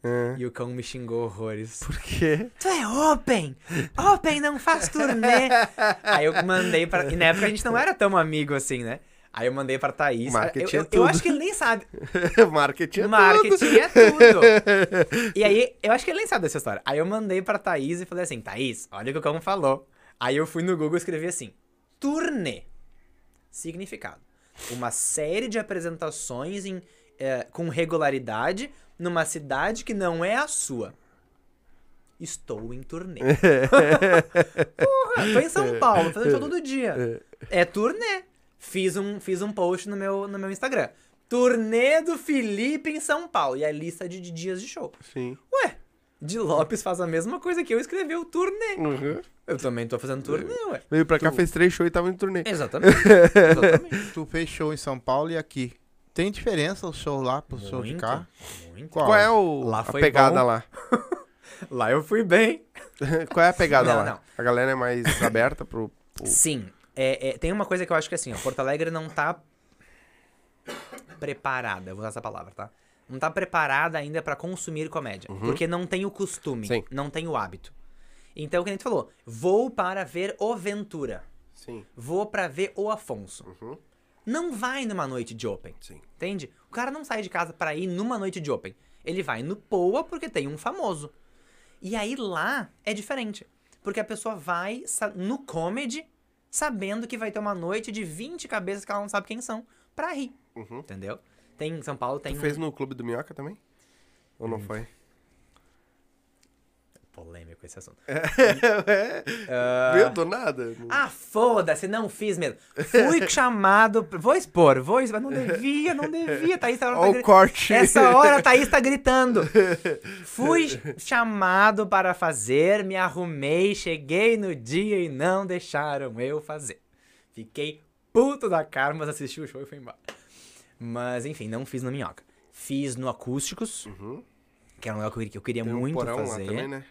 Speaker 1: É.
Speaker 3: E o cão me xingou horrores.
Speaker 1: Por quê?
Speaker 3: Tu é open! Open não faz turnê! Aí eu mandei pra. E na época a gente não era tão amigo assim, né? Aí eu mandei pra Thaís.
Speaker 1: Marketing
Speaker 3: eu,
Speaker 1: é
Speaker 3: eu, eu
Speaker 1: tudo.
Speaker 3: acho que ele nem sabe.
Speaker 1: Marketing é
Speaker 3: Marketing
Speaker 1: tudo.
Speaker 3: é tudo. E aí, eu acho que ele nem sabe dessa história. Aí eu mandei pra Thaís e falei assim: Thaís, olha o que o cão falou. Aí eu fui no Google e escrevi assim: turnê. Significado: uma série de apresentações em, eh, com regularidade numa cidade que não é a sua. Estou em turnê. Porra, tô em São Paulo, fazendo show todo dia. É turnê. Fiz um, fiz um post no meu, no meu Instagram. Turnê do Felipe em São Paulo. E a lista de, de dias de show.
Speaker 1: Sim.
Speaker 3: Ué, de Lopes faz a mesma coisa que eu escrevi o turnê.
Speaker 1: Uhum.
Speaker 3: Eu também tô fazendo turnê, ué.
Speaker 1: Veio pra cá,
Speaker 2: Tu-
Speaker 1: fez três shows e tava em turnê.
Speaker 3: Exatamente. Exatamente.
Speaker 2: Tu fez show em São Paulo e aqui. Tem diferença o show lá pro show de
Speaker 3: Muito,
Speaker 2: cá?
Speaker 3: Muito.
Speaker 2: Qual?
Speaker 1: Qual é o,
Speaker 3: Lá
Speaker 1: a pegada
Speaker 3: bom.
Speaker 1: lá?
Speaker 3: Lá eu fui bem.
Speaker 1: Qual é a pegada
Speaker 3: Não,
Speaker 1: lá?
Speaker 3: não.
Speaker 1: A galera é mais aberta pro... pro-
Speaker 3: Sim. É, é, tem uma coisa que eu acho que assim, ó, Porto Alegre não tá preparada, eu vou usar essa palavra, tá? Não tá preparada ainda pra consumir comédia. Porque não tem o costume,
Speaker 1: Sim.
Speaker 3: não tem o hábito. Então, o que a gente falou, vou para ver o Ventura,
Speaker 1: Sim.
Speaker 3: vou pra ver o Afonso.
Speaker 1: Uhum.
Speaker 3: Não vai numa noite de open,
Speaker 1: Sim.
Speaker 3: entende? O cara não sai de casa pra ir numa noite de open. Ele vai no Poa porque tem um famoso. E aí lá é diferente. Porque a pessoa vai no comedy sabendo que vai ter uma noite de 20 cabeças que ela não sabe quem são pra rir.
Speaker 1: Uhum.
Speaker 3: Entendeu? Tem em São Paulo tem
Speaker 1: Tu
Speaker 3: um-
Speaker 1: fez no Clube do Minhoca também? Ou
Speaker 3: Hum.
Speaker 1: não foi?
Speaker 3: Polêmico esse assunto.
Speaker 1: é.
Speaker 3: Ah,
Speaker 1: Viu? Do nada.
Speaker 3: Ah, foda-se, não fiz mesmo. Fui chamado. Vou expor, vou expor. Não devia, não devia. Thaís, tá
Speaker 1: Olha
Speaker 3: gri-
Speaker 1: o corte.
Speaker 3: essa hora a Thaís tá gritando. Fui chamado para fazer, me arrumei, cheguei no dia e não deixaram eu fazer. Fiquei puto da cara, mas assisti o show e fui embora. Mas enfim, não fiz no Minhoca. Fiz no Acústicos,
Speaker 1: Uhum.
Speaker 3: que era um lugar que eu queria,
Speaker 1: Tem um
Speaker 3: muito
Speaker 1: porão
Speaker 3: fazer.
Speaker 1: lá também, né?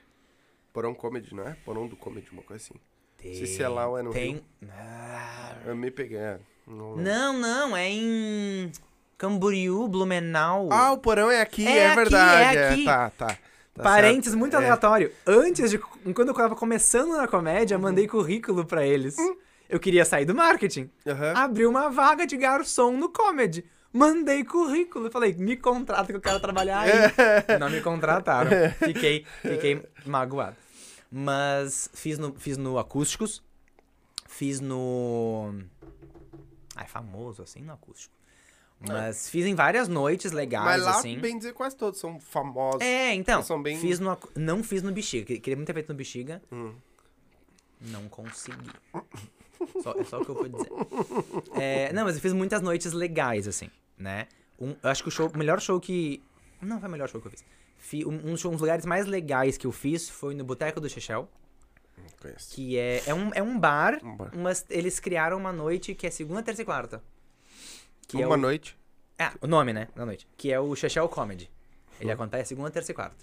Speaker 1: Porão Comedy, não é? Porão do Comedy, uma coisa assim.
Speaker 3: Tem,
Speaker 1: Se sei lá, é no
Speaker 3: tem...
Speaker 1: Rio.
Speaker 3: Ah,
Speaker 1: Eu me peguei. é, Não.
Speaker 3: Não, não, é em Camboriú, Blumenau.
Speaker 1: Ah, o Porão é aqui,
Speaker 3: É
Speaker 1: é,
Speaker 3: aqui,
Speaker 1: verdade.
Speaker 3: é
Speaker 1: é,
Speaker 3: aqui.
Speaker 1: tá, tá. tá
Speaker 3: Parênteses
Speaker 1: certo.
Speaker 3: muito
Speaker 1: É.
Speaker 3: aleatório. Antes de. Quando eu tava começando na comédia, eu mandei currículo pra eles. Eu queria sair do marketing.
Speaker 1: Aham.
Speaker 3: Abri uma vaga de garçom no comedy. Mandei currículo. Falei, me contrata que eu quero trabalhar aí. Não me contrataram. Fiquei, fiquei magoado. Mas fiz no, fiz no Acústicos. Fiz no. Ah, é famoso assim no acústico. Mas fiz em várias noites legais,
Speaker 1: Mas lá,
Speaker 3: assim.
Speaker 1: bem dizer, quase todos são famosos.
Speaker 3: É, então.
Speaker 1: São bem-
Speaker 3: Fiz no, não fiz no Bexiga. que- Queria muito ter feito no Bexiga.
Speaker 1: Hum.
Speaker 3: Não consegui. Só, é só o que eu vou dizer. É, não, mas eu fiz muitas noites legais, assim, né? Um, eu acho que o show, o melhor show que. Não foi o melhor show que eu fiz. Um, dos lugares mais legais que eu fiz foi no Boteco do Chechel, que é, é, um, é um bar,
Speaker 1: Um bar.
Speaker 3: mas eles criaram uma noite que é segunda, terça e quarta. Que é
Speaker 1: Uma
Speaker 3: o-
Speaker 1: noite.
Speaker 3: ah, o nome, né? Da noite. Que é o Chechel Comedy. Ele acontece segunda, terça e quarta.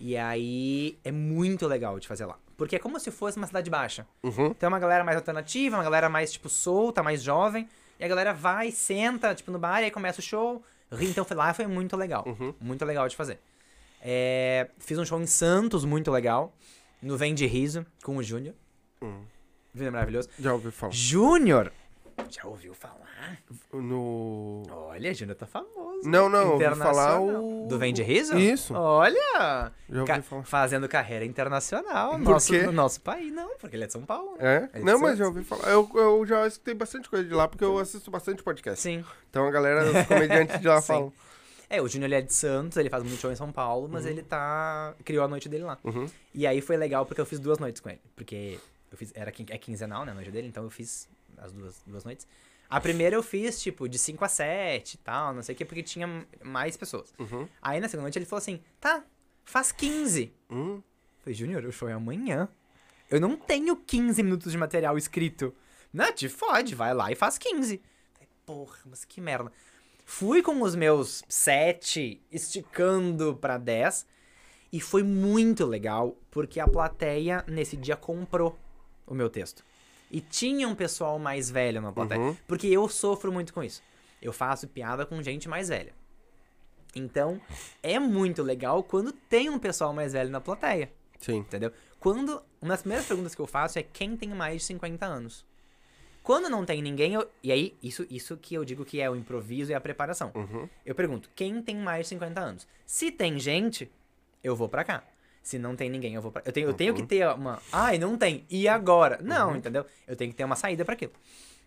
Speaker 3: E aí é muito legal de fazer lá. Porque é como se fosse uma cidade baixa.
Speaker 1: Uhum.
Speaker 3: Tem uma galera mais alternativa, uma galera mais, tipo, solta, mais jovem. E a galera vai, senta, tipo, no bar, e aí começa o show. Ri, então foi lá foi muito legal.
Speaker 1: Uhum.
Speaker 3: Muito legal de fazer. É, fiz um show em Santos, muito legal. No Vem de Riso, com o Júnior.
Speaker 1: Hum.
Speaker 3: Júnior maravilhoso.
Speaker 1: Já ouvi falar.
Speaker 3: Júnior! Já ouviu falar?
Speaker 1: No.
Speaker 3: Olha, Júnior tá famoso.
Speaker 1: Não, não, ouvi falar o.
Speaker 3: Do Vem de Riso?
Speaker 1: Isso.
Speaker 3: Olha!
Speaker 1: Já ouvi
Speaker 3: Ca-
Speaker 1: falar.
Speaker 3: Fazendo carreira internacional
Speaker 1: Por
Speaker 3: no nosso,
Speaker 1: quê?
Speaker 3: no nosso país. Não, porque ele é de São Paulo.
Speaker 1: É?
Speaker 3: É de
Speaker 1: Não, mas já ouvi falar. Eu, eu já escutei bastante coisa de lá, porque eu assisto bastante podcast.
Speaker 3: Sim.
Speaker 1: Então a galera, os comediantes de lá falam.
Speaker 3: É, o Júnior ele é de Santos, ele faz muito show em São Paulo, mas ele tá. criou a noite dele lá.
Speaker 1: Uhum.
Speaker 3: E aí foi legal porque eu fiz duas noites com ele. Porque eu fiz. Era é quinzenal, né? A noite dele, então eu fiz as duas, duas noites. A primeira eu fiz, tipo, de 5 a 7 e tal, não sei o que, porque tinha mais pessoas.
Speaker 1: Uhum.
Speaker 3: Aí na segunda noite ele falou assim: tá, faz 15.
Speaker 1: Hum.
Speaker 3: Falei, Júnior, o show é amanhã. Eu não tenho 15 minutos de material escrito. Não, te fode, vai lá e faz 15. Falei, Porra, mas que merda. Fui com os meus 7, esticando pra 10. E foi muito legal, porque a plateia nesse dia comprou o meu texto. E tinha um pessoal mais velho na plateia.
Speaker 1: Uhum.
Speaker 3: Porque eu sofro muito com isso. Eu faço piada com gente mais velha. Então, é muito legal quando tem um pessoal mais velho na plateia.
Speaker 1: Sim.
Speaker 3: Entendeu? Quando. Uma das primeiras perguntas que eu faço é quem tem mais de 50 anos. Quando não tem ninguém, eu, e aí, isso, isso que eu digo que é o improviso e a preparação.
Speaker 1: Uhum.
Speaker 3: Eu pergunto, quem tem mais de 50 anos? Se tem gente, eu vou pra cá. Se não tem ninguém, eu vou pra Eu tenho, eu tenho que ter uma. Ai, não tem. E agora? Não, entendeu? Eu tenho que ter uma saída pra aquilo.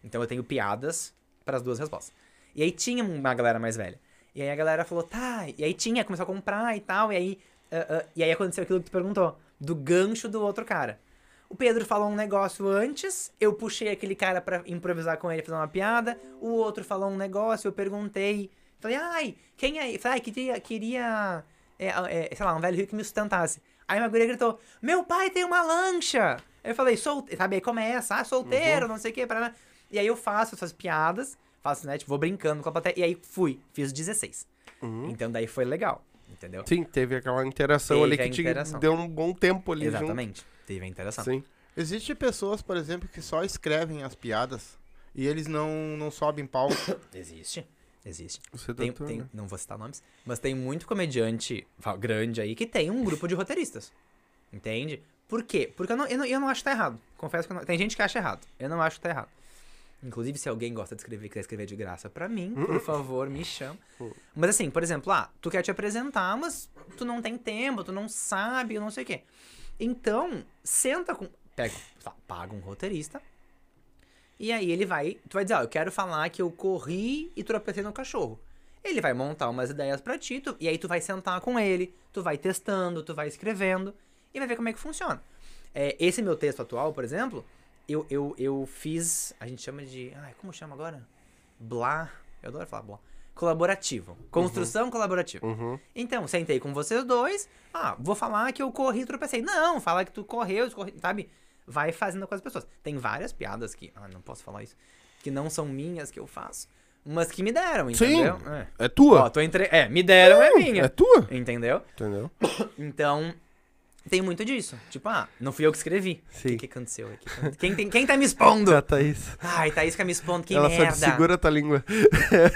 Speaker 3: Então eu tenho piadas para as duas respostas. E aí tinha uma galera mais velha. E aí a galera falou, tá. E aí tinha, começou a comprar e tal. E aí, ah, ah, e aí aconteceu aquilo que tu perguntou, do gancho do outro cara. O Pedro falou um negócio antes, eu puxei aquele cara pra improvisar com ele, fazer uma piada. O outro falou um negócio, eu perguntei. Falei, ai, quem é? Falei, ai, queria, queria é, é, sei lá, um velho rico que me sustentasse. Aí uma guria gritou, meu pai tem uma lancha! Eu falei, solteiro, sabe, aí começa, ah, solteiro, não sei o que, para E aí eu faço essas piadas, faço, né, tipo, vou brincando com a plateia, e aí fui, fiz 16.
Speaker 1: Uhum.
Speaker 3: Então daí foi legal, entendeu?
Speaker 1: Sim, teve aquela interação
Speaker 3: Teve
Speaker 1: ali que te
Speaker 3: interação.
Speaker 1: deu um bom tempo ali
Speaker 3: Exatamente, teve a interação.
Speaker 1: junto. Sim.
Speaker 2: Existem pessoas, por exemplo, que só escrevem as piadas e eles não, não sobem palco.
Speaker 3: Existe, existe.
Speaker 1: Você
Speaker 3: Tem,
Speaker 1: doutor,
Speaker 3: tem-
Speaker 1: né?
Speaker 3: não vou citar nomes, mas tem muito comediante grande aí que tem um grupo de roteiristas. Entende? Por quê? Porque eu não, eu não, eu não acho que tá errado. Confesso que não, tem gente que acha errado. Eu não acho que tá errado. Inclusive, se alguém gosta de escrever e quer escrever de graça pra mim, por favor, me chama. Mas assim, por exemplo, ah, tu quer te apresentar, mas tu não tem tempo, tu não sabe, não sei o quê. Então, senta com. Pega, paga um roteirista. E aí ele vai. Tu vai dizer, ó, eu quero falar que eu corri e tropecei no cachorro. Ele vai montar umas ideias pra ti, tu- e aí tu vai sentar com ele, tu vai testando, tu vai escrevendo, e vai ver como é que funciona. É, esse meu texto atual, por exemplo, eu, eu, eu fiz. A gente chama de. Ai, como chama agora? Blá. Eu adoro falar blá. Colaborativo. Construção colaborativa.
Speaker 1: Uhum.
Speaker 3: Então, sentei com vocês dois. Ah, vou falar que eu corri e tropecei. Não, fala que tu correu, escorre- sabe? Vai fazendo com as pessoas. Tem várias piadas que. Ah, não posso falar isso. Que não são minhas que eu faço. Mas que me deram,
Speaker 1: Sim.
Speaker 3: entendeu? É.
Speaker 1: É tua?
Speaker 3: Ó, tô entre... É, me deram, é minha.
Speaker 1: É tua?
Speaker 3: Entendeu?
Speaker 1: Entendeu?
Speaker 3: Então, tem muito disso. Tipo, ah, não fui eu que escrevi. O
Speaker 1: Sim.
Speaker 3: que, que aconteceu aqui? Quem, tem- quem tá me expondo?
Speaker 1: A Thaís.
Speaker 3: Ai, Thaís fica me expondo, que
Speaker 1: Ela só
Speaker 3: merda.
Speaker 1: te segura a tua língua.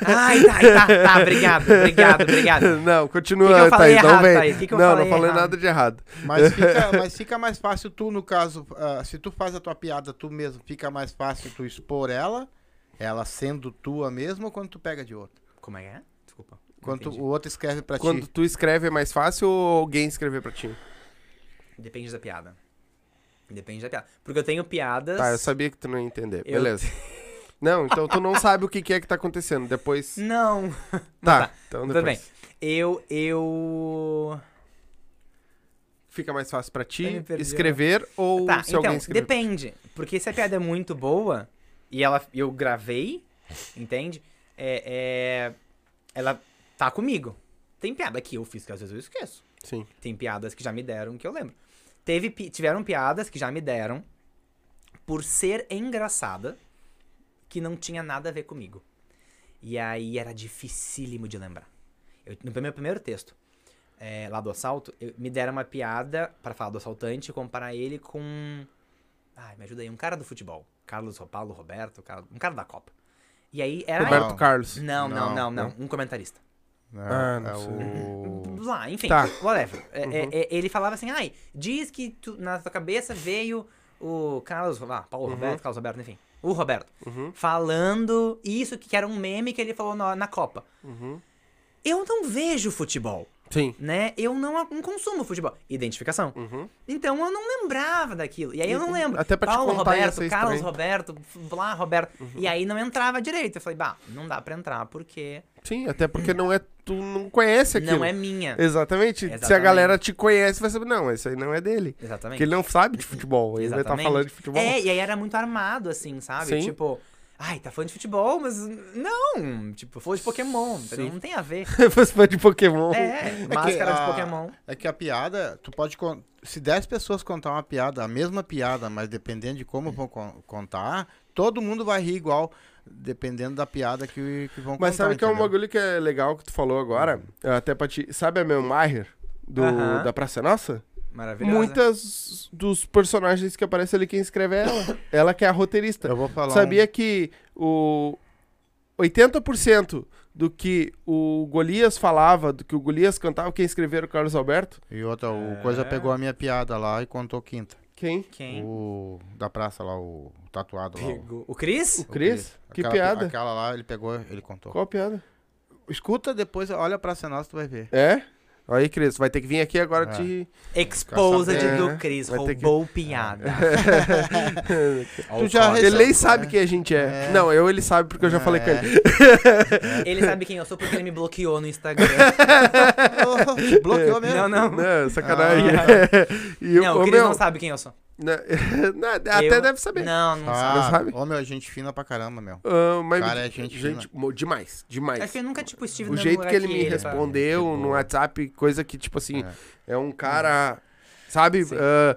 Speaker 3: Ai, tá, tá, tá, obrigado, obrigado, obrigado.
Speaker 1: Não, continua,
Speaker 3: Que que eu falei
Speaker 1: Thaís. não
Speaker 3: errado,
Speaker 1: vem.
Speaker 3: Thaís? Que que eu
Speaker 1: não,
Speaker 3: falei
Speaker 1: não falei
Speaker 3: errado?
Speaker 1: nada de errado.
Speaker 2: Mas fica, mas fica mais fácil tu, no caso, ah, se tu faz a tua piada tu mesmo, fica mais fácil tu expor ela, ela sendo tua mesmo, ou quando tu pega de outro?
Speaker 3: Como é que é? Desculpa. não
Speaker 2: Quando o outro escreve pra
Speaker 1: Quando
Speaker 2: ti.
Speaker 1: tu escreve é mais fácil ou alguém escrever pra ti?
Speaker 3: Depende da piada. Depende da piada. Porque eu tenho piadas.
Speaker 1: Tá, eu sabia que tu não ia entender.
Speaker 3: Eu-
Speaker 1: Beleza. Não, então tu não sabe o que que é que tá acontecendo. Depois.
Speaker 3: Não.
Speaker 1: Tá,
Speaker 3: tá.
Speaker 1: então
Speaker 3: Tudo
Speaker 1: depois.
Speaker 3: bem. Eu. Eu.
Speaker 1: Fica mais fácil pra
Speaker 3: Ai,
Speaker 1: ti
Speaker 3: perdi,
Speaker 1: escrever ou
Speaker 3: Tá,
Speaker 1: se alguém
Speaker 3: então,
Speaker 1: escrever?
Speaker 3: depende. Porque se a piada é muito boa e ela, eu gravei, entende? É, é, ela tá comigo. Tem piada que eu fiz que às vezes eu esqueço.
Speaker 1: Sim.
Speaker 3: Tem piadas que já me deram que eu lembro. Teve, pi- tiveram piadas que já me deram por ser engraçada que não tinha nada a ver comigo. E aí era dificílimo de lembrar. Eu, no meu primeiro texto, é, lá do assalto, eu- me deram uma piada pra falar do assaltante e comparar ele com. Ai, me ajuda aí, um cara do futebol. Carlos Paulo Roberto, um cara da Copa. E aí era.
Speaker 1: Roberto. Carlos.
Speaker 3: Não, não,
Speaker 2: Não,
Speaker 3: não, não. Um comentarista.
Speaker 2: Né?
Speaker 1: Ah, não
Speaker 2: é
Speaker 1: sei.
Speaker 2: o...
Speaker 3: Lá, enfim,
Speaker 1: Tá.
Speaker 3: whatever. É,
Speaker 1: Uhum.
Speaker 3: é, é, ele falava assim, ai, diz que tu- na tua cabeça veio o Carlos, lá, Paulo
Speaker 1: Uhum.
Speaker 3: Roberto, Carlos Roberto, enfim, o Roberto,
Speaker 1: Uhum,
Speaker 3: falando isso que era um meme que ele falou na, na Copa.
Speaker 1: uhum.
Speaker 3: Eu não vejo futebol,
Speaker 1: Sim.
Speaker 3: né? Eu não, não consumo futebol. Identificação.
Speaker 1: Uhum.
Speaker 3: Então eu não lembrava daquilo. E aí eu não
Speaker 1: Uhum.
Speaker 3: lembro.
Speaker 1: Até pra
Speaker 3: Paulo Roberto, Carlos.
Speaker 1: Uhum.
Speaker 3: Roberto, blá, Roberto. E aí não entrava direito. Eu falei, bah, não dá pra entrar porque
Speaker 1: Sim, até porque não é. Tu não conhece aquilo.
Speaker 3: não é minha.
Speaker 1: Exatamente. Se a
Speaker 3: Exatamente.
Speaker 1: galera te conhece, vai saber, não, isso aí não é dele.
Speaker 3: Exatamente.
Speaker 1: Porque ele não sabe de futebol. Ele vai estar
Speaker 3: Exatamente.
Speaker 1: falando de futebol.
Speaker 3: É, e aí era muito armado, assim, sabe?
Speaker 1: Sim.
Speaker 3: Tipo, ai, tá falando de futebol, mas não. Tipo, falou de Pokémon, entendeu? Não tem a ver.
Speaker 1: Fosse fã de Pokémon.
Speaker 3: É, máscara
Speaker 2: a-
Speaker 3: de Pokémon.
Speaker 2: É que a piada, tu pode. Se 10 pessoas contar uma piada, a mesma piada, mas dependendo de como vão con- contar, todo mundo vai rir igual, dependendo da piada que, que vão
Speaker 1: Mas
Speaker 2: contar.
Speaker 1: sabe que é um
Speaker 2: entendeu?
Speaker 1: bagulho que é legal que tu falou agora? Até pra ti. Sabe a Mel Maher? Do. Da Praça é Nossa?
Speaker 3: Maravilhosa.
Speaker 1: Muitas dos personagens que aparecem ali, quem escreve é ela. ela que é a roteirista.
Speaker 2: Eu vou falar.
Speaker 1: Sabia que o 80% do que o Golias falava, do que o Golias cantava, quem escreveu era o Carlos Alberto?
Speaker 2: Um, e outra, o
Speaker 3: É.
Speaker 2: Coisa pegou a minha piada lá e contou quinta.
Speaker 1: Quem?
Speaker 3: Quem?
Speaker 2: O da praça lá, o tatuado lá. o-
Speaker 3: Pegou. O Cris?
Speaker 1: O Cris? Que
Speaker 2: Aquela-
Speaker 1: piada?
Speaker 2: Aquela lá, ele pegou, ele contou.
Speaker 1: Qual a piada?
Speaker 2: Escuta depois, olha pra Praça Nossa, tu vai ver.
Speaker 1: É? Aí, Cris, vai ter que vir aqui agora
Speaker 2: É.
Speaker 1: te.
Speaker 3: Exposed
Speaker 1: É,
Speaker 3: do Cris.
Speaker 1: vai ter que-
Speaker 3: Roubou piada.
Speaker 2: Tu já
Speaker 1: Ele nem sabe
Speaker 2: é.
Speaker 1: quem a gente é.
Speaker 2: É.
Speaker 1: Não, eu ele sabe porque eu já falei com
Speaker 2: É.
Speaker 1: ele.
Speaker 3: Ele sabe quem eu sou porque ele me bloqueou no Instagram.
Speaker 2: Oh, bloqueou mesmo.
Speaker 3: não, não.
Speaker 1: Não, sacanagem. e eu,
Speaker 3: Não, o Cris
Speaker 1: meu,
Speaker 3: não sabe quem eu sou.
Speaker 1: Né, não, até
Speaker 3: Eu-
Speaker 1: deve saber.
Speaker 3: Não, não sabe.
Speaker 1: Não
Speaker 2: Ah,
Speaker 1: sabe?
Speaker 2: Ô, meu, gente fina pra caramba, meu.
Speaker 1: Ah, mas
Speaker 2: Cara, é gente
Speaker 1: mo- demais, demais.
Speaker 3: Acho que eu nunca, tipo, estive
Speaker 1: O
Speaker 3: no
Speaker 1: jeito que ele me respondeu
Speaker 2: Tipo-
Speaker 1: no WhatsApp, coisa que, tipo assim,
Speaker 2: É.
Speaker 1: é, um cara, sabe? Ah,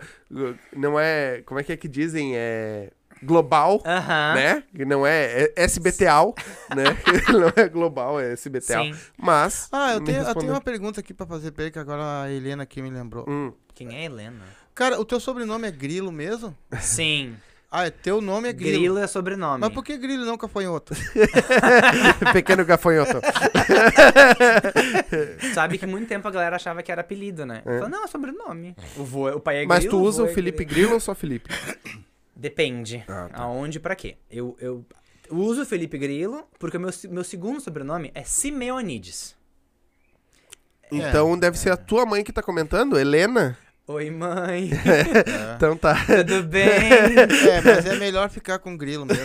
Speaker 1: não é. Como é que é que dizem? É global, né? Que Não é, é SBTal, né? não é global, é SBTal.
Speaker 3: Sim.
Speaker 1: Mas.
Speaker 2: Ah, eu tenho, eu tenho uma pergunta aqui pra fazer pra ele, que agora a Helena aqui me lembrou.
Speaker 1: Hum,
Speaker 3: Quem é Helena?
Speaker 2: Cara, o teu sobrenome é Grilo mesmo?
Speaker 3: Sim.
Speaker 2: Ah, é, teu nome é Grilo.
Speaker 3: Grilo é sobrenome.
Speaker 2: Mas por que Grilo não Cafanhoto?
Speaker 1: pequeno gafanhoto.
Speaker 3: Sabe que muito tempo a galera achava que era apelido, né? Falou, não, é sobrenome. O, vô, o pai é
Speaker 1: Mas
Speaker 3: Grilo,
Speaker 1: tu usa
Speaker 3: vô
Speaker 1: o
Speaker 3: é
Speaker 1: Felipe
Speaker 3: Grilo.
Speaker 1: Grilo ou só Felipe?
Speaker 3: Depende.
Speaker 1: Ah, tá.
Speaker 3: Aonde e pra quê? Eu, eu uso o Felipe Grilo porque o meu, meu segundo sobrenome é Simeonides.
Speaker 1: Então deve ser a tua mãe que tá comentando, Helena?
Speaker 3: Oi, mãe.
Speaker 1: Então tá.
Speaker 3: Tudo bem?
Speaker 2: é, mas é melhor ficar com Grilo mesmo.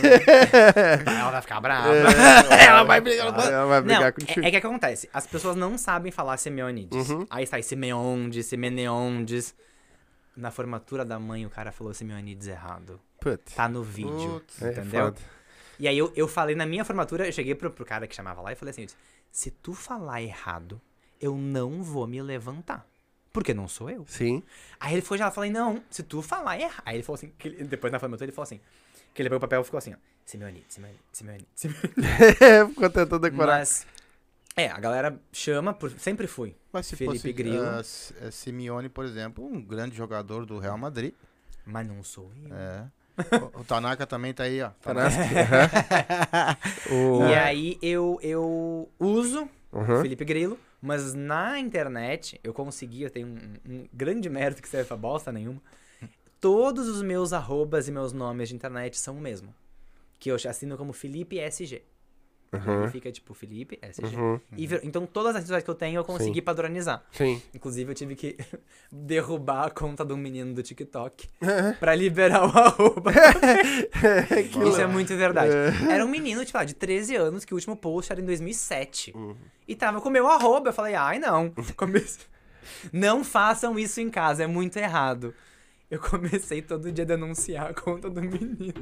Speaker 3: Ela vai ficar brava.
Speaker 2: Ela vai brigar. ela vai-
Speaker 1: Ela vai brigar
Speaker 3: Não,
Speaker 1: contigo.
Speaker 3: é, é que acontece. As pessoas não sabem falar Simeonides.
Speaker 1: Uhum.
Speaker 3: Aí sai Simeondes, Simeneondes. Na formatura da mãe, o cara falou Simeonides errado.
Speaker 1: Putz.
Speaker 3: Tá no vídeo,
Speaker 2: Putz,
Speaker 1: É
Speaker 3: entendeu?
Speaker 1: foda.
Speaker 3: E aí eu, eu falei na minha formatura, eu cheguei pro, pro cara que chamava lá e falei assim, disse, se tu falar errado, eu não vou me levantar. Porque não sou eu.
Speaker 1: Sim.
Speaker 3: Aí ele foi já, eu falei, não, se tu falar errado. Aí ele falou assim, que ele- depois na formatura ele falou assim, que ele pegou o papel e ficou assim, ó, Simeonides, Simeonides, Simeonides, Simeonides.
Speaker 1: Ficou tentando decorar.
Speaker 3: Mas É, a galera chama, por... sempre fui.
Speaker 2: Mas se
Speaker 3: Felipe
Speaker 2: fosse
Speaker 3: Grillo.
Speaker 2: eh, Simeone, por exemplo, um grande jogador do Real Madrid.
Speaker 3: Mas não sou eu.
Speaker 2: É. o, o Tanaka também tá aí, ó.
Speaker 1: Tanaka. O...
Speaker 3: E aí eu, eu uso
Speaker 1: Uhum.
Speaker 3: Felipe Grilo, mas na internet eu consegui, eu tenho um, um grande mérito que serve pra bosta nenhuma. Todos os meus arrobas e meus nomes de internet são o mesmo. Que eu assino como Felipe SG.
Speaker 1: Uhum.
Speaker 3: Fica tipo Felipe SG.
Speaker 1: Uhum.
Speaker 3: E vir- então todas as redes que eu tenho eu consegui padronizar.
Speaker 1: Sim.
Speaker 3: Inclusive eu tive que derrubar a conta de um menino do TikTok pra liberar o arroba. Isso é muito verdade. Era um menino, tipo, ah, de 13 anos, que o último post era em 2007.
Speaker 1: Uhum.
Speaker 3: E tava com o meu arroba. Eu falei, ai, não. Não façam isso em casa, é muito errado. Eu comecei todo dia a denunciar a conta do menino.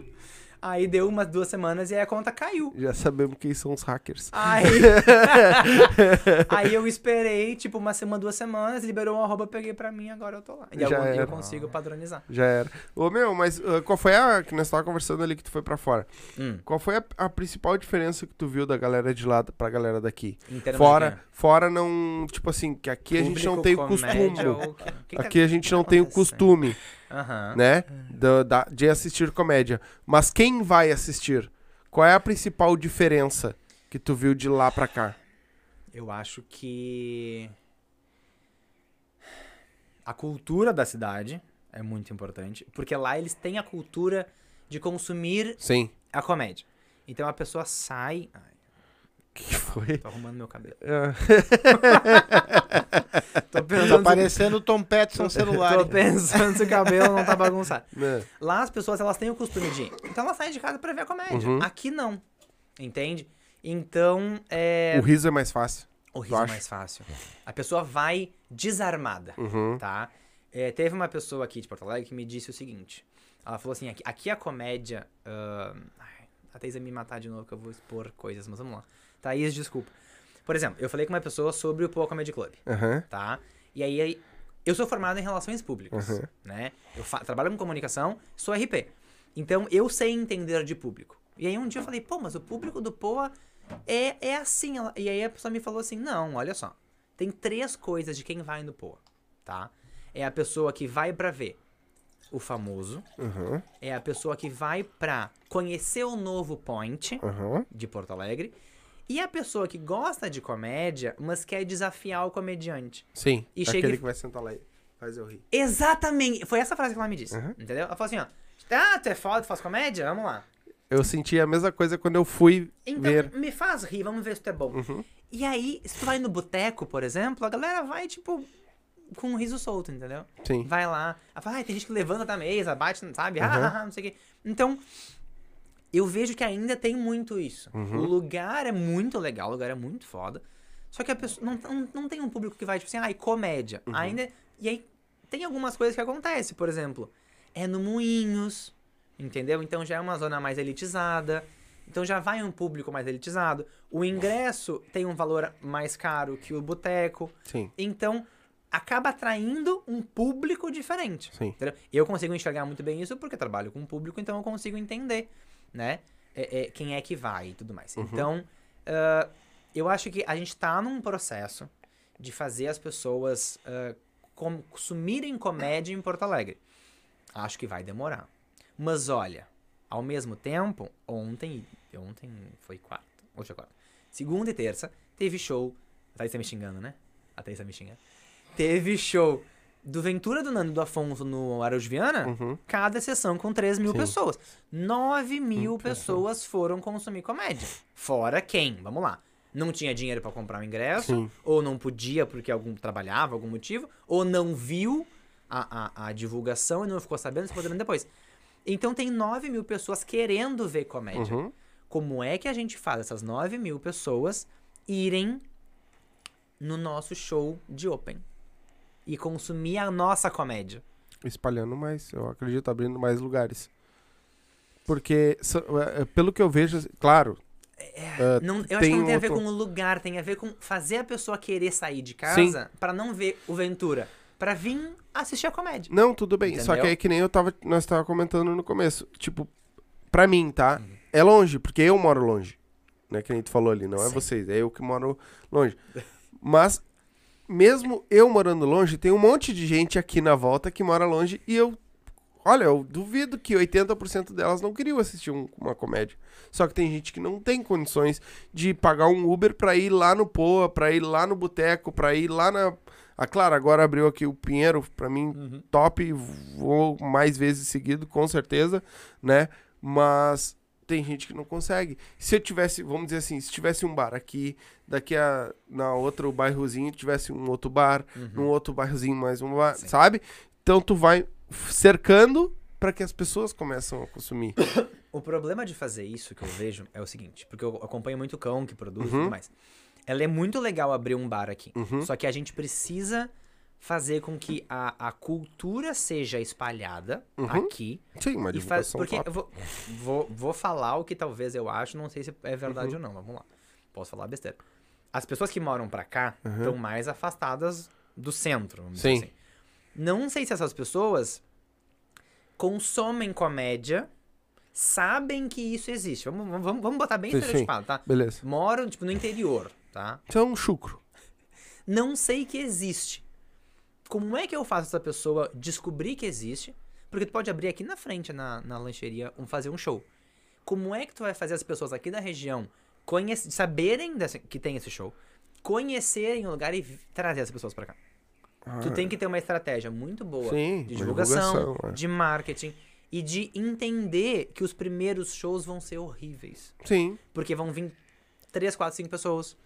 Speaker 3: Aí deu umas duas semanas e aí a conta caiu.
Speaker 1: Já sabemos quem são os hackers.
Speaker 3: Aí, aí eu esperei, tipo, uma semana, duas semanas, liberou um arroba, peguei pra mim, agora eu tô lá. E
Speaker 1: Já
Speaker 3: algum dia eu consigo padronizar.
Speaker 1: Já era. Ô, meu, mas ah, qual foi a. Que nós tava conversando ali que tu foi pra fora.
Speaker 3: Hum,
Speaker 1: Qual foi a, a principal diferença que tu viu da galera de lá pra galera daqui? Fora, fora não. Tipo assim, que aqui a gente não tem
Speaker 3: Público,
Speaker 1: o costume.
Speaker 3: ou que que
Speaker 1: Aqui
Speaker 3: tá-
Speaker 1: a gente
Speaker 3: o que
Speaker 1: não tem o costume, Né? do- da- de assistir comédia. Mas quem vai assistir? Qual é a principal diferença que tu viu de lá pra cá?
Speaker 3: Eu acho que a cultura da cidade é muito importante, porque lá eles têm a cultura de consumir
Speaker 1: Sim.
Speaker 3: a comédia. Então a pessoa sai,
Speaker 1: que foi?
Speaker 3: tô arrumando meu cabelo.
Speaker 1: Ah,
Speaker 3: Tô
Speaker 2: Tá
Speaker 3: pensando,
Speaker 2: parecendo o Tom Petson celular.
Speaker 3: tô pensando se o cabelo não tá bagunçado.
Speaker 1: né?
Speaker 3: Lá as pessoas elas têm o costume de, então elas saem de casa pra ver a comédia.
Speaker 1: Uhum.
Speaker 3: Aqui não. Entende? Então, é
Speaker 1: O riso é mais fácil.
Speaker 3: o riso é mais fácil. A pessoa vai desarmada.
Speaker 1: Uhum.
Speaker 3: tá? É, teve uma pessoa aqui de Porto Alegre que me disse o seguinte. Ela falou assim, aqui, aqui a comédia... ahn, ai, a vai me matar de novo que eu vou expor coisas, mas vamos lá. Thaís, desculpa. Por exemplo, eu falei com uma pessoa sobre o Poa Comedy Club,
Speaker 1: Aham.
Speaker 3: tá? E aí, eu sou formado em relações públicas,
Speaker 1: Uhum.
Speaker 3: né? Eu trabalho com comunicação, sou RP. Então, eu sei entender de público. E aí, um dia eu falei, pô, mas o público do Poa é, é assim. E aí, a pessoa me falou assim, não, olha só. Tem três coisas de quem vai no Poa, tá? É a pessoa que vai pra ver o famoso,
Speaker 1: Uhum.
Speaker 3: é a pessoa que vai pra conhecer o novo point
Speaker 1: Uhum.
Speaker 3: de Porto Alegre, e a pessoa que gosta de comédia, mas quer desafiar o comediante.
Speaker 1: Sim.
Speaker 3: E
Speaker 1: aquele
Speaker 3: chega e-
Speaker 1: que vai sentar lá e faz eu rir.
Speaker 3: Exatamente! Foi essa frase que ela me disse,
Speaker 1: Uhum.
Speaker 3: entendeu? Ela falou assim, ó, ah, tu é foda, tu faz comédia? Vamos lá.
Speaker 1: Eu senti a mesma coisa quando eu fui
Speaker 3: Então,
Speaker 1: ver.
Speaker 3: me faz rir, vamos ver se tu é bom.
Speaker 1: Uhum.
Speaker 3: E aí, se tu vai no boteco, por exemplo, a galera vai, tipo, com um riso solto, entendeu?
Speaker 1: Sim.
Speaker 3: Vai lá, ela fala, ai, tem gente que levanta da mesa, bate, sabe? Ah,
Speaker 1: Uhum.
Speaker 3: ah, ah, não sei o quê. Então, eu vejo que ainda tem muito isso.
Speaker 1: Uhum.
Speaker 3: O lugar é muito legal, o lugar é muito foda. Só que a pessoa não, não, não tem um público que vai, tipo assim, ai, comédia.
Speaker 1: Uhum.
Speaker 3: Ainda. E aí tem algumas coisas que acontecem, por exemplo, é no Moinhos, entendeu? Então já é uma zona mais elitizada. Então já vai um público mais elitizado. O ingresso tem um valor mais caro que o boteco.
Speaker 1: Sim.
Speaker 3: Então, acaba atraindo um público diferente.
Speaker 1: Sim.
Speaker 3: entendeu? Eu consigo enxergar muito bem isso porque trabalho com público, então eu consigo entender, né? É- é, quem é que vai e tudo mais.
Speaker 1: Uhum.
Speaker 3: Então, ah, eu acho que a gente tá num processo de fazer as pessoas ah, consumirem comédia em Porto Alegre. Acho que vai demorar. Mas olha, ao mesmo tempo, ontem, ontem foi quarta, hoje é quarta. Segunda e terça, teve show. A Thaís tá me xingando, né? A Thaís tá me xingando. Teve show do Ventura do Nando do Afonso no Araújo Viana,
Speaker 1: Uhum.
Speaker 3: cada sessão com 3 mil
Speaker 1: Sim.
Speaker 3: pessoas. 9 mil
Speaker 1: Hum,
Speaker 3: pessoas foram consumir comédia. Fora quem? Vamos lá. Não tinha dinheiro pra comprar o ingresso,
Speaker 1: Sim.
Speaker 3: ou não podia porque algum trabalhava, algum motivo, ou não viu a, a, a divulgação e não ficou sabendo, ficou sabendo depois. Então tem 9 mil pessoas querendo ver comédia.
Speaker 1: Uhum.
Speaker 3: Como é que a gente faz essas 9 mil pessoas irem no nosso show de Open? E consumir a nossa comédia?
Speaker 1: Espalhando mais, eu acredito, abrindo mais lugares. Porque, so- é, é, pelo que eu vejo, claro, é,
Speaker 3: Não, eu acho
Speaker 1: tem
Speaker 3: que não tem a ver
Speaker 1: outro-
Speaker 3: com o lugar, tem a ver com fazer a pessoa querer sair de casa pra não ver o Ventura, pra vir assistir a comédia.
Speaker 1: Não, tudo bem. Só que
Speaker 3: Entendeu?
Speaker 1: aí que nem eu tava, nós tava comentando no começo. Tipo, pra mim, tá?
Speaker 3: Uhum.
Speaker 1: É longe, porque eu moro longe. né? Que a gente falou ali, não é
Speaker 3: Sim.
Speaker 1: vocês, é eu que moro longe. Mas, mesmo eu morando longe, tem um monte de gente aqui na volta que mora longe e eu. Olha, eu duvido que 80% delas não queriam assistir um- uma comédia. Só que tem gente que não tem condições de pagar um Uber pra ir lá no Poa, pra ir lá no Boteco, pra ir lá na. Ah, claro, agora abriu aqui o Pinheiro, pra mim, top, vou mais vezes seguido, com certeza, né? Mas tem gente que não consegue. Se eu tivesse, vamos dizer assim, se tivesse um bar aqui, daqui a na outro bairrozinho tivesse um outro bar, num outro bairrozinho mais um bar,
Speaker 3: Sim.
Speaker 1: sabe? Então tu vai cercando para que as pessoas começam a consumir.
Speaker 3: O problema de fazer isso que eu vejo é o seguinte, porque eu acompanho muito cão que produz e
Speaker 1: Uhum.
Speaker 3: tudo mais. Ela é muito legal abrir um bar aqui.
Speaker 1: Uhum.
Speaker 3: Só que a gente precisa fazer com que a, a cultura seja espalhada
Speaker 1: Uhum.
Speaker 3: aqui.
Speaker 1: Sim, uma
Speaker 3: E faz,
Speaker 1: divulgação
Speaker 3: porque vou, vou, vou falar o que talvez eu acho, não sei se é verdade
Speaker 1: Uhum.
Speaker 3: ou não, vamos lá. Posso falar besteira. As pessoas que moram pra cá
Speaker 1: Uhum.
Speaker 3: estão mais afastadas do centro, vamos
Speaker 1: Sim.
Speaker 3: dizer assim. Não sei se essas pessoas consomem comédia, sabem que isso existe. Vamos, vamos, vamos botar bem
Speaker 1: Sim,
Speaker 3: estereotipado, tá?
Speaker 1: Beleza.
Speaker 3: Moram, tipo, no interior, tá?
Speaker 1: Isso é um chucro.
Speaker 3: Não sei que existe. Como é que eu faço essa pessoa descobrir que existe? Porque tu pode abrir aqui na frente, na, na lancheria, um, fazer um show. Como é que tu vai fazer as pessoas aqui da região conhece, saberem desse- que tem esse show, conhecerem o lugar e trazer as pessoas pra cá? Tu tem que ter uma estratégia muito boa
Speaker 1: Ah. Sim,
Speaker 3: de divulgação,
Speaker 1: divulgação, é.
Speaker 3: de marketing e de entender que os primeiros shows vão ser horríveis.
Speaker 1: Sim.
Speaker 3: Porque vão vir 3, 4, 5 pessoas.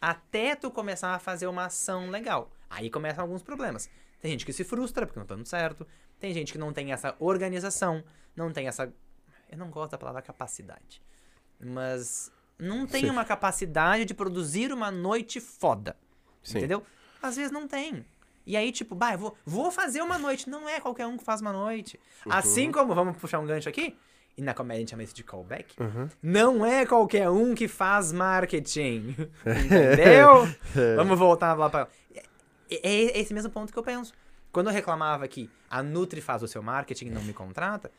Speaker 3: Até tu começar a fazer uma ação legal. Aí começam alguns problemas. Tem gente que se frustra porque não tá dando certo. Tem gente que não tem essa organização. Não tem essa. Eu não gosto da palavra capacidade. Mas não tem
Speaker 1: Sim.
Speaker 3: uma capacidade de produzir uma noite foda.
Speaker 1: Sim.
Speaker 3: Entendeu? Às vezes não tem. E aí, tipo, bah, vou, vou fazer uma noite. Não é qualquer um que faz uma noite.
Speaker 1: Uhum.
Speaker 3: Assim como, vamos puxar um gancho aqui, e na comédia a gente chama isso de callback.
Speaker 1: Uhum.
Speaker 3: Não é qualquer um que faz marketing. Entendeu? Vamos voltar lá pra. É, é esse mesmo ponto que eu penso. Quando eu reclamava que a Nutri faz o seu marketing e não me contrata,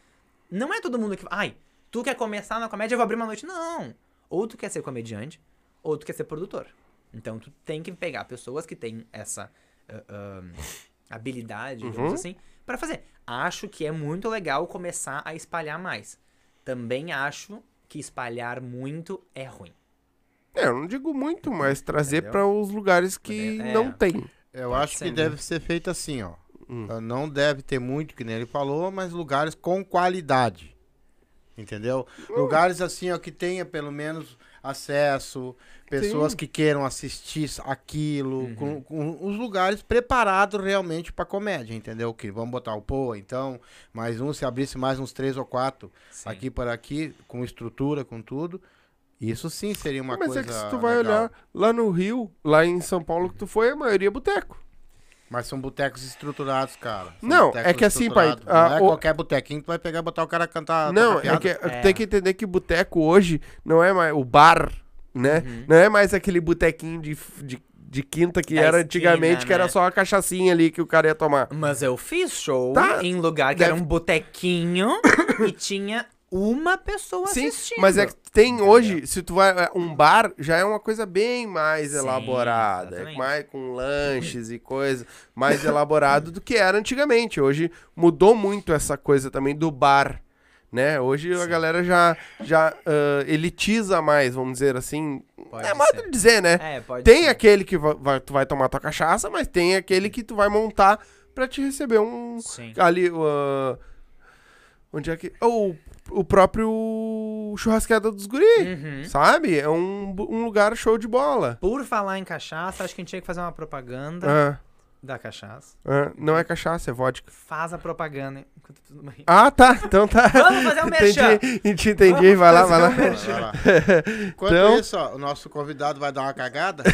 Speaker 3: não é todo mundo que. Ai, tu quer começar na comédia, eu vou abrir uma noite. Não. Ou tu quer ser comediante, ou tu quer ser produtor. Então tu tem que pegar pessoas que têm essa ah, ah, habilidade, digamos
Speaker 1: Uhum.
Speaker 3: assim, pra fazer. Acho que é muito legal começar a espalhar mais. Também acho que espalhar muito é ruim.
Speaker 1: É, eu não digo muito, mas trazer para os lugares que
Speaker 3: É.
Speaker 1: não tem.
Speaker 2: Eu
Speaker 3: Pode
Speaker 2: acho
Speaker 3: ser,
Speaker 2: que
Speaker 3: né?
Speaker 2: deve ser feito assim, ó.
Speaker 1: Hum.
Speaker 2: Uh, Não deve ter muito, que nem ele falou, mas lugares com qualidade. Entendeu? Lugares assim, ó, que tenha pelo menos acesso, pessoas
Speaker 1: Sim.
Speaker 2: que queiram assistir aquilo,
Speaker 3: Uhum.
Speaker 2: com, com os lugares preparados realmente pra comédia, entendeu? Que vamos botar o Poa, então, mais um, se abrisse mais uns três ou quatro
Speaker 3: Sim.
Speaker 2: aqui por aqui, com estrutura, com tudo. Isso sim seria uma
Speaker 1: mas
Speaker 2: coisa.
Speaker 1: é que se tu vai
Speaker 2: legal.
Speaker 1: olhar lá no Rio, lá em São Paulo que tu foi, a maioria é boteco.
Speaker 2: Mas são botecos estruturados, cara. São
Speaker 1: Não, é que assim, pai, ah,
Speaker 2: Não é
Speaker 1: o-
Speaker 2: qualquer botequinho que tu vai pegar e botar o cara a cantar.
Speaker 1: não, é que.
Speaker 3: É.
Speaker 1: tem que entender que boteco hoje não é mais o bar, né?
Speaker 3: Uhum.
Speaker 1: Não é mais aquele botequinho de, de, de quinta que
Speaker 3: Da
Speaker 1: era
Speaker 3: esquina,
Speaker 1: antigamente, que era
Speaker 3: né?
Speaker 1: só a cachaçinha ali que o cara ia tomar.
Speaker 3: Mas eu fiz show
Speaker 1: Tá,
Speaker 3: em lugar que
Speaker 1: deve-
Speaker 3: era um botequinho e tinha uma pessoa
Speaker 1: Sim,
Speaker 3: assistindo.
Speaker 1: mas é que tem hoje, se tu vai. é, Um bar já é uma coisa bem mais
Speaker 3: Sim,
Speaker 1: elaborada. É mais com lanches e coisa. Mais elaborado do que era antigamente. Hoje mudou muito essa coisa também do bar. Né? Hoje a
Speaker 3: Sim.
Speaker 1: galera já, já ah, elitiza mais, vamos dizer assim.
Speaker 3: Pode
Speaker 1: é modo de dizer, né?
Speaker 3: É, pode
Speaker 1: Tem
Speaker 3: ser.
Speaker 1: aquele que va- vai- tu vai tomar tua cachaça, mas tem aquele que tu vai montar pra te receber um.
Speaker 3: Sim.
Speaker 1: Ali. ah, onde é que. O, o próprio churrasqueada dos guri.
Speaker 3: Uhum.
Speaker 1: Sabe? É um, um lugar show de bola.
Speaker 3: Por falar em cachaça, acho que a gente tinha que fazer uma propaganda
Speaker 1: Ah,
Speaker 3: da cachaça.
Speaker 1: ah, não é cachaça, é vodka.
Speaker 3: Faz a propaganda enquanto tudo bem.
Speaker 1: Ah, tá. Então tá.
Speaker 3: Vamos fazer um merchan.
Speaker 1: entendi, entendi, Vai lá, vai lá.
Speaker 2: Vai lá. Enquanto
Speaker 1: Então-
Speaker 2: isso, ó, o nosso convidado vai dar uma cagada.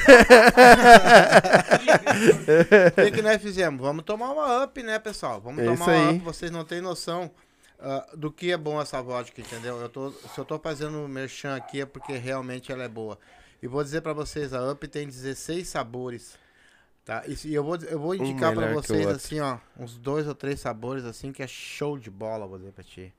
Speaker 2: O que, que nós fizemos? Vamos tomar uma up, né, pessoal? Vamos
Speaker 1: É
Speaker 2: tomar uma
Speaker 1: aí.
Speaker 2: up. Vocês não têm noção ah, do que é bom essa vodka, entendeu? Eu tô, se eu tô fazendo merchan aqui é porque realmente ela é boa. E vou dizer pra vocês, a up tem 16 sabores. Tá? E eu vou, eu vou indicar
Speaker 1: que o
Speaker 2: vocês, assim, ó, uns dois ou três sabores, assim, que é show de bola, vou dizer pra ti.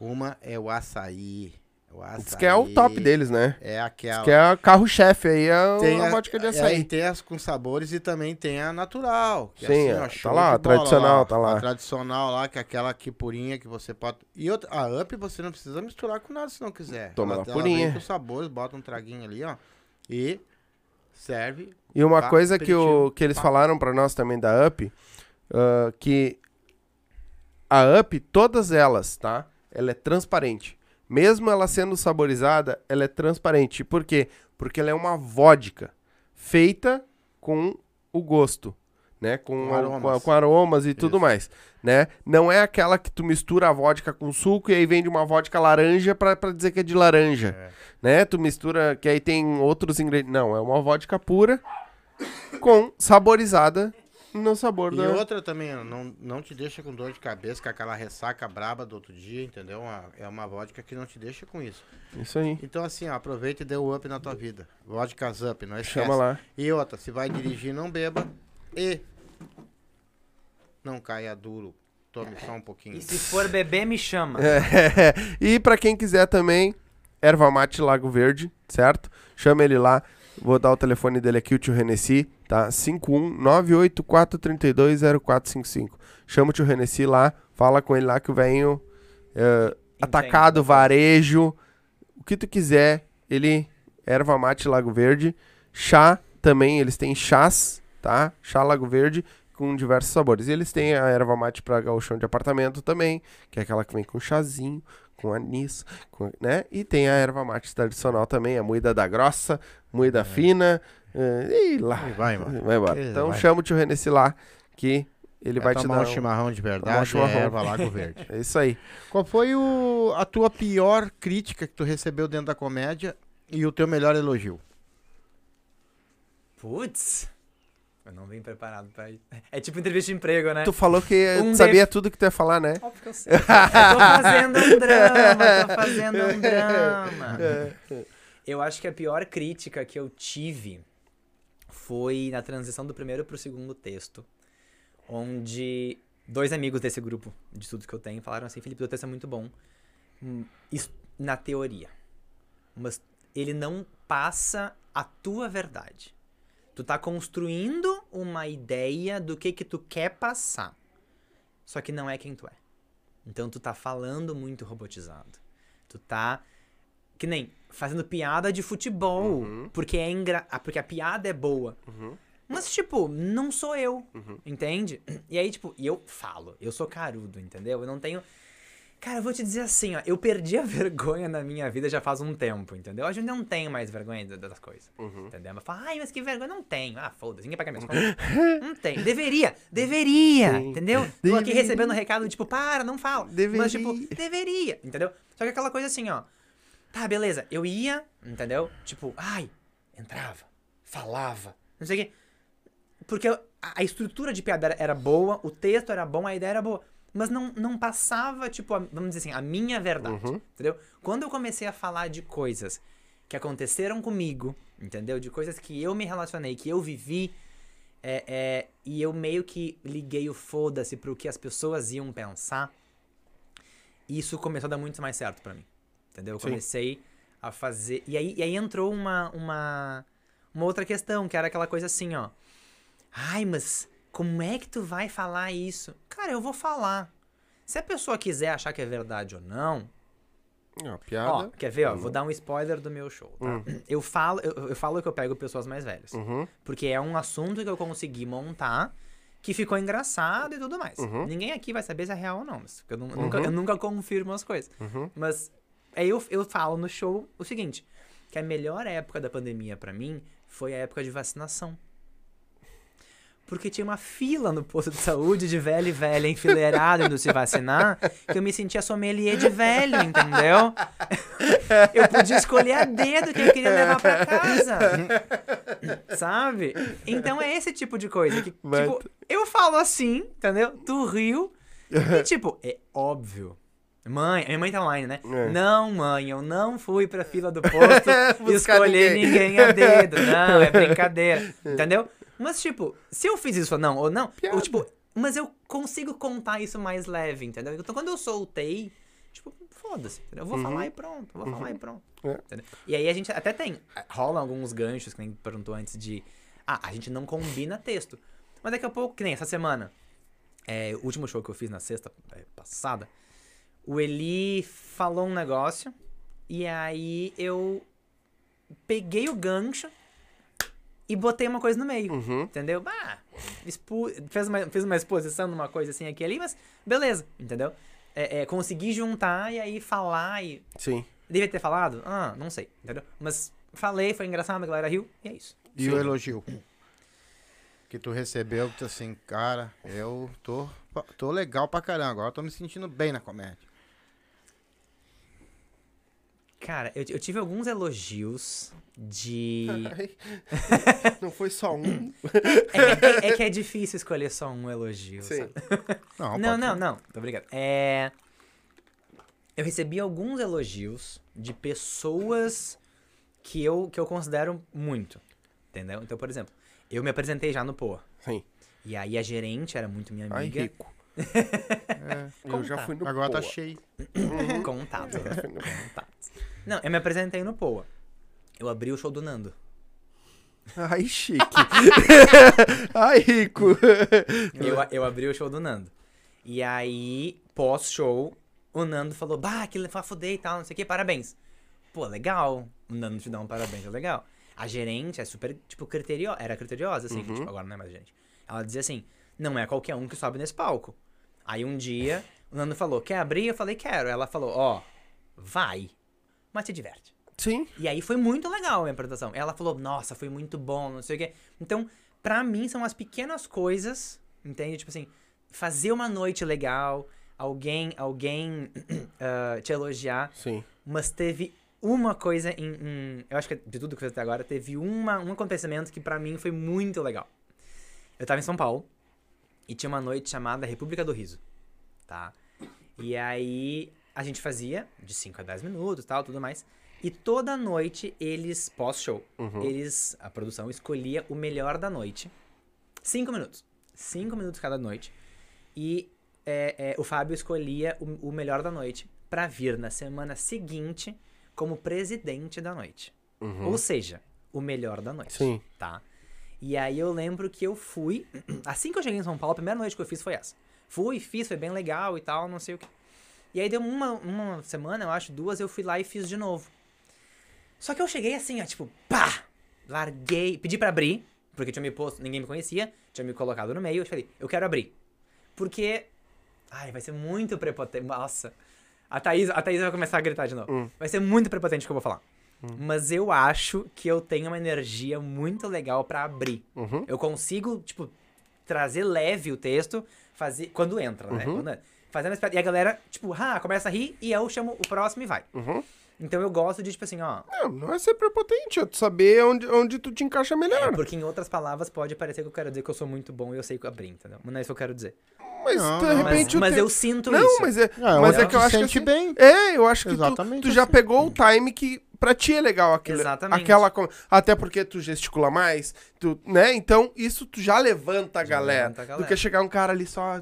Speaker 2: Uma é o açaí. O
Speaker 1: Diz que é o
Speaker 2: açaí
Speaker 1: top deles, né?
Speaker 2: É aquela.
Speaker 1: Diz que é carro-chefe aí, é
Speaker 2: Tem
Speaker 1: a
Speaker 2: a-
Speaker 1: vodka de
Speaker 2: é,
Speaker 1: açaí.
Speaker 2: e tem as com sabores e também tem a natural. que é
Speaker 1: Sim,
Speaker 2: assim, ó,
Speaker 1: é,
Speaker 2: show
Speaker 1: tá lá, a tradicional,
Speaker 2: ó.
Speaker 1: tá lá.
Speaker 2: A tradicional lá, que é aquela que purinha que você pode. E outra, a up você não precisa misturar com nada se não quiser.
Speaker 1: Toma
Speaker 2: ela,
Speaker 1: ela purinha.
Speaker 2: com sabores, bota um traguinho ali, ó. E serve.
Speaker 1: E uma
Speaker 2: Pá,
Speaker 1: coisa que, o, que eles
Speaker 2: pá.
Speaker 1: falaram pra nós também da UP, ah, que a UP, todas elas, tá? Ela é transparente. Mesmo ela sendo saborizada, ela é transparente. Por quê? Porque ela é uma vodka feita com o gosto, né? Com,
Speaker 2: Com aromas.
Speaker 1: com com aromas e tudo
Speaker 2: Isso.
Speaker 1: mais, né? Não é aquela que tu mistura a vodka com suco e aí vende uma vodka laranja pra dizer que é de laranja,
Speaker 2: É.
Speaker 1: né? Tu mistura, que aí tem outros ingredientes. Não, é uma vodka pura com saborizada no sabor
Speaker 2: E
Speaker 1: da...
Speaker 2: outra também, não, não te deixa com dor de cabeça, com aquela ressaca braba do outro dia, entendeu? Uma- é uma vodka que não te deixa com isso.
Speaker 1: Isso aí.
Speaker 2: Então, assim, ó, aproveita e dê o up na tua vida. Vodkas up, não esquece.
Speaker 1: Chama lá.
Speaker 2: E outra, se vai dirigir, não beba. E não caia duro. Tome só um pouquinho.
Speaker 3: E se for beber, me chama.
Speaker 1: É, e pra quem quiser também, Erva Mate Lago Verde, certo? Chama ele lá. Vou dar o telefone dele aqui, o tio Renessi, tá? 51984320455. Chama o tio Renessi lá, fala com ele lá que o velhinho é, atacado, varejo, o que tu quiser, ele Erva Mate Lago Verde, chá também, eles têm chás, tá? Chá Lago Verde com diversos sabores. E eles têm a erva mate para gauchão de apartamento também, que é aquela que vem com chazinho, com anis, com- né? E tem a erva mate tradicional também, a moída da grossa, moída fina, eh, e lá.
Speaker 2: E vai, embora.
Speaker 1: Vai embora. Então
Speaker 2: vai.
Speaker 1: chama o tio Renessi lá, que ele vai te
Speaker 2: tomar
Speaker 1: dar
Speaker 2: um chimarrão de
Speaker 1: tomar um
Speaker 2: verdade,
Speaker 1: chimarrão.
Speaker 2: é erva Lago Verde.
Speaker 1: É isso aí.
Speaker 2: Qual foi o, a tua pior crítica que tu recebeu dentro da comédia e o teu melhor elogio?
Speaker 3: Putz. Eu não vim preparado pra isso. É tipo entrevista de emprego, né?
Speaker 1: Tu falou que
Speaker 3: Um
Speaker 1: sabia
Speaker 3: def-
Speaker 1: tudo que tu ia falar, né?
Speaker 3: Óbvio que eu sei. Eu tô fazendo um drama, tô fazendo um drama. Eu acho que a pior crítica que eu tive foi na transição do primeiro pro segundo texto, onde dois amigos desse grupo de estudos que eu tenho falaram assim, Felipe, o texto é muito bom, hum, na teoria, mas ele não passa a tua verdade. Tu tá construindo uma ideia do que que tu quer passar, só que não é quem tu é. Então tu tá falando muito robotizado. Tu tá que nem fazendo piada de futebol,
Speaker 1: Uhum.
Speaker 3: porque é engra... ah, porque a piada é boa.
Speaker 1: Uhum.
Speaker 3: Mas tipo, não sou eu,
Speaker 1: Uhum.
Speaker 3: entende? E aí tipo, eu falo, eu sou carudo, entendeu? Eu não tenho Cara, eu vou te dizer assim, ó, eu perdi a vergonha na minha vida já faz um tempo, entendeu? Hoje eu não tenho mais vergonha da- das coisas.
Speaker 1: Uhum.
Speaker 3: Entendeu? Mas fala, ai, mas que vergonha. Não tenho. Ah, foda-se, ninguém paga minhas contas. não tem. Deveria, deveria,
Speaker 1: Sim.
Speaker 3: entendeu? Tô aqui
Speaker 1: Deveria.
Speaker 3: recebendo recado, tipo, para, não fala. Mas, tipo,
Speaker 1: Deveria.
Speaker 3: deveria, entendeu? Só que aquela coisa assim, ó. Tá, beleza, eu ia, entendeu? Tipo, ai, entrava, falava, não sei o quê. Porque a, a estrutura de piada era, era boa, o texto era bom, a ideia era boa. Mas não, não passava, tipo, a- vamos dizer assim, a minha verdade,
Speaker 1: Uhum.
Speaker 3: entendeu? Quando eu comecei a falar de coisas que aconteceram comigo, entendeu? De coisas que eu me relacionei, que eu vivi, é, é, e eu meio que liguei o foda-se pro que as pessoas iam pensar, isso começou a dar muito mais certo pra mim, entendeu? Eu
Speaker 1: Sim.
Speaker 3: comecei a fazer... E aí, e aí entrou uma, uma, uma outra questão, que era aquela coisa assim, ó. Ai, mas como é que tu vai falar isso? Cara, eu vou falar. Se a pessoa quiser achar que é verdade ou não,
Speaker 1: Ó,
Speaker 3: Ó,
Speaker 1: piada.
Speaker 3: quer ver, ó? Vou dar um spoiler do meu show, tá? Eu falo, eu, eu falo que eu pego pessoas mais velhas.
Speaker 1: Uhum.
Speaker 3: Porque é um assunto que eu consegui montar que ficou engraçado e tudo mais.
Speaker 1: Uhum.
Speaker 3: Ninguém aqui vai saber se é real ou não. mas Eu, nu- nunca, eu nunca confirmo as coisas.
Speaker 1: Uhum.
Speaker 3: Mas aí eu, eu falo no show o seguinte: que a melhor época da pandemia pra mim foi a época de vacinação. Porque tinha uma fila no posto de saúde de velho e velha enfileirado indo se vacinar, que eu me sentia sommelier de velho, entendeu? Eu podia escolher a dedo que eu queria levar pra casa. Sabe? Então é esse tipo de coisa que,
Speaker 1: Mas-
Speaker 3: tipo, eu falo assim, entendeu? Tu riu. E, tipo, é óbvio. Mãe, a minha mãe tá online, né?
Speaker 1: É.
Speaker 3: Não, mãe, eu não fui pra fila do posto escolher
Speaker 1: ninguém.
Speaker 3: ninguém. a dedo. Não, é brincadeira. Entendeu? Mas, tipo, se eu fiz isso ou não, ou não, eu, tipo, mas eu consigo contar isso mais leve, entendeu? Então, quando eu soltei, Tipo, foda-se, entendeu? Eu vou
Speaker 1: Uhum.
Speaker 3: falar e pronto, eu vou falar e pronto.
Speaker 1: É.
Speaker 3: E aí a gente até tem, rolam alguns ganchos, que nem perguntou antes, de, ah, a gente não combina texto. Mas daqui a pouco, que nem essa semana, é, o último show que eu fiz na sexta é, passada, o Eli falou um negócio, e aí eu peguei o gancho e botei uma coisa no meio.
Speaker 1: Uhum.
Speaker 3: Entendeu? Ah, expu... fez, uma, fez uma exposição numa coisa assim aqui e ali, mas beleza, entendeu? É, é, consegui juntar e aí falar e.
Speaker 1: Sim.
Speaker 3: Devia ter falado? Ah, não sei, entendeu? Mas falei, foi engraçado, a galera riu e é isso.
Speaker 2: E
Speaker 1: Sim.
Speaker 2: o elogio? Que tu recebeu, que tu assim, cara, eu tô, tô legal pra caramba, agora eu tô me sentindo bem na comédia.
Speaker 3: Cara, eu, eu tive alguns elogios de.
Speaker 1: Ai, não foi só um.
Speaker 3: É, é- é que é difícil escolher só um elogio.
Speaker 1: Sim.
Speaker 3: sabe?
Speaker 2: Não,
Speaker 3: Não, não, não. Tô brincando. É. Eu recebi alguns elogios de pessoas que eu, que eu considero muito. Entendeu? Então, por exemplo, eu me apresentei já no Pô.
Speaker 1: Sim.
Speaker 3: E aí a gerente era muito minha
Speaker 1: Ai,
Speaker 3: amiga.
Speaker 1: rico.
Speaker 2: É,
Speaker 1: Eu já fui no
Speaker 2: agora tá
Speaker 1: Poa.
Speaker 2: cheio.
Speaker 3: Contato.
Speaker 1: Já fui no-
Speaker 3: Contatos. Não, eu me apresentei no Poa. Eu abri o show do Nando.
Speaker 1: Ai, chique. Ai, rico.
Speaker 3: Eu, eu abri o show do Nando. E aí, pós-show, o Nando falou, bah, que foi fuder e tal, não sei o que, parabéns. Pô, legal. O Nando te dá um parabéns, é legal. A gerente é super, tipo, criteriosa, era criteriosa, assim, que, tipo, agora não é mais gerente. Ela dizia assim, não é qualquer um que sobe nesse palco. Aí um dia, o Nando falou, quer abrir? Eu falei, quero. Ela falou, ó, vai, mas te diverte.
Speaker 1: Sim.
Speaker 3: E aí foi muito legal a minha apresentação. Ela falou, nossa, foi muito bom, não sei o quê. Então, pra mim, são as pequenas coisas, entende? Tipo assim, fazer uma noite legal, alguém, alguém ah, te elogiar,
Speaker 1: Sim.
Speaker 3: mas teve uma coisa em, em- Eu acho que de tudo que eu fiz até agora, teve uma, um acontecimento que pra mim foi muito legal. Eu tava em São Paulo e tinha uma noite chamada República do Riso, tá? E aí a gente fazia de 5 a 10 minutos tal, tudo mais. E toda noite eles, pós-show, eles, a produção escolhia o melhor da noite. Cinco minutos. Cinco minutos cada noite. E é, é, o Fábio escolhia o, o melhor da noite pra vir na semana seguinte como presidente da noite. Ou seja, o melhor da noite.
Speaker 1: Sim.
Speaker 3: Tá? E aí eu lembro que eu fui. Assim que eu cheguei em São Paulo, a primeira noite que eu fiz foi essa. Fui, fiz, foi bem legal e tal, não sei o que. E aí deu uma, uma semana, eu acho, duas, eu fui lá e fiz de novo. Só que eu cheguei assim, ó, tipo, pá! Larguei, pedi pra abrir, porque tinha me posto, ninguém me conhecia, tinha me colocado no meio, eu falei, eu quero abrir. Porque. Ai, vai ser muito prepotente. Nossa. A Thaís, a Thaís vai começar a gritar de novo. Vai ser muito prepotente o que eu vou falar. Mas eu acho que eu tenho uma energia muito legal pra abrir.
Speaker 1: Uhum.
Speaker 3: Eu consigo, tipo, trazer leve o texto, fazer. Quando entra, né? Quando entra. Fazendo. E a galera, tipo, ah, começa a rir e eu chamo o próximo e vai.
Speaker 1: Uhum.
Speaker 3: Então eu gosto de, tipo assim, ó.
Speaker 1: Não, não é ser prepotente, é tu saber onde, onde tu te encaixa melhor.
Speaker 3: É porque em outras palavras pode parecer que eu quero dizer que eu sou muito bom e eu sei que eu abri, entendeu? Mas não é isso que eu quero dizer.
Speaker 1: Mas
Speaker 2: Não,
Speaker 1: de
Speaker 2: não,
Speaker 3: Mas,
Speaker 1: repente o
Speaker 3: mas
Speaker 1: teu-
Speaker 3: eu sinto
Speaker 1: Não,
Speaker 3: isso.
Speaker 1: mas é,
Speaker 2: Ah,
Speaker 1: mas
Speaker 2: onde
Speaker 1: é que eu acho que
Speaker 2: sente
Speaker 1: assim,
Speaker 2: bem.
Speaker 1: É, eu acho que tu,
Speaker 2: Exatamente
Speaker 1: tu já
Speaker 2: assim.
Speaker 1: pegou o time que pra ti é legal aquilo.
Speaker 3: Exatamente.
Speaker 1: Aquela até porque tu gesticula mais, tu, né? Então isso tu já levanta a,
Speaker 3: Já
Speaker 1: galera,
Speaker 3: levanta a
Speaker 1: Do
Speaker 3: galera.
Speaker 1: que chegar um cara ali só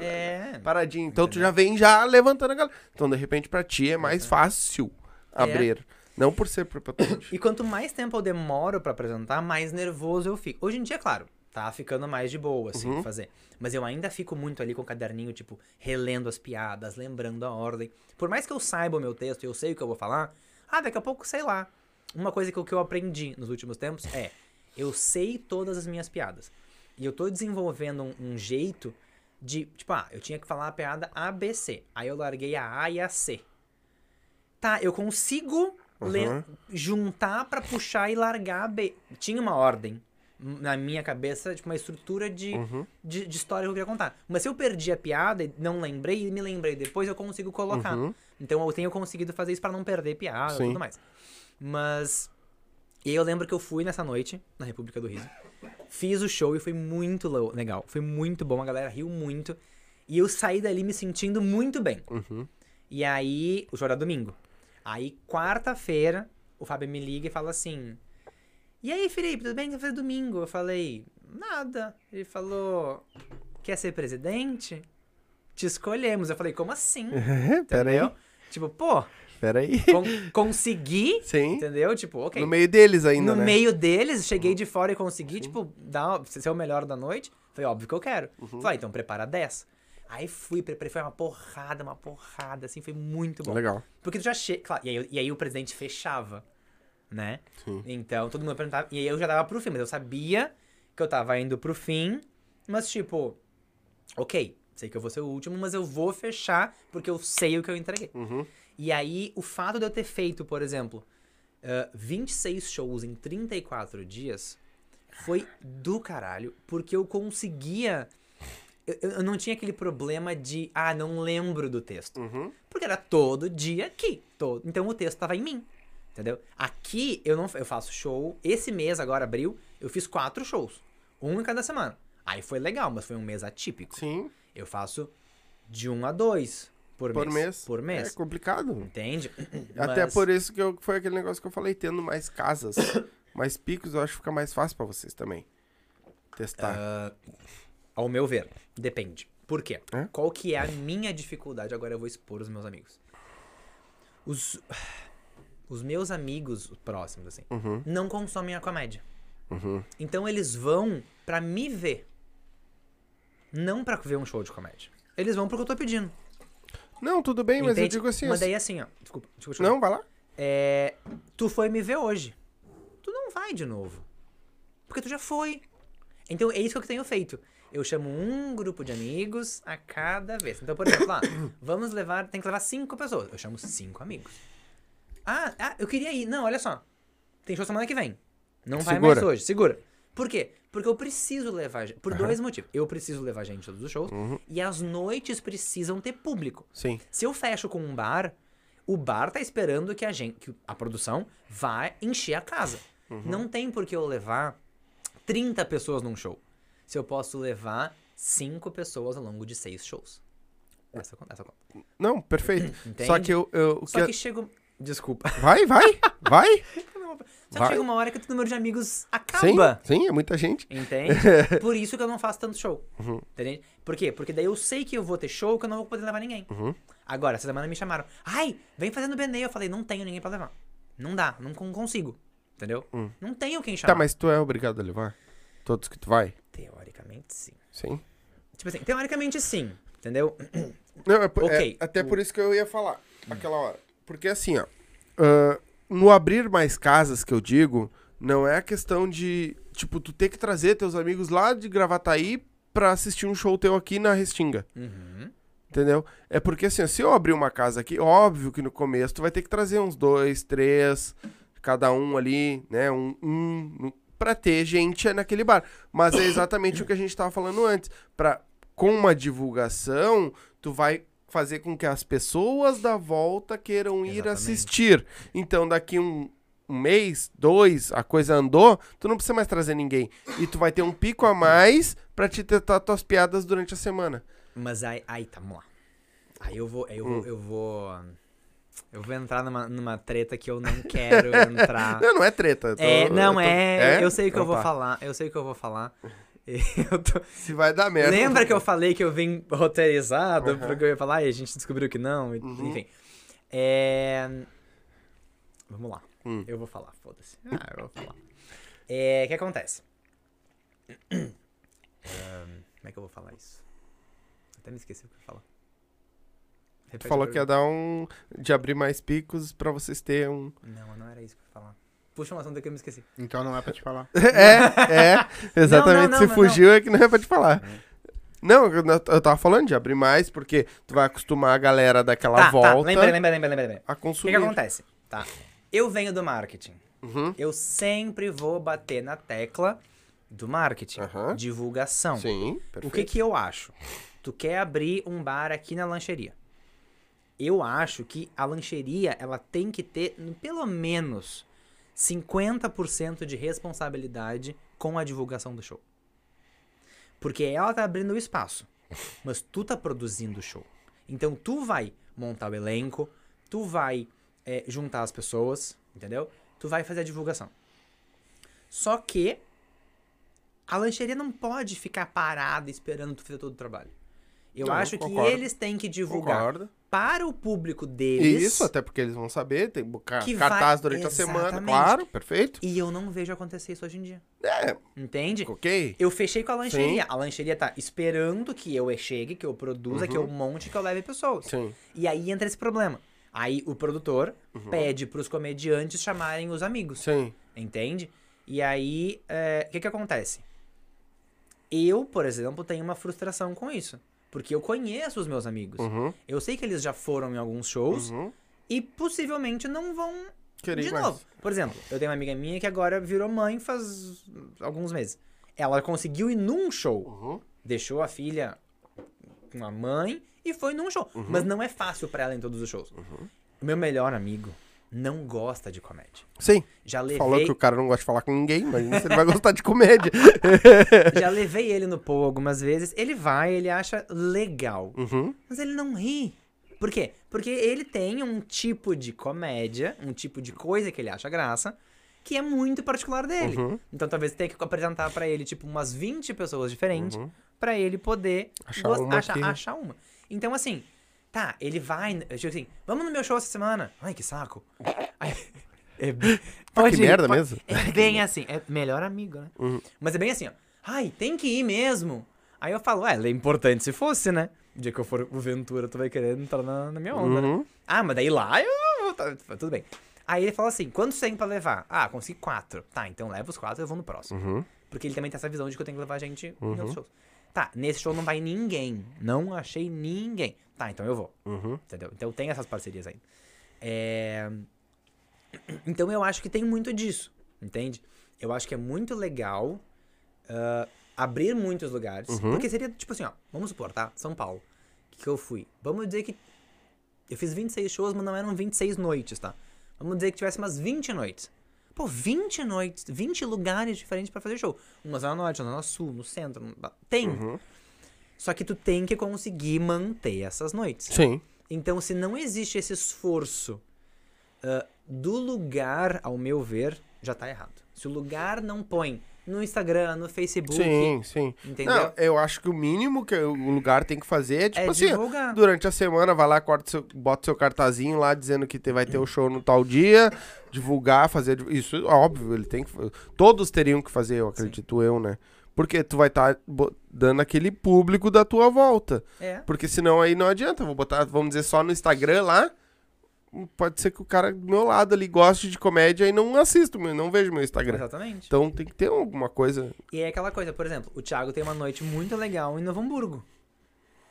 Speaker 3: É.
Speaker 1: paradinho. Então tu já vem já levantando a galera. Então de repente pra ti é mais fácil abrir, não por ser prepotente.
Speaker 3: E quanto mais tempo eu demoro pra apresentar, mais nervoso eu fico. Hoje em dia, claro, tá ficando mais de boa, assim,
Speaker 1: Uhum.
Speaker 3: fazer. Mas eu ainda fico muito ali com o caderninho, tipo, relendo as piadas, lembrando a ordem. Por mais que eu saiba o meu texto e eu sei o que eu vou falar, ah, daqui a pouco, sei lá. Uma coisa que, eu- que eu aprendi nos últimos tempos é, eu sei todas as minhas piadas. E eu tô desenvolvendo um, um jeito de, tipo, ah, eu tinha que falar a piada ABC. Aí eu larguei a A e a C. Tá, eu consigo
Speaker 1: Uhum.
Speaker 3: juntar pra puxar e largar a B. Tinha uma ordem na minha cabeça, tipo, uma estrutura de,
Speaker 1: Uhum.
Speaker 3: de, de história que eu queria contar. Mas se eu perdi a piada e não lembrei, e me lembrei depois, eu consigo colocar.
Speaker 1: Uhum.
Speaker 3: Então eu tenho conseguido fazer isso pra não perder piada e
Speaker 1: Sim.
Speaker 3: tudo mais. Mas. E aí eu lembro que eu fui nessa noite, na República do Riso. Fiz o show e foi muito legal. Foi muito bom, a galera riu muito. E eu saí dali me sentindo muito bem.
Speaker 1: Uhum.
Speaker 3: E aí, o show era domingo. Aí, quarta-feira, o Fábio me liga e fala assim: E aí, Felipe, tudo bem? O que domingo? Eu falei: Nada. Ele falou: Quer ser presidente? Te escolhemos. Eu falei: Como assim?
Speaker 1: Pera aí.
Speaker 3: Entendeu? Tipo, pô,
Speaker 1: Pera aí.
Speaker 3: con consegui,
Speaker 1: Sim.
Speaker 3: entendeu? Tipo, ok.
Speaker 1: No meio deles ainda,
Speaker 3: no
Speaker 1: né?
Speaker 3: meio deles, cheguei de fora e consegui, tipo, dar, ser o melhor da noite. Foi óbvio que eu quero.
Speaker 1: Uhum.
Speaker 3: Falei, ah, então prepara 10. Aí fui, preparei, foi uma porrada, uma porrada, assim, foi muito bom.
Speaker 1: Legal.
Speaker 3: Porque tu já chega. Claro, e aí, e aí o presidente fechava, né?
Speaker 1: Sim.
Speaker 3: Então todo mundo perguntava. E aí eu já dava pro fim, mas eu sabia que eu tava indo pro fim, mas tipo, ok, sei que eu vou ser o último, mas eu vou fechar porque eu sei o que eu entreguei.
Speaker 1: Uhum.
Speaker 3: E aí, o fato de eu ter feito, por exemplo, ah, 26 shows em 34 dias foi do caralho, porque eu conseguia. Eu, eu não tinha aquele problema de, ah, não lembro do texto.
Speaker 1: Uhum.
Speaker 3: Porque era todo dia aqui. Todo, então o texto tava em mim. Entendeu? Aqui eu não eu faço show. Esse mês, agora, abril, eu fiz quatro shows. Um em cada semana. Aí foi legal, mas foi um mês atípico.
Speaker 1: Sim.
Speaker 3: Eu faço de um a dois por,
Speaker 1: Por
Speaker 3: mês.
Speaker 1: mês.
Speaker 3: Por
Speaker 1: É
Speaker 3: mês.
Speaker 1: complicado.
Speaker 3: Entende?
Speaker 1: Até
Speaker 3: Mas-
Speaker 1: por isso que eu- foi aquele negócio que eu falei, tendo mais casas, mais picos, eu acho que fica mais fácil pra vocês também. Testar.
Speaker 3: Ah, ao meu ver, depende. Por quê?
Speaker 1: É?
Speaker 3: Qual que é a minha dificuldade? Agora eu vou expor os meus amigos. Os, os meus amigos próximos, assim,
Speaker 1: Uhum,
Speaker 3: não consomem a comédia.
Speaker 1: uhum.
Speaker 3: Então eles vão pra me ver. Não pra ver um show de comédia. Eles vão porque eu tô pedindo.
Speaker 1: Não, tudo bem, mas eu
Speaker 3: entende?
Speaker 1: digo assim.
Speaker 3: Mas
Speaker 1: assim-
Speaker 3: daí assim, ó. Desculpa, desculpa.
Speaker 1: Não, vai lá.
Speaker 3: É, tu foi me ver hoje. Tu não vai de novo. Porque tu já foi. Então é isso que eu tenho feito. Eu chamo um grupo de amigos a cada vez. Então, por exemplo, lá, vamos levar. Tem que levar cinco pessoas. Eu chamo cinco amigos. Ah, ah, eu queria ir. Não, olha só. Tem show semana que vem. Não vai
Speaker 1: Segura.
Speaker 3: mais hoje. Segura. Por quê? Porque eu preciso levar. Por dois motivos. Eu preciso levar gente todos os shows.
Speaker 1: Uhum.
Speaker 3: E as noites precisam ter público.
Speaker 1: Sim.
Speaker 3: Se eu fecho com um bar, o bar tá esperando que a gente, que a produção vá encher a casa.
Speaker 1: Uhum.
Speaker 3: Não tem por que eu levar 30 pessoas num show. Se eu posso levar 5 pessoas ao longo de 6 shows. Essa, conta- essa conta.
Speaker 1: Não, perfeito.
Speaker 3: Entende?
Speaker 1: Só que eu. eu
Speaker 3: Só
Speaker 1: que
Speaker 3: que chega. Desculpa.
Speaker 1: Vai, vai, vai.
Speaker 3: Só
Speaker 1: Vai.
Speaker 3: chega uma hora que o número de amigos
Speaker 1: Sim,
Speaker 3: acaba.
Speaker 1: sim, é muita gente.
Speaker 3: Entende? Por isso que eu não faço tanto show.
Speaker 1: Uhum.
Speaker 3: Entende? Por quê? Porque daí eu sei que eu vou ter show que eu não vou poder levar ninguém.
Speaker 1: Uhum.
Speaker 3: Agora, essa semana me chamaram. Ai, vem fazendo BNE. Eu falei, não tenho ninguém pra levar. Não dá, não con- consigo. Entendeu?
Speaker 1: Hum.
Speaker 3: Não tenho quem chamar.
Speaker 1: Tá, mas tu é obrigado a levar? Todos que tu vai?
Speaker 3: Teoricamente, sim.
Speaker 1: Sim.
Speaker 3: Tipo assim, teoricamente, sim. Entendeu?
Speaker 1: Não, é, por-
Speaker 3: Ok,
Speaker 1: é- até
Speaker 3: o-
Speaker 1: por isso que eu ia falar aquela hora. Porque assim, ó. ah, no abrir mais casas que eu digo, não é a questão de, tipo, tu ter que trazer teus amigos lá de Gravataí pra assistir um show teu aqui na Restinga.
Speaker 3: Uhum.
Speaker 1: Entendeu? É porque assim, ó, se eu abrir uma casa aqui, óbvio que no começo tu vai ter que trazer uns dois, três, cada um ali, né? Um, um no- pra ter gente naquele bar. Mas é exatamente o que a gente tava falando antes. Pra, com uma divulgação, tu vai fazer com que as pessoas da volta queiram ir
Speaker 3: Exatamente.
Speaker 1: assistir. Então, daqui um, um mês, dois, a coisa andou, tu não precisa mais trazer ninguém. E tu vai ter um pico a mais pra te tentar tuas piadas durante a semana.
Speaker 3: Mas aí, aí, tá, vamos lá. Aí eu vou, aí eu
Speaker 1: Hum.
Speaker 3: vou, eu vou. Eu vou entrar numa, numa treta que eu não quero entrar.
Speaker 1: Não, não é treta. eu tô-
Speaker 3: É, não
Speaker 1: eu tô-
Speaker 3: é, Eu sei o que eu
Speaker 1: Então
Speaker 3: vou
Speaker 1: tá.
Speaker 3: falar. Eu sei o que eu vou falar. Tô-
Speaker 1: Se vai dar merda.
Speaker 3: Lembra que eu falei que eu vim roteirizado?
Speaker 1: Uhum.
Speaker 3: Porque eu ia falar e a gente descobriu que não?
Speaker 1: Uhum.
Speaker 3: Enfim. É... Vamos lá.
Speaker 1: Hum.
Speaker 3: Eu vou falar, foda-se. Ah, eu vou falar. É, O que acontece? Ahn, como é que eu vou falar isso? Até me esqueci o que eu ia falar.
Speaker 1: Tu
Speaker 3: Repete
Speaker 1: falou
Speaker 3: a
Speaker 1: que ia dar um. de abrir mais picos pra vocês terem um.
Speaker 3: Não, não era isso que eu ia falar. Puxa um assunto que eu me esqueci.
Speaker 2: Então não é pra te falar.
Speaker 1: é, é. Exatamente.
Speaker 3: não,
Speaker 1: Se
Speaker 3: não,
Speaker 1: fugiu é que não é pra te falar. Não, eu, eu tava falando de abrir mais, porque tu vai acostumar a galera daquela
Speaker 3: Tá, tá,
Speaker 1: volta
Speaker 3: lembra, lembra, lembra, lembra, lembra.
Speaker 1: a
Speaker 3: O que, que acontece? Tá. Eu venho do marketing.
Speaker 1: Uhum.
Speaker 3: Eu sempre vou bater na tecla do marketing.
Speaker 1: Aham.
Speaker 3: Divulgação.
Speaker 1: Sim,
Speaker 3: O
Speaker 1: perfeito.
Speaker 3: que que eu acho? Tu quer abrir um bar aqui na lancheria. Eu acho que a lancheria, ela tem que ter, pelo menos, 50% de responsabilidade com a divulgação do show. Porque ela tá abrindo o espaço, mas tu tá produzindo o show. Então tu vai montar o elenco, tu vai é, juntar as pessoas, entendeu? Tu vai fazer a divulgação. Só que a lancheria não pode ficar parada esperando tu fazer todo o trabalho. Eu
Speaker 1: Não,
Speaker 3: acho que
Speaker 1: concordo.
Speaker 3: eles têm que divulgar
Speaker 1: Concordo.
Speaker 3: para o público deles.
Speaker 1: Isso, até porque eles vão saber, tem
Speaker 3: Que
Speaker 1: cartaz
Speaker 3: vai-
Speaker 1: durante a semana,
Speaker 3: Exatamente.
Speaker 1: claro, perfeito.
Speaker 3: E eu não vejo acontecer isso hoje em dia.
Speaker 1: É,
Speaker 3: Entende?
Speaker 1: ok.
Speaker 3: Eu fechei com a lancheria.
Speaker 1: Sim.
Speaker 3: A lancheria tá esperando que eu chegue, que eu produza, que eu monte, que eu leve pessoas.
Speaker 1: Sim.
Speaker 3: E aí entra esse problema. Aí o produtor
Speaker 1: Uhum.
Speaker 3: pede pros comediantes chamarem os amigos.
Speaker 1: Sim.
Speaker 3: Entende? E aí, é, o que que acontece? Eu, por exemplo, tenho uma frustração com isso. Porque eu conheço os meus amigos.
Speaker 1: Uhum.
Speaker 3: Eu sei que eles já foram em alguns shows
Speaker 1: Uhum.
Speaker 3: e possivelmente não vão
Speaker 1: Queria
Speaker 3: de
Speaker 1: mais.
Speaker 3: novo. Por exemplo, eu tenho uma amiga minha que agora virou mãe faz alguns meses. Ela conseguiu ir num show.
Speaker 1: Uhum.
Speaker 3: Deixou a filha com a mãe e foi num show.
Speaker 1: Uhum.
Speaker 3: Mas não é fácil pra ela em todos os shows. O meu melhor amigo não gosta de comédia.
Speaker 1: Sim.
Speaker 3: Já levei,
Speaker 1: Falou que o cara não gosta de falar com ninguém, mas ele vai gostar de comédia.
Speaker 3: já levei ele no Paul algumas vezes. Ele vai, ele acha legal.
Speaker 1: Uhum.
Speaker 3: Mas ele não ri. Por quê? Porque ele tem um tipo de comédia, um tipo de coisa que ele acha graça, que é muito particular dele.
Speaker 1: Uhum.
Speaker 3: Então talvez tenha que apresentar pra ele, tipo, umas 20 pessoas diferentes, pra ele poder
Speaker 1: Achar uma
Speaker 3: achar, achar uma. Então, assim, tá, ele vai. Eu digo assim, vamos no meu show essa semana. Ai, que saco. Aí, é, pode ir,
Speaker 1: merda
Speaker 3: pode-
Speaker 1: mesmo.
Speaker 3: É bem assim, é melhor amigo, né?
Speaker 1: Uhum.
Speaker 3: Mas é bem assim, ó. Ai, tem que ir mesmo. Aí eu falo, ué, é importante se fosse, né? O dia que eu for o Ventura, tu vai querer entrar na, na minha onda, né?
Speaker 1: Uhum.
Speaker 3: Ah, mas daí lá eu. tá, tá, tudo bem. Aí ele fala assim: quantos tem pra levar? Ah, consegui quatro. Tá, então leva os quatro e eu vou no próximo.
Speaker 1: Uhum.
Speaker 3: Porque ele também tem essa visão de que eu tenho que levar gente em outros shows. Tá, nesse show não vai ninguém. Não achei ninguém. Tá, então eu vou.
Speaker 1: Uhum.
Speaker 3: Entendeu? Então tem essas parcerias ainda. É... Então eu acho que tem muito disso, entende? Eu acho que é muito legal ah, abrir muitos lugares.
Speaker 1: Uhum.
Speaker 3: Porque seria, tipo assim, ó, vamos supor, tá? São Paulo. Que, que eu fui. Vamos dizer que eu fiz 26 shows, mas não eram 26 noites, tá? Vamos dizer que tivesse umas 20 noites. Pô, 20 noites, 20 lugares diferentes pra fazer show. Umas na norte, umas na sul, no centro. no- Tem.
Speaker 1: Uhum.
Speaker 3: Só que tu tem que conseguir manter essas noites.
Speaker 1: Sim.
Speaker 3: Então, se não existe esse esforço ah, do lugar, ao meu ver, já tá errado. Se o lugar não põe no Instagram, no Facebook,
Speaker 1: Sim, sim.
Speaker 3: entendeu?
Speaker 1: Não, eu acho que o mínimo que o lugar tem que fazer é, tipo
Speaker 3: é
Speaker 1: assim,
Speaker 3: divulgar.
Speaker 1: durante a semana, vai lá, corta seu, bota seu cartazinho lá dizendo que te- vai ter o show no tal dia, divulgar, fazer. Isso, óbvio, ele tem que. Todos teriam que fazer, eu acredito eu, né? Porque tu vai estar dando aquele público da tua volta.
Speaker 3: É.
Speaker 1: Porque senão aí não adianta. Vou botar, vamos dizer, só no Instagram lá. Pode ser que o cara do meu lado ali goste de comédia e não assisto, meu, não vejo meu Instagram.
Speaker 3: Exatamente.
Speaker 1: Então tem que ter alguma coisa.
Speaker 3: E é aquela coisa, por exemplo, o Thiago tem uma noite muito legal em Novo Hamburgo.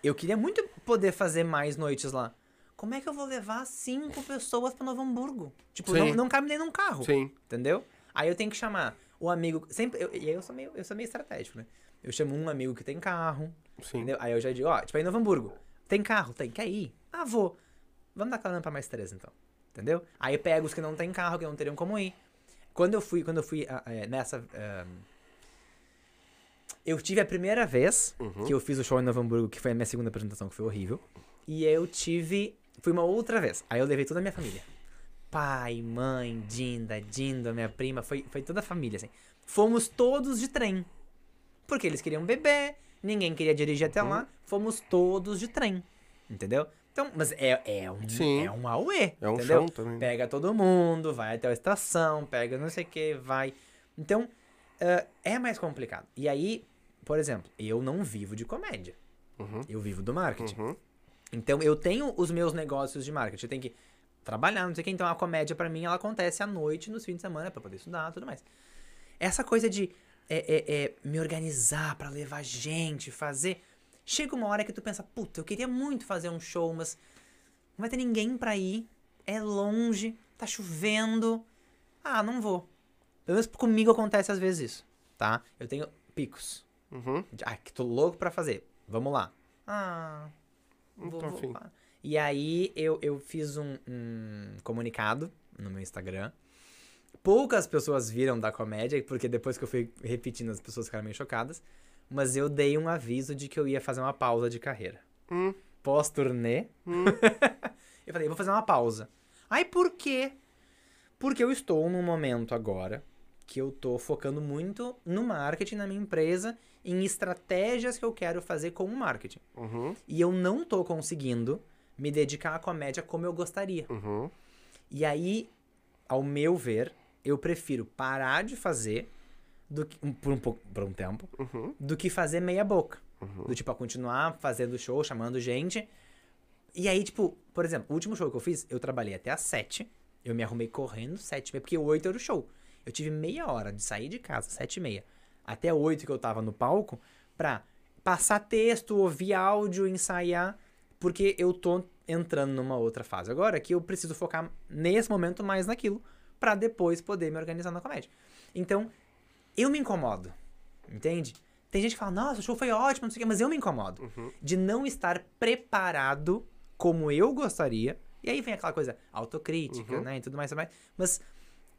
Speaker 3: Eu queria muito poder fazer mais noites lá. Como é que eu vou levar cinco pessoas pra Novo Hamburgo? Tipo,
Speaker 1: Sim.
Speaker 3: não, não cabe nem num carro.
Speaker 1: Sim.
Speaker 3: Entendeu? Aí eu tenho que chamar o amigo. Sempre. eu- e aí eu sou meio, eu sou meio estratégico, né? Eu chamo um amigo que tem carro.
Speaker 1: Sim.
Speaker 3: Entendeu? Aí eu já digo, ó, tipo, aí em Novo Hamburgo. Tem carro? Tem. Quer ir? Ah, vou. Vamos dar carona pra mais três, então. Entendeu? Aí eu pego os que não tem carro, que não teriam como ir. Quando eu fui, quando eu fui eh, nessa. ah, eu tive a primeira vez
Speaker 1: Uhum.
Speaker 3: que eu fiz o show em Novo Hamburgo, que foi a minha segunda apresentação, que foi horrível. E eu tive. Fui uma outra vez. Aí eu levei toda a minha família. Pai, mãe, Dinda, Dinda, minha prima, foi, foi toda a família, assim. Fomos todos de trem. Porque eles queriam beber, ninguém queria dirigir até lá, fomos todos de trem. Entendeu? Então, mas é, é um,
Speaker 1: Sim.
Speaker 3: é um auê.
Speaker 1: É um
Speaker 3: entendeu?
Speaker 1: chão também.
Speaker 3: Pega todo mundo, vai até a estação, pega não sei o que, vai. Então, ah, é mais complicado. E aí, por exemplo, eu não vivo de comédia.
Speaker 1: Uhum.
Speaker 3: Eu vivo do marketing.
Speaker 1: Uhum.
Speaker 3: Então, eu tenho os meus negócios de marketing. Eu tenho que trabalhar, não sei o que. Então, a comédia, pra mim, ela acontece à noite, nos fins de semana, pra poder estudar e tudo mais. Essa coisa de é, é, é, me organizar pra levar gente, fazer. Chega uma hora que tu pensa, puta, eu queria muito fazer um show, mas não vai ter ninguém pra ir. É longe, tá chovendo. Ah, não vou. Pelo menos comigo acontece às vezes isso, tá? Eu tenho picos.
Speaker 1: Uhum.
Speaker 3: Ah, que tô louco pra fazer. Vamos lá. Ah.
Speaker 1: Não
Speaker 3: vou-
Speaker 1: tô
Speaker 3: vou. E aí eu, eu fiz um, um comunicado no meu Instagram. Poucas pessoas viram da comédia, porque depois que eu fui repetindo, as pessoas ficaram meio chocadas. Mas eu dei um aviso de que eu ia fazer uma pausa de carreira.
Speaker 1: Hum.
Speaker 3: Pós-turnê.
Speaker 1: Hum.
Speaker 3: eu falei, vou fazer uma pausa. Aí por quê? Porque eu estou num momento agora que eu tô focando muito no marketing na minha empresa, em estratégias que eu quero fazer com o marketing.
Speaker 1: Uhum,
Speaker 3: E eu não tô conseguindo me dedicar à comédia como eu gostaria.
Speaker 1: uhum,
Speaker 3: E aí, ao meu ver, eu prefiro parar de fazer do que, um- por, um pouco, por um tempo
Speaker 1: uhum,
Speaker 3: do que fazer meia boca.
Speaker 1: uhum.
Speaker 3: Do tipo, a continuar fazendo show, chamando gente. E aí, tipo, por exemplo, o último show que eu fiz, eu trabalhei até às sete. Eu me arrumei correndo sete e meia, porque oito era o show. Eu tive meia hora de sair de casa, sete e meia, até oito que eu tava no palco, pra passar texto, ouvir áudio, ensaiar, porque eu tô entrando numa outra fase agora que eu preciso focar nesse momento mais naquilo, pra depois poder me organizar na comédia. Então, eu me incomodo, entende? Tem gente que fala, nossa, o show foi ótimo, não sei o quê, mas eu me incomodo de não estar preparado como eu gostaria. E aí vem aquela coisa autocrítica, né, e tudo mais, tudo mais. Mas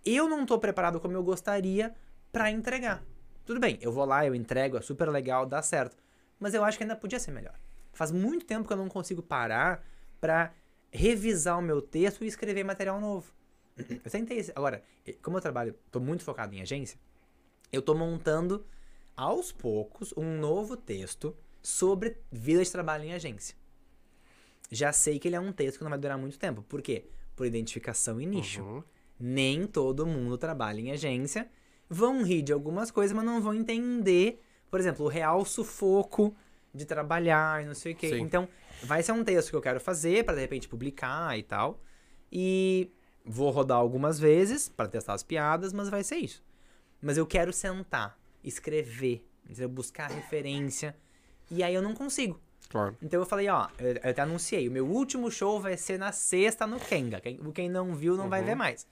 Speaker 3: eu não tô preparado como eu gostaria pra entregar. Tudo bem, eu vou lá, eu entrego, é super legal, dá certo. Mas eu acho que ainda podia ser melhor. Faz muito tempo que eu não consigo parar pra revisar o meu texto e escrever material novo. Eu tentei. Agora, como eu trabalho, tô muito focado em agência, eu tô montando aos poucos um novo texto sobre vida de trabalho em agência. Já sei que ele é um texto que não vai durar muito tempo. Por quê? Por identificação e nicho.
Speaker 1: Uhum.
Speaker 3: Nem todo mundo trabalha em agência. Vão rir de algumas coisas, mas não vão entender, por exemplo, o real sufoco de trabalhar e não sei o quê.
Speaker 1: Sim.
Speaker 3: Então, vai ser um texto que eu quero fazer para de repente publicar e tal. E vou rodar algumas vezes para testar as piadas, mas vai ser isso. Mas eu quero sentar, escrever, entendeu? buscar referência. E aí eu não consigo.
Speaker 1: Claro.
Speaker 3: Então eu falei, ó, eu, eu até anunciei, o meu último show vai ser na sexta no Kenga. Quem, quem não viu não vai ver mais.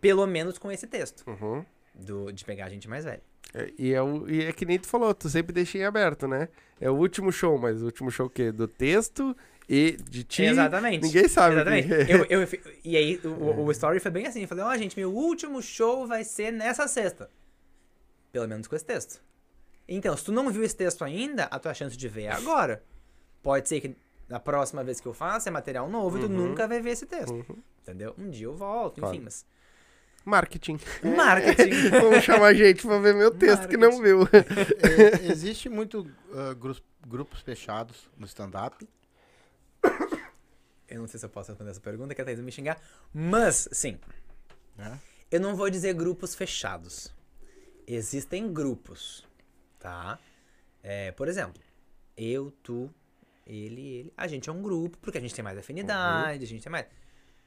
Speaker 3: Pelo menos com esse texto.
Speaker 1: Uhum.
Speaker 3: Do, de pegar a gente mais velha.
Speaker 1: É, e, é o, e é que nem tu falou, tu sempre deixa em aberto, né? É o último show, mas o último show o quê? Do texto e de ti.
Speaker 3: Exatamente.
Speaker 1: Ninguém sabe.
Speaker 3: Exatamente.
Speaker 1: quem é.
Speaker 3: Eu, eu, e aí, o, o story foi bem assim. Eu falei, ó, gente, meu último show vai ser nessa sexta. Pelo menos com esse texto. Então, se tu não viu esse texto ainda, a tua chance de ver é agora. Pode ser que na próxima vez que eu faça é material novo e tu
Speaker 1: Uhum.
Speaker 3: nunca vai ver esse texto.
Speaker 1: Uhum.
Speaker 3: Entendeu? Um dia eu volto,
Speaker 1: Claro.
Speaker 3: enfim, mas.
Speaker 1: Marketing.
Speaker 3: Marketing.
Speaker 1: Vamos chamar gente pra ver meu texto que não viu.
Speaker 2: É, existe muito grupos, grupos fechados no stand-up.
Speaker 3: Eu não sei se eu posso responder essa pergunta, que a Thaís vai me xingar. Mas, sim.
Speaker 2: Né?
Speaker 3: Eu não vou dizer grupos fechados. Existem grupos, tá? É, por exemplo, eu, tu, ele, ele. A gente é um grupo, porque a gente tem mais afinidade, a gente tem mais.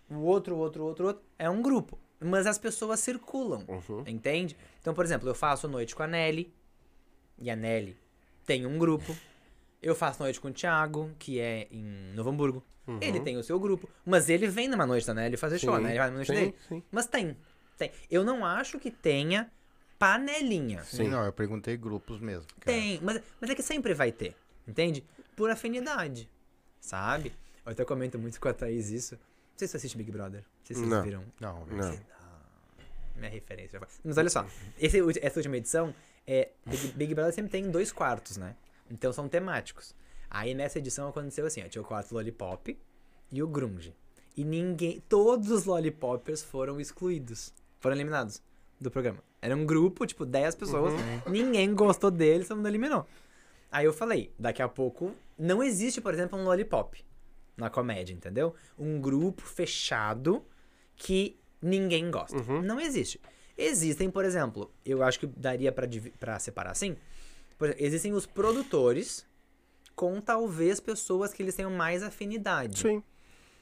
Speaker 3: O outro, outro, outro, outro. É um grupo. Mas as pessoas circulam,
Speaker 1: Uhum.
Speaker 3: entende? Então, por exemplo, eu faço noite com a Nelly. E a Nelly tem um grupo. Eu faço noite com o Thiago, que é em Novo Hamburgo. Ele tem o seu grupo. Mas ele vem numa noite da Nelly fazer show,
Speaker 1: Sim,
Speaker 3: né? Ele vai numa noite
Speaker 1: sim,
Speaker 3: dele.
Speaker 1: sim.
Speaker 3: Mas tem. Tem. Eu não acho que tenha panelinha.
Speaker 1: Sim.
Speaker 2: Não, eu perguntei grupos mesmo. cara.
Speaker 3: Tem. Mas, mas é que sempre vai ter. Entende? Por afinidade. Sabe? Eu até comento muito com a Thaís isso. Não sei se você assiste Big Brother. Não sei se vocês
Speaker 1: Não.
Speaker 3: viram.
Speaker 2: Não,
Speaker 1: Não.
Speaker 3: Minha referência. Mas olha só. Esse, essa última edição, é, Big, Big Brother sempre tem dois quartos, né? Então são temáticos. Aí nessa edição aconteceu assim, ó, tinha o quarto Lollipop e o Grunge. E ninguém, todos os Lollipoppers foram excluídos, foram eliminados do programa. Era um grupo, tipo, 10 pessoas, ninguém gostou deles, todo mundo eliminou. Aí eu falei, daqui a pouco, não existe, por exemplo, um Lollipop na comédia, entendeu? Um grupo fechado que ninguém gosta. Não existe. Existem, por exemplo, eu acho que daria pra separar assim. Por exemplo, existem os produtores com talvez pessoas que eles tenham mais afinidade.
Speaker 1: Sim.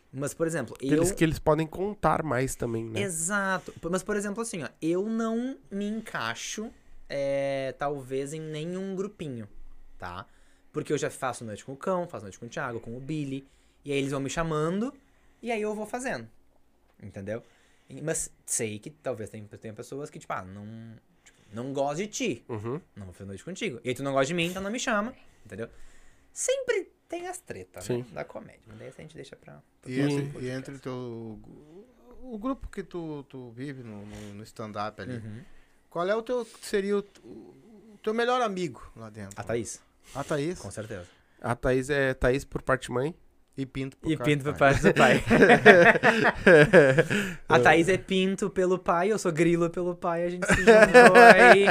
Speaker 3: Mas, por exemplo, eu.
Speaker 1: Eles, que eles podem contar mais também, né?
Speaker 3: Exato. Mas, por exemplo, assim, ó, eu não me encaixo, é, talvez, em nenhum grupinho, tá? Porque eu já faço noite com o Cão, faço noite com o Thiago, com o Billy, e aí eles vão me chamando, e aí eu vou fazendo. Entendeu? Mas sei que talvez tenha, tenha pessoas que, tipo, ah, não, não gosto de ti,
Speaker 1: Uhum.
Speaker 3: não vou fazer noite contigo. E aí tu não gosta de mim, então não me chama, entendeu? Sempre tem as tretas, né?
Speaker 1: Sim.
Speaker 3: Da comédia. Mas daí a gente deixa pra...
Speaker 2: E entre, e entre teu, o grupo que tu, tu vive no, no, no stand-up ali,
Speaker 3: Uhum.
Speaker 2: qual é o teu, seria o, o teu melhor amigo lá dentro?
Speaker 3: A Thaís,
Speaker 2: A Thaís?
Speaker 3: com certeza.
Speaker 1: A Thaís é Thaís por parte mãe.
Speaker 2: E pinto por
Speaker 3: E
Speaker 2: causa
Speaker 3: pinto
Speaker 2: do
Speaker 3: por
Speaker 2: pai.
Speaker 3: parte do pai. a Thaís é pinto pelo pai, eu sou grilo pelo pai, a gente se juntou aí,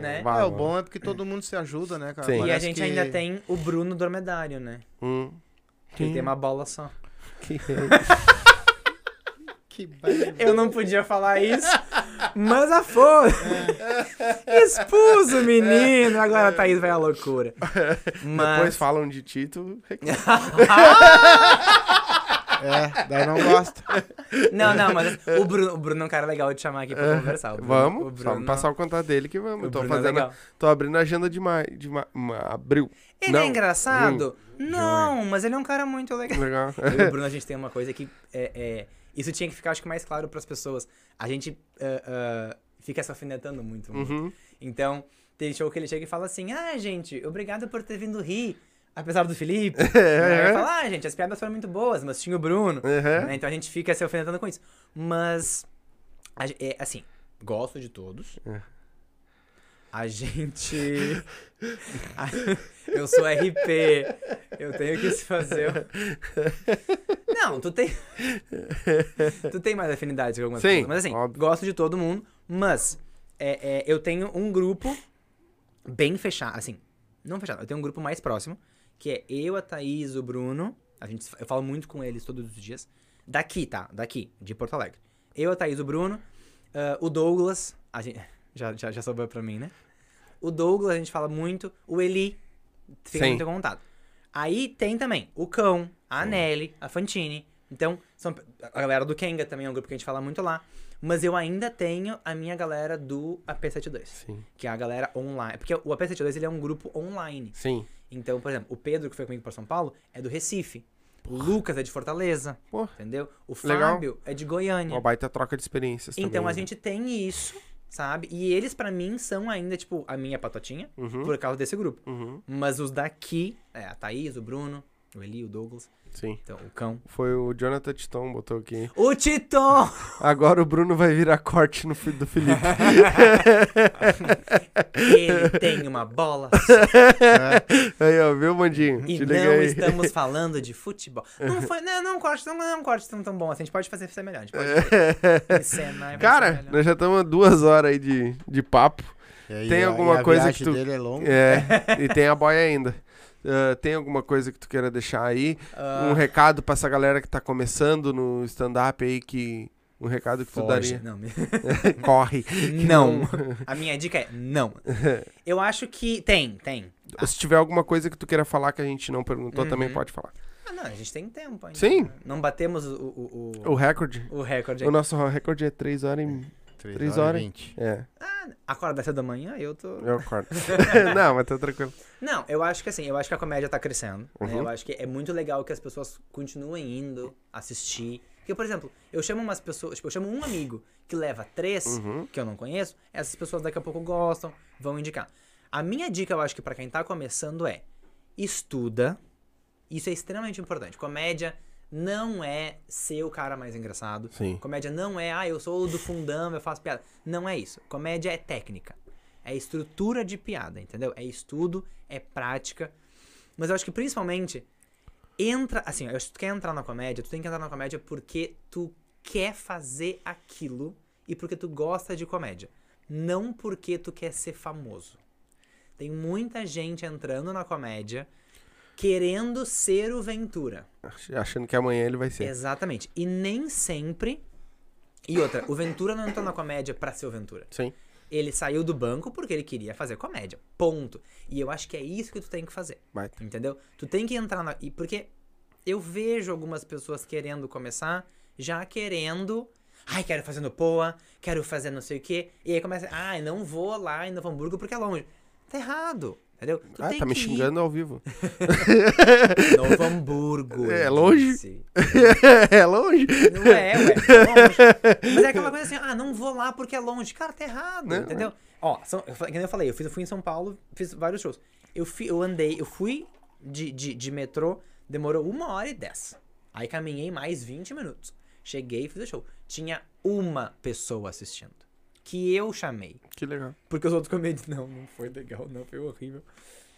Speaker 3: né?
Speaker 1: Bah,
Speaker 2: É, o bom é porque todo mundo se ajuda, né, cara?
Speaker 1: Sim.
Speaker 3: E a gente
Speaker 2: que-
Speaker 3: ainda tem o Bruno Dormedário, né?
Speaker 1: Hum.
Speaker 3: Que ele tem uma bola só.
Speaker 1: Que-
Speaker 2: Que.
Speaker 3: Eu não podia falar isso, mas a foda. Expus o menino, agora a Thaís vai à loucura.
Speaker 1: Depois
Speaker 3: Mas.
Speaker 1: falam de ti, tu reclama.
Speaker 2: É, daí não gosta.
Speaker 3: Não, não, mas o Bruno, o Bruno é um cara legal de chamar aqui pra conversar. O Bruno-
Speaker 1: Vamos,
Speaker 3: o Bruno-
Speaker 1: passar o contato dele que vamos. Tô,
Speaker 3: Bruno é
Speaker 1: fazendo,
Speaker 3: legal.
Speaker 1: tô abrindo a agenda de, ma, de ma, ma- abril.
Speaker 3: Ele
Speaker 1: Não,
Speaker 3: é engraçado? Não, mas ele é um cara muito legal.
Speaker 1: Legal.
Speaker 3: Eu e o Bruno, a gente tem uma coisa que é, é- isso tinha que ficar, acho que, mais claro pras pessoas. A gente ah, ah, fica se alfinetando muito. muito.
Speaker 1: Uhum.
Speaker 3: Então, tem show que ele chega e fala assim: Ah, gente, obrigado por ter vindo rir. Apesar do Felipe.
Speaker 1: É.
Speaker 3: Aí fala, ah, gente, as piadas foram muito boas, mas tinha o Bruno.
Speaker 1: Uhum.
Speaker 3: né? Então a gente fica se alfinetando com isso. Mas, a é, assim, gosto de todos. A gente. eu sou RP. Eu tenho que se fazer. Não, tu tem. tu tem mais afinidade com algumas
Speaker 1: Sim,
Speaker 3: pessoas. Mas assim,
Speaker 1: óbvio.
Speaker 3: gosto de todo mundo. Mas é, é, eu tenho um grupo bem fechado. Assim, não fechado. Eu tenho um grupo mais próximo. Que é eu, a Thaís, o Bruno. A gente, eu falo muito com eles todos os dias. Daqui, tá? Daqui, de Porto Alegre. Eu, a Thaís, o Bruno. ah, o Douglas. A gente, já, já, já sobrou pra mim, né? O Douglas, a gente fala muito. O Eli. Fica
Speaker 1: Sim.
Speaker 3: muito em contato. Aí tem também o Cão, a Nelly, a Fantini. Então, são, a galera do Kenga também é um grupo que a gente fala muito lá. Mas eu ainda tenho a minha galera do AP72.
Speaker 1: Sim.
Speaker 3: Que é a galera online. Porque o AP72 ele é um grupo online.
Speaker 1: Sim.
Speaker 3: Então, por exemplo, o Pedro, que foi comigo para São Paulo, é do Recife. O Lucas é de Fortaleza.
Speaker 1: Pô,
Speaker 3: Entendeu? O
Speaker 1: Legal.
Speaker 3: Fábio é de Goiânia.
Speaker 1: uma baita troca de experiências
Speaker 3: Então
Speaker 1: também,
Speaker 3: a
Speaker 1: né?
Speaker 3: gente tem isso, sabe? E eles, pra mim, são ainda, tipo, a minha patotinha,
Speaker 1: Uhum.
Speaker 3: por causa desse grupo.
Speaker 1: Uhum.
Speaker 3: Mas os daqui, é a Thaís, o Bruno, o Eli, o Douglas,
Speaker 1: Sim.
Speaker 3: então o cão.
Speaker 1: Foi o Jonathan Titon, botou aqui.
Speaker 3: O Titon!
Speaker 1: Agora o Bruno vai virar corte no filho do Felipe.
Speaker 3: Ele tem uma bola
Speaker 1: aí, ó, viu, Mandinho?
Speaker 3: e
Speaker 1: Te
Speaker 3: não
Speaker 1: aí.
Speaker 3: estamos falando de futebol. Não foi, não, não corte, não, não é um corte tão, tão bom assim. A gente pode fazer ser melhor. A gente pode encenar e vai ser
Speaker 1: Cara,
Speaker 3: melhor.
Speaker 1: nós já estamos duas horas aí de, de papo.
Speaker 2: E aí,
Speaker 1: Tem
Speaker 2: a-
Speaker 1: alguma
Speaker 2: e a
Speaker 1: coisa que tu-
Speaker 2: dele é longa.
Speaker 1: É, e tem a boia ainda. Ah, tem alguma coisa que tu queira deixar aí?
Speaker 3: Ah,
Speaker 1: Um recado pra essa galera que tá começando no stand-up aí, que... Um recado que tu
Speaker 3: foge.
Speaker 1: daria.
Speaker 3: Não, me-
Speaker 1: Corre.
Speaker 3: não. A minha dica é não. Eu acho que tem, tem.
Speaker 1: Se tiver alguma coisa que tu queira falar que a gente não perguntou, também
Speaker 3: Uhum.
Speaker 1: pode falar.
Speaker 3: Ah, não, a gente tem tempo ainda.
Speaker 1: Sim.
Speaker 3: Não batemos o, o, o,
Speaker 1: O recorde?
Speaker 3: o recorde
Speaker 1: O nosso recorde é 3 horas e...
Speaker 2: Três
Speaker 1: Três
Speaker 2: horas
Speaker 1: horas.
Speaker 2: e vinte.
Speaker 1: É,
Speaker 3: Ah, acorda cedo da manhã, eu tô.
Speaker 1: eu acordo. não, mas tá tranquilo.
Speaker 3: Não, eu acho que assim, eu acho que a comédia tá crescendo. né?
Speaker 1: Uhum.
Speaker 3: Eu acho que é muito legal que as pessoas continuem indo assistir. Porque, por exemplo, eu chamo umas pessoas, tipo, eu chamo um amigo que leva três,
Speaker 1: Uhum.
Speaker 3: que eu não conheço, essas pessoas daqui a pouco gostam, vão indicar. A minha dica, eu acho que pra quem tá começando é estuda. Isso é extremamente importante. Comédia não é ser o cara mais engraçado.
Speaker 1: Sim.
Speaker 3: Comédia não é, ah, eu sou do fundão, eu faço piada. Não é isso. Comédia é técnica. É estrutura de piada, entendeu? É estudo, é prática. Mas eu acho que principalmente entra, assim, eu acho que tu quer entrar na comédia, tu tem que entrar na comédia porque tu quer fazer aquilo e porque tu gosta de comédia, não porque tu quer ser famoso. Tem muita gente entrando na comédia querendo ser o Ventura.
Speaker 1: Ach- Achando que amanhã ele vai ser.
Speaker 3: Exatamente. E nem sempre. E outra, o Ventura não entrou na comédia pra ser o Ventura.
Speaker 1: Sim.
Speaker 3: Ele saiu do banco porque ele queria fazer comédia. Ponto. E eu acho que é isso que tu tem que fazer.
Speaker 1: Baita.
Speaker 3: Entendeu? Tu tem que entrar na. E porque eu vejo algumas pessoas querendo começar, já querendo. Ai, quero fazer no Poa, quero fazer não sei o quê. E aí começa. Ai, não vou lá em Novo Hamburgo porque é longe. Tá errado. Entendeu? Tu
Speaker 1: Ah, tá me
Speaker 3: que ir.
Speaker 1: xingando ao vivo.
Speaker 3: Novo Hamburgo.
Speaker 1: É longe?
Speaker 3: disse.
Speaker 1: é longe?
Speaker 3: Não é, ué, é longe. Mas é aquela coisa assim, ah, não vou lá porque é longe. Cara, tá errado,
Speaker 1: Não,
Speaker 3: entendeu? Ó, são, eu, que eu falei, eu, fiz, eu fui em São Paulo, fiz vários shows. Eu, fui, eu andei, eu fui de, de, de metrô, demorou uma hora e dez. Aí caminhei mais 20 minutos. Cheguei e fiz o show. Tinha uma pessoa assistindo. Que eu chamei.
Speaker 1: Que legal.
Speaker 3: Porque os outros comediantes, não, não foi legal, não, foi horrível.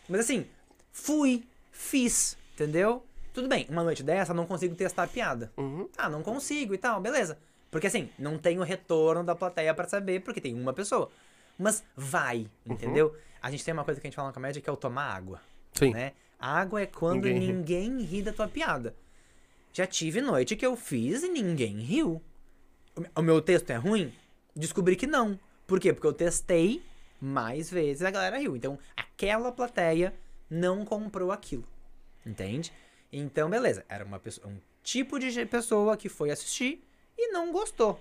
Speaker 3: Mas assim, fui, fiz, entendeu? Tudo bem, uma noite dessa eu não consigo testar a piada.
Speaker 1: Uhum.
Speaker 3: Ah, não consigo e tal, beleza. Porque assim, não tem o retorno da plateia pra saber, porque tem uma pessoa. Mas vai,
Speaker 1: Uhum.
Speaker 3: entendeu? A gente tem uma coisa que a gente fala na comédia que é o tomar água,
Speaker 1: Sim.
Speaker 3: né? Água é quando
Speaker 1: Ninguém ri.
Speaker 3: ninguém ri da tua piada. Já tive noite que eu fiz e ninguém riu. O meu texto é ruim? Descobri que não. Por quê? Porque eu testei mais vezes e a galera riu. Então, aquela plateia não comprou aquilo. Entende? Então, beleza. Era uma pessoa, um tipo de pessoa que foi assistir e não gostou.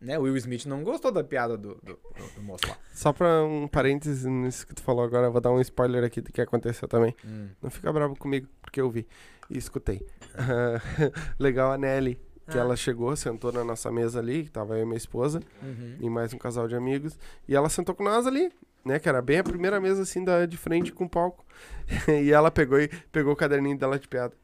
Speaker 3: Né? O Will Smith não gostou da piada do, do, do- do moço lá.
Speaker 1: Só pra um parênteses nisso que tu falou agora, eu vou dar um spoiler aqui do que aconteceu também.
Speaker 3: Hum.
Speaker 1: Não fica bravo comigo, porque eu vi e escutei. Legal a Nelly, que
Speaker 3: Ah.
Speaker 1: ela chegou, sentou na nossa mesa ali, que tava eu e minha esposa,
Speaker 3: Uhum.
Speaker 1: e mais um casal de amigos, e ela sentou com nós ali, né, que era bem a primeira mesa, assim, da, de frente com o palco. e ela pegou e pegou o caderninho dela de piada.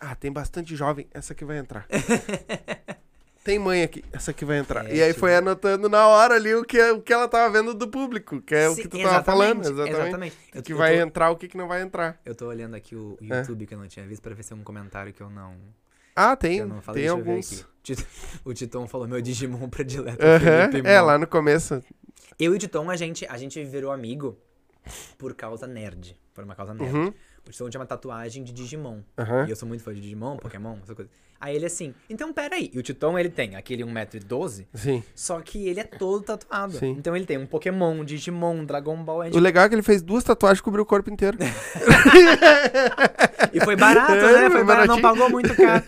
Speaker 1: Ah, tem bastante jovem, essa aqui vai entrar. tem mãe aqui, essa aqui vai entrar.
Speaker 3: É,
Speaker 1: e aí
Speaker 3: tipo-
Speaker 1: foi anotando na hora ali o que, o que ela tava vendo do público, que é o
Speaker 3: Sim,
Speaker 1: que tu tava falando, exatamente.
Speaker 3: Exatamente.
Speaker 1: O que
Speaker 3: eu
Speaker 1: vai
Speaker 3: tô,
Speaker 1: entrar, o que, que não vai entrar.
Speaker 3: eu tô olhando aqui o
Speaker 1: É.
Speaker 3: YouTube que eu não tinha visto pra ver se é um comentário que eu não.
Speaker 1: Ah, tem,
Speaker 3: falei.
Speaker 1: tem
Speaker 3: Deixa eu ver
Speaker 1: alguns.
Speaker 3: O Titon falou meu Digimon predileto. Felipe
Speaker 1: É,
Speaker 3: Mon.
Speaker 1: lá no começo.
Speaker 3: Eu e o Titon, a gente, a gente virou amigo por causa nerd. Por uma causa nerd.
Speaker 1: Uhum,
Speaker 3: O Titon tinha uma tatuagem de Digimon.
Speaker 1: aham.
Speaker 3: E eu sou muito fã de Digimon, Pokémon, essa coisa. Aí ele assim, então peraí. E o Titon, ele tem aquele 1,12m,
Speaker 1: Sim.
Speaker 3: só que ele é todo tatuado.
Speaker 1: Sim.
Speaker 3: Então ele tem um Pokémon, um Digimon, um Dragon Ball. gente-
Speaker 1: O legal é que ele fez duas tatuagens e cobriu o corpo inteiro.
Speaker 3: E foi barato,
Speaker 1: É,
Speaker 3: né?
Speaker 1: foi
Speaker 3: Foi barato, não pagou muito caro.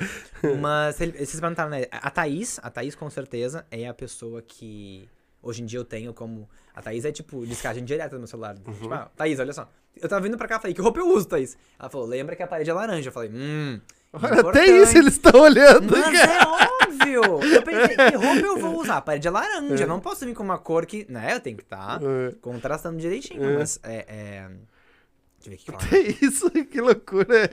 Speaker 3: Mas ele- vocês perguntaram, né? A Thaís, a Thaís com certeza é a pessoa que hoje em dia eu tenho como. A Thaís é tipo descagem direta do meu celular.
Speaker 1: Uhum.
Speaker 3: Tipo, ah, Thaís, olha só. Eu tava vindo pra cá, falei, que roupa eu uso, Thaís? Ela falou, lembra que a parede é laranja. Eu falei, hum.
Speaker 1: Olha, até isso eles estão olhando.
Speaker 3: Mas é óbvio! Eu pensei, que roupa eu vou usar? A parede é laranja. Eu não posso vir com uma cor que. Né? Eu tenho que estar
Speaker 1: É.
Speaker 3: contrastando direitinho.
Speaker 1: É.
Speaker 3: Mas é. é... Deixa eu ver que
Speaker 1: isso, que loucura.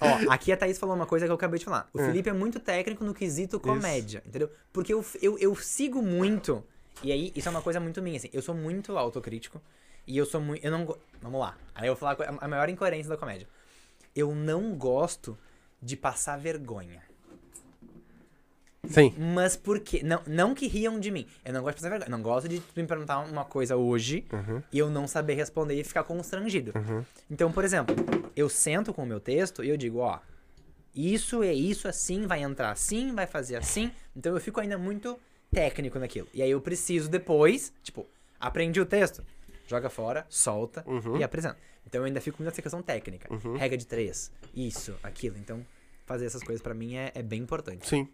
Speaker 3: Ó, aqui a Thaís falou uma coisa que eu acabei de falar. O
Speaker 1: É.
Speaker 3: Felipe é muito técnico no quesito comédia, entendeu? Porque eu, eu, eu sigo muito. E aí, isso é uma coisa muito minha, assim. Eu sou muito autocrítico. E eu sou muito. Eu não. Vamos lá. Aí eu vou falar a maior incoerência da comédia. Eu não gosto de passar vergonha.
Speaker 1: Sim.
Speaker 3: Mas por quê? Não, não que riam de mim. Eu não gosto de passar vergonha. Não gosto de me perguntar uma coisa hoje
Speaker 1: Uhum,
Speaker 3: e eu não saber responder e ficar constrangido.
Speaker 1: uhum.
Speaker 3: Então, por exemplo, eu sento com o meu texto e eu digo, ó, isso é isso assim, vai entrar assim, vai fazer assim. Então eu fico ainda muito técnico naquilo. E aí eu preciso depois, tipo, aprendi o texto, joga fora, solta
Speaker 1: Uhum.
Speaker 3: e apresenta. Então eu ainda fico muito nessa questão técnica.
Speaker 1: Uhum.
Speaker 3: Regra de três, isso, aquilo. Então, fazer essas coisas pra mim é, é bem importante.
Speaker 1: Sim.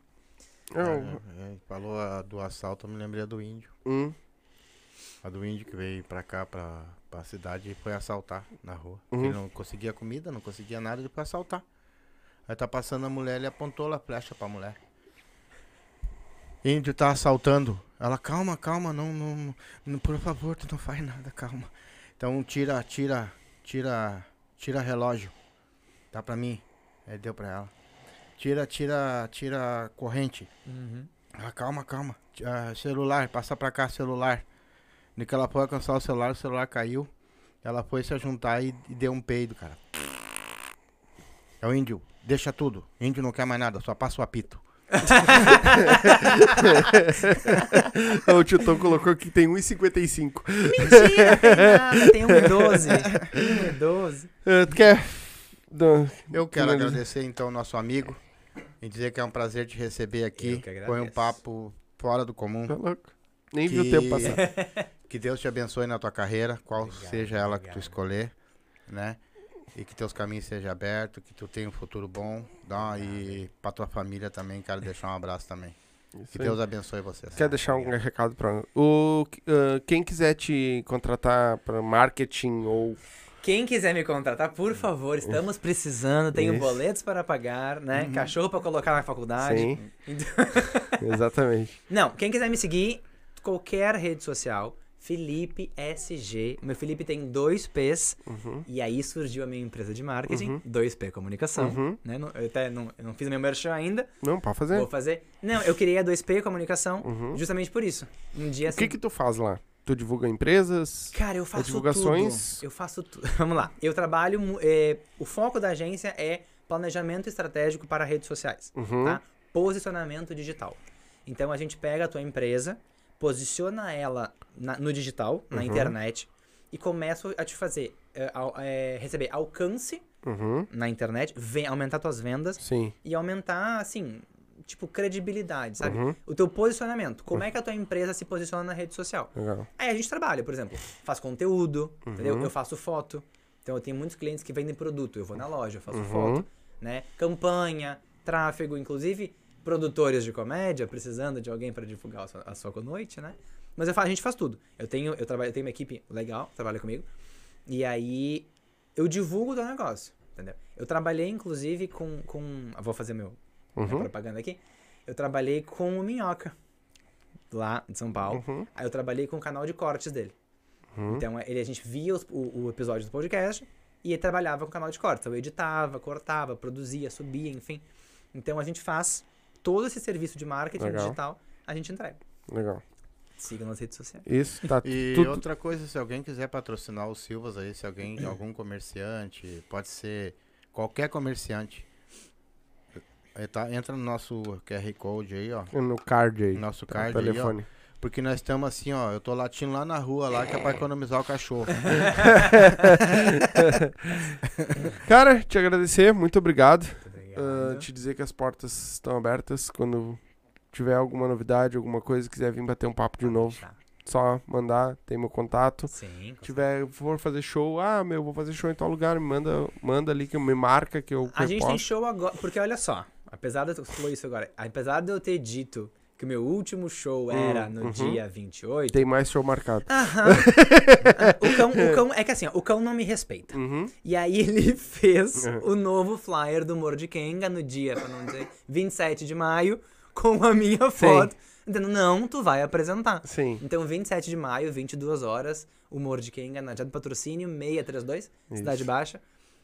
Speaker 2: Ah,
Speaker 1: Não,
Speaker 2: é, falou a do assalto, eu me lembrei do índio.
Speaker 1: hum,
Speaker 2: A do índio que veio pra cá, pra, pra cidade, e foi assaltar na rua.
Speaker 1: Uhum.
Speaker 2: Ele não conseguia comida, não conseguia nada, ele foi assaltar. Aí tá passando a mulher, ele apontou a flecha pra mulher. Índio tá assaltando. Ela, calma, calma, não, não, não, por favor, tu não faz nada, calma. Então tira, tira, tira, tira relógio. Dá pra mim. Aí deu pra ela. Tira, tira, tira corrente.
Speaker 3: Uhum.
Speaker 2: Ah, calma, calma. Ah, celular, passa pra cá, celular. No que ela foi alcançar o celular, o celular caiu. Ela foi se juntar e, e deu um peido, cara. É o índio, deixa tudo. Índio não quer mais nada, só passa o apito.
Speaker 1: o Titão colocou que tem 1,55.
Speaker 3: Mentira, tem nada, tem 1,12. 1,12.
Speaker 1: Uh, tu quer. do-
Speaker 2: Eu quero agradecer então ao nosso amigo e dizer que é um prazer te receber aqui.
Speaker 3: Que
Speaker 2: Foi um papo fora do comum.
Speaker 1: Tá louco. Nem viu o
Speaker 2: Que-
Speaker 1: tempo passar.
Speaker 2: Que Deus te abençoe na tua carreira, qual
Speaker 3: Obrigado,
Speaker 2: seja ela que tu
Speaker 3: obrigado.
Speaker 2: escolher, né? E que teus caminhos sejam abertos, que tu tenha um futuro bom. Dá, e pra tua família também, quero deixar um abraço também.
Speaker 1: Isso
Speaker 2: Que
Speaker 1: aí.
Speaker 2: Deus abençoe vocês.
Speaker 1: Quer deixar um recado pra. O, uh, quem quiser te contratar pra marketing ou.
Speaker 3: Quem quiser me contratar, por favor, estamos precisando. Tenho
Speaker 1: Isso.
Speaker 3: boletos para pagar, né?
Speaker 2: Uhum.
Speaker 3: Cachorro para colocar na faculdade.
Speaker 1: Sim.
Speaker 3: Então-
Speaker 1: Exatamente.
Speaker 3: Não, quem quiser me seguir, qualquer rede social, Felipe SG. Meu Felipe tem dois P's.
Speaker 1: Uhum.
Speaker 3: E aí surgiu a minha empresa de marketing,
Speaker 1: Uhum.
Speaker 3: 2P Comunicação.
Speaker 1: Uhum.
Speaker 3: Né? Não- Eu até não, eu não fiz meu merchan ainda.
Speaker 1: Não, pode fazer.
Speaker 3: Vou fazer. Não, eu criei a 2P Comunicação
Speaker 1: Uhum.
Speaker 3: justamente por isso. Um dia
Speaker 1: O
Speaker 3: assim.
Speaker 1: que que tu faz lá? Tu divulga empresas?
Speaker 3: Cara, eu faço
Speaker 1: divulgações?
Speaker 3: tudo. Eu faço tudo. Vamos lá. Eu trabalho. é, o foco da agência é planejamento estratégico para redes sociais.
Speaker 1: Uhum.
Speaker 3: Tá? Posicionamento digital. Então a gente pega a tua empresa, posiciona ela na- no digital, na
Speaker 1: Uhum.
Speaker 3: internet, e começa a te fazer é, é, receber alcance
Speaker 1: Uhum.
Speaker 3: na internet, vem, aumentar tuas vendas
Speaker 1: Sim.
Speaker 3: e aumentar, assim, tipo, credibilidade, sabe?
Speaker 1: Uhum.
Speaker 3: O teu posicionamento. Como é que a tua empresa se posiciona na rede social?
Speaker 1: Legal.
Speaker 3: Aí a gente trabalha, por exemplo, faz conteúdo,
Speaker 1: Uhum.
Speaker 3: entendeu? Eu faço foto. Então eu tenho muitos clientes que vendem produto. Eu vou na loja, eu faço
Speaker 1: Uhum.
Speaker 3: foto, né? Campanha, tráfego, inclusive produtores de comédia precisando de alguém para divulgar a sua, a sua noite, né? Mas eu faço, a gente faz tudo. Eu tenho, eu trabalho, eu tenho uma equipe legal, trabalha comigo. E aí eu divulgo o teu negócio, entendeu? Eu trabalhei inclusive com com, vou fazer meu minha
Speaker 1: Uhum.
Speaker 3: propaganda aqui. Eu trabalhei com o Minhoca lá de São Paulo.
Speaker 1: Uhum.
Speaker 3: Aí eu trabalhei com o canal de cortes dele.
Speaker 1: Uhum.
Speaker 3: Então ele, a gente via os- o, o episódio do podcast e ele trabalhava com o canal de cortes. Então, eu editava, cortava, produzia, subia, enfim. Então a gente faz todo esse serviço de marketing
Speaker 1: Legal.
Speaker 3: digital, a gente entrega.
Speaker 1: Legal.
Speaker 3: Siga nas redes sociais.
Speaker 1: Isso, tá
Speaker 2: E
Speaker 1: tudo.
Speaker 2: outra coisa, se alguém quiser patrocinar os Silvas aí, se alguém, algum comerciante, pode ser qualquer comerciante. Aí tá, entra no nosso QR Code aí, ó.
Speaker 1: No card aí.
Speaker 2: No nosso
Speaker 1: no
Speaker 2: card aí, ó.
Speaker 1: telefone.
Speaker 2: Porque nós estamos assim, ó. Eu tô latindo lá na rua lá que é pra economizar o cachorro.
Speaker 1: Cara, te agradecer, muito obrigado.
Speaker 3: Obrigado.
Speaker 1: te dizer que as portas estão abertas. Quando tiver alguma novidade, alguma coisa, quiser vir bater um papo de novo,
Speaker 3: Tá.
Speaker 1: só mandar, tem meu contato.
Speaker 3: Sim,
Speaker 1: tiver, for fazer show, ah, meu, vou fazer show em tal lugar, me manda, manda ali que me marca que eu, que
Speaker 3: A
Speaker 1: eu
Speaker 3: gente tem show agora, porque olha só, apesar de eu falou isso agora, apesar de eu ter dito que o meu último show era no
Speaker 1: uhum.
Speaker 3: dia 28.
Speaker 1: Tem mais show marcado.
Speaker 3: Aham. o, cão, o cão, é que assim, ó, o cão não me respeita.
Speaker 1: Uhum.
Speaker 3: E aí ele fez
Speaker 1: Uhum.
Speaker 3: o novo flyer do Moro de Kenga no dia, pra não dizer, 27 de maio, com a minha foto. Dizendo, não, tu vai apresentar.
Speaker 1: Sim.
Speaker 3: Então, 27 de maio, 22 horas, o Moro de Kenga, na Dia do Patrocínio, 632, Cidade
Speaker 1: Isso.
Speaker 3: Baixa.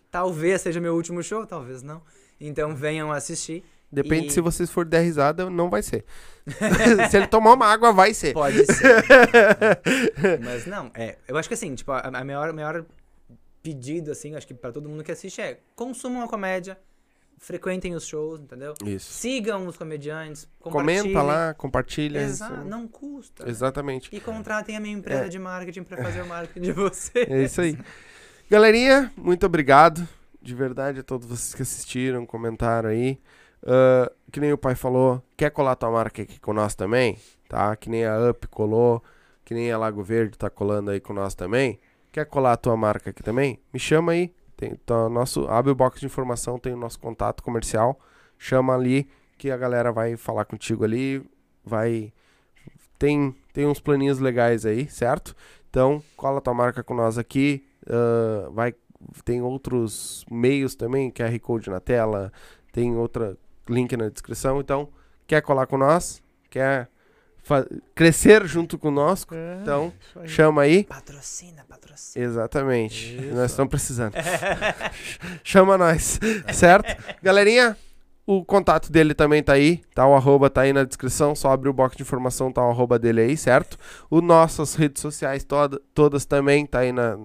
Speaker 3: Talvez seja meu último show, talvez não. Então, venham assistir.
Speaker 1: Depende
Speaker 3: E-
Speaker 1: se vocês for der risada, não vai ser. se ele tomar uma água, vai ser.
Speaker 3: Pode ser. Mas não, é. Eu acho que assim, tipo, a, a maior, maior pedido, assim, acho que pra todo mundo que assiste é consumam a comédia, frequentem os shows, entendeu?
Speaker 1: Isso.
Speaker 3: Sigam os comediantes.
Speaker 1: Comenta lá, compartilha.
Speaker 3: Exato,
Speaker 1: isso.
Speaker 3: não custa. né?
Speaker 1: Exatamente.
Speaker 3: E contratem a minha empresa
Speaker 1: É.
Speaker 3: de marketing pra fazer o marketing de você.
Speaker 1: É isso aí. Galerinha, muito obrigado. De verdade a todos vocês que assistiram, comentaram aí. Ah, que nem o pai falou, quer colar tua marca aqui com nós também? Tá? Que nem a Up colou, que nem a Lago Verde tá colando aí com nós também. Quer colar a tua marca aqui também? Me chama aí. Tem, tá, nosso, abre o box de informação, tem o nosso contato comercial. Chama ali que a galera vai falar contigo ali. Vai. Tem, tem uns planinhos legais aí, certo? Então, cola tua marca com nós aqui. ah, vai, tem outros meios também, QR Code na tela, tem outro link na descrição. Então, quer colar com nós? Quer crescer junto conosco? Então,
Speaker 2: Isso aí.
Speaker 1: chama aí.
Speaker 3: Patrocina, patrocina.
Speaker 1: Exatamente.
Speaker 2: Isso.
Speaker 1: Nós estamos precisando. Chama nós, certo? Galerinha, o contato dele também tá aí, tá? O arroba tá aí na descrição, só abre o box de informação, tá o arroba dele aí, certo? O nossas redes sociais toda, todas também tá aí na...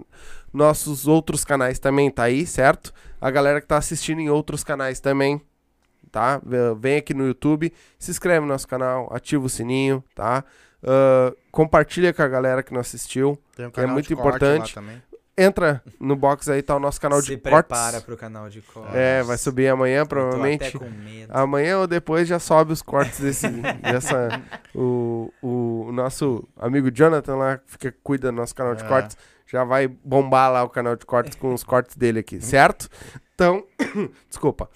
Speaker 1: Nossos outros canais também tá aí, certo? A galera que tá assistindo em outros canais também, tá? Vem aqui no YouTube, se inscreve no nosso canal, ativa o sininho, tá? Ah, compartilha com a galera que não assistiu.
Speaker 2: Tem um
Speaker 1: que é muito
Speaker 2: de corte lá
Speaker 1: importante.
Speaker 2: também.
Speaker 1: Entra no box aí, tá o nosso canal
Speaker 3: Se
Speaker 1: de
Speaker 3: prepara
Speaker 1: cortes.
Speaker 3: pro canal de cortes.
Speaker 1: É, vai subir amanhã, provavelmente.
Speaker 3: até com medo.
Speaker 1: Amanhã ou depois já sobe os cortes desse. dessa, o, o, o nosso amigo Jonathan lá, que fica, cuida do nosso canal de
Speaker 2: É.
Speaker 1: cortes, já vai bombar lá o canal de cortes com os cortes dele aqui, certo? Então, desculpa.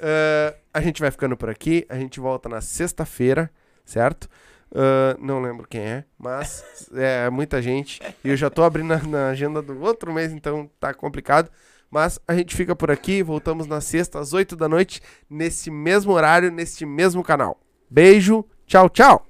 Speaker 1: Eh, a gente vai ficando por aqui. A gente volta na sexta-feira, certo? Eh, não lembro quem é, mas é muita gente. E eu já tô abrindo na, na agenda do outro mês, então tá complicado. Mas a gente fica por aqui. Voltamos na sexta, às 8 da noite, nesse mesmo horário, neste mesmo canal. Beijo, tchau, tchau!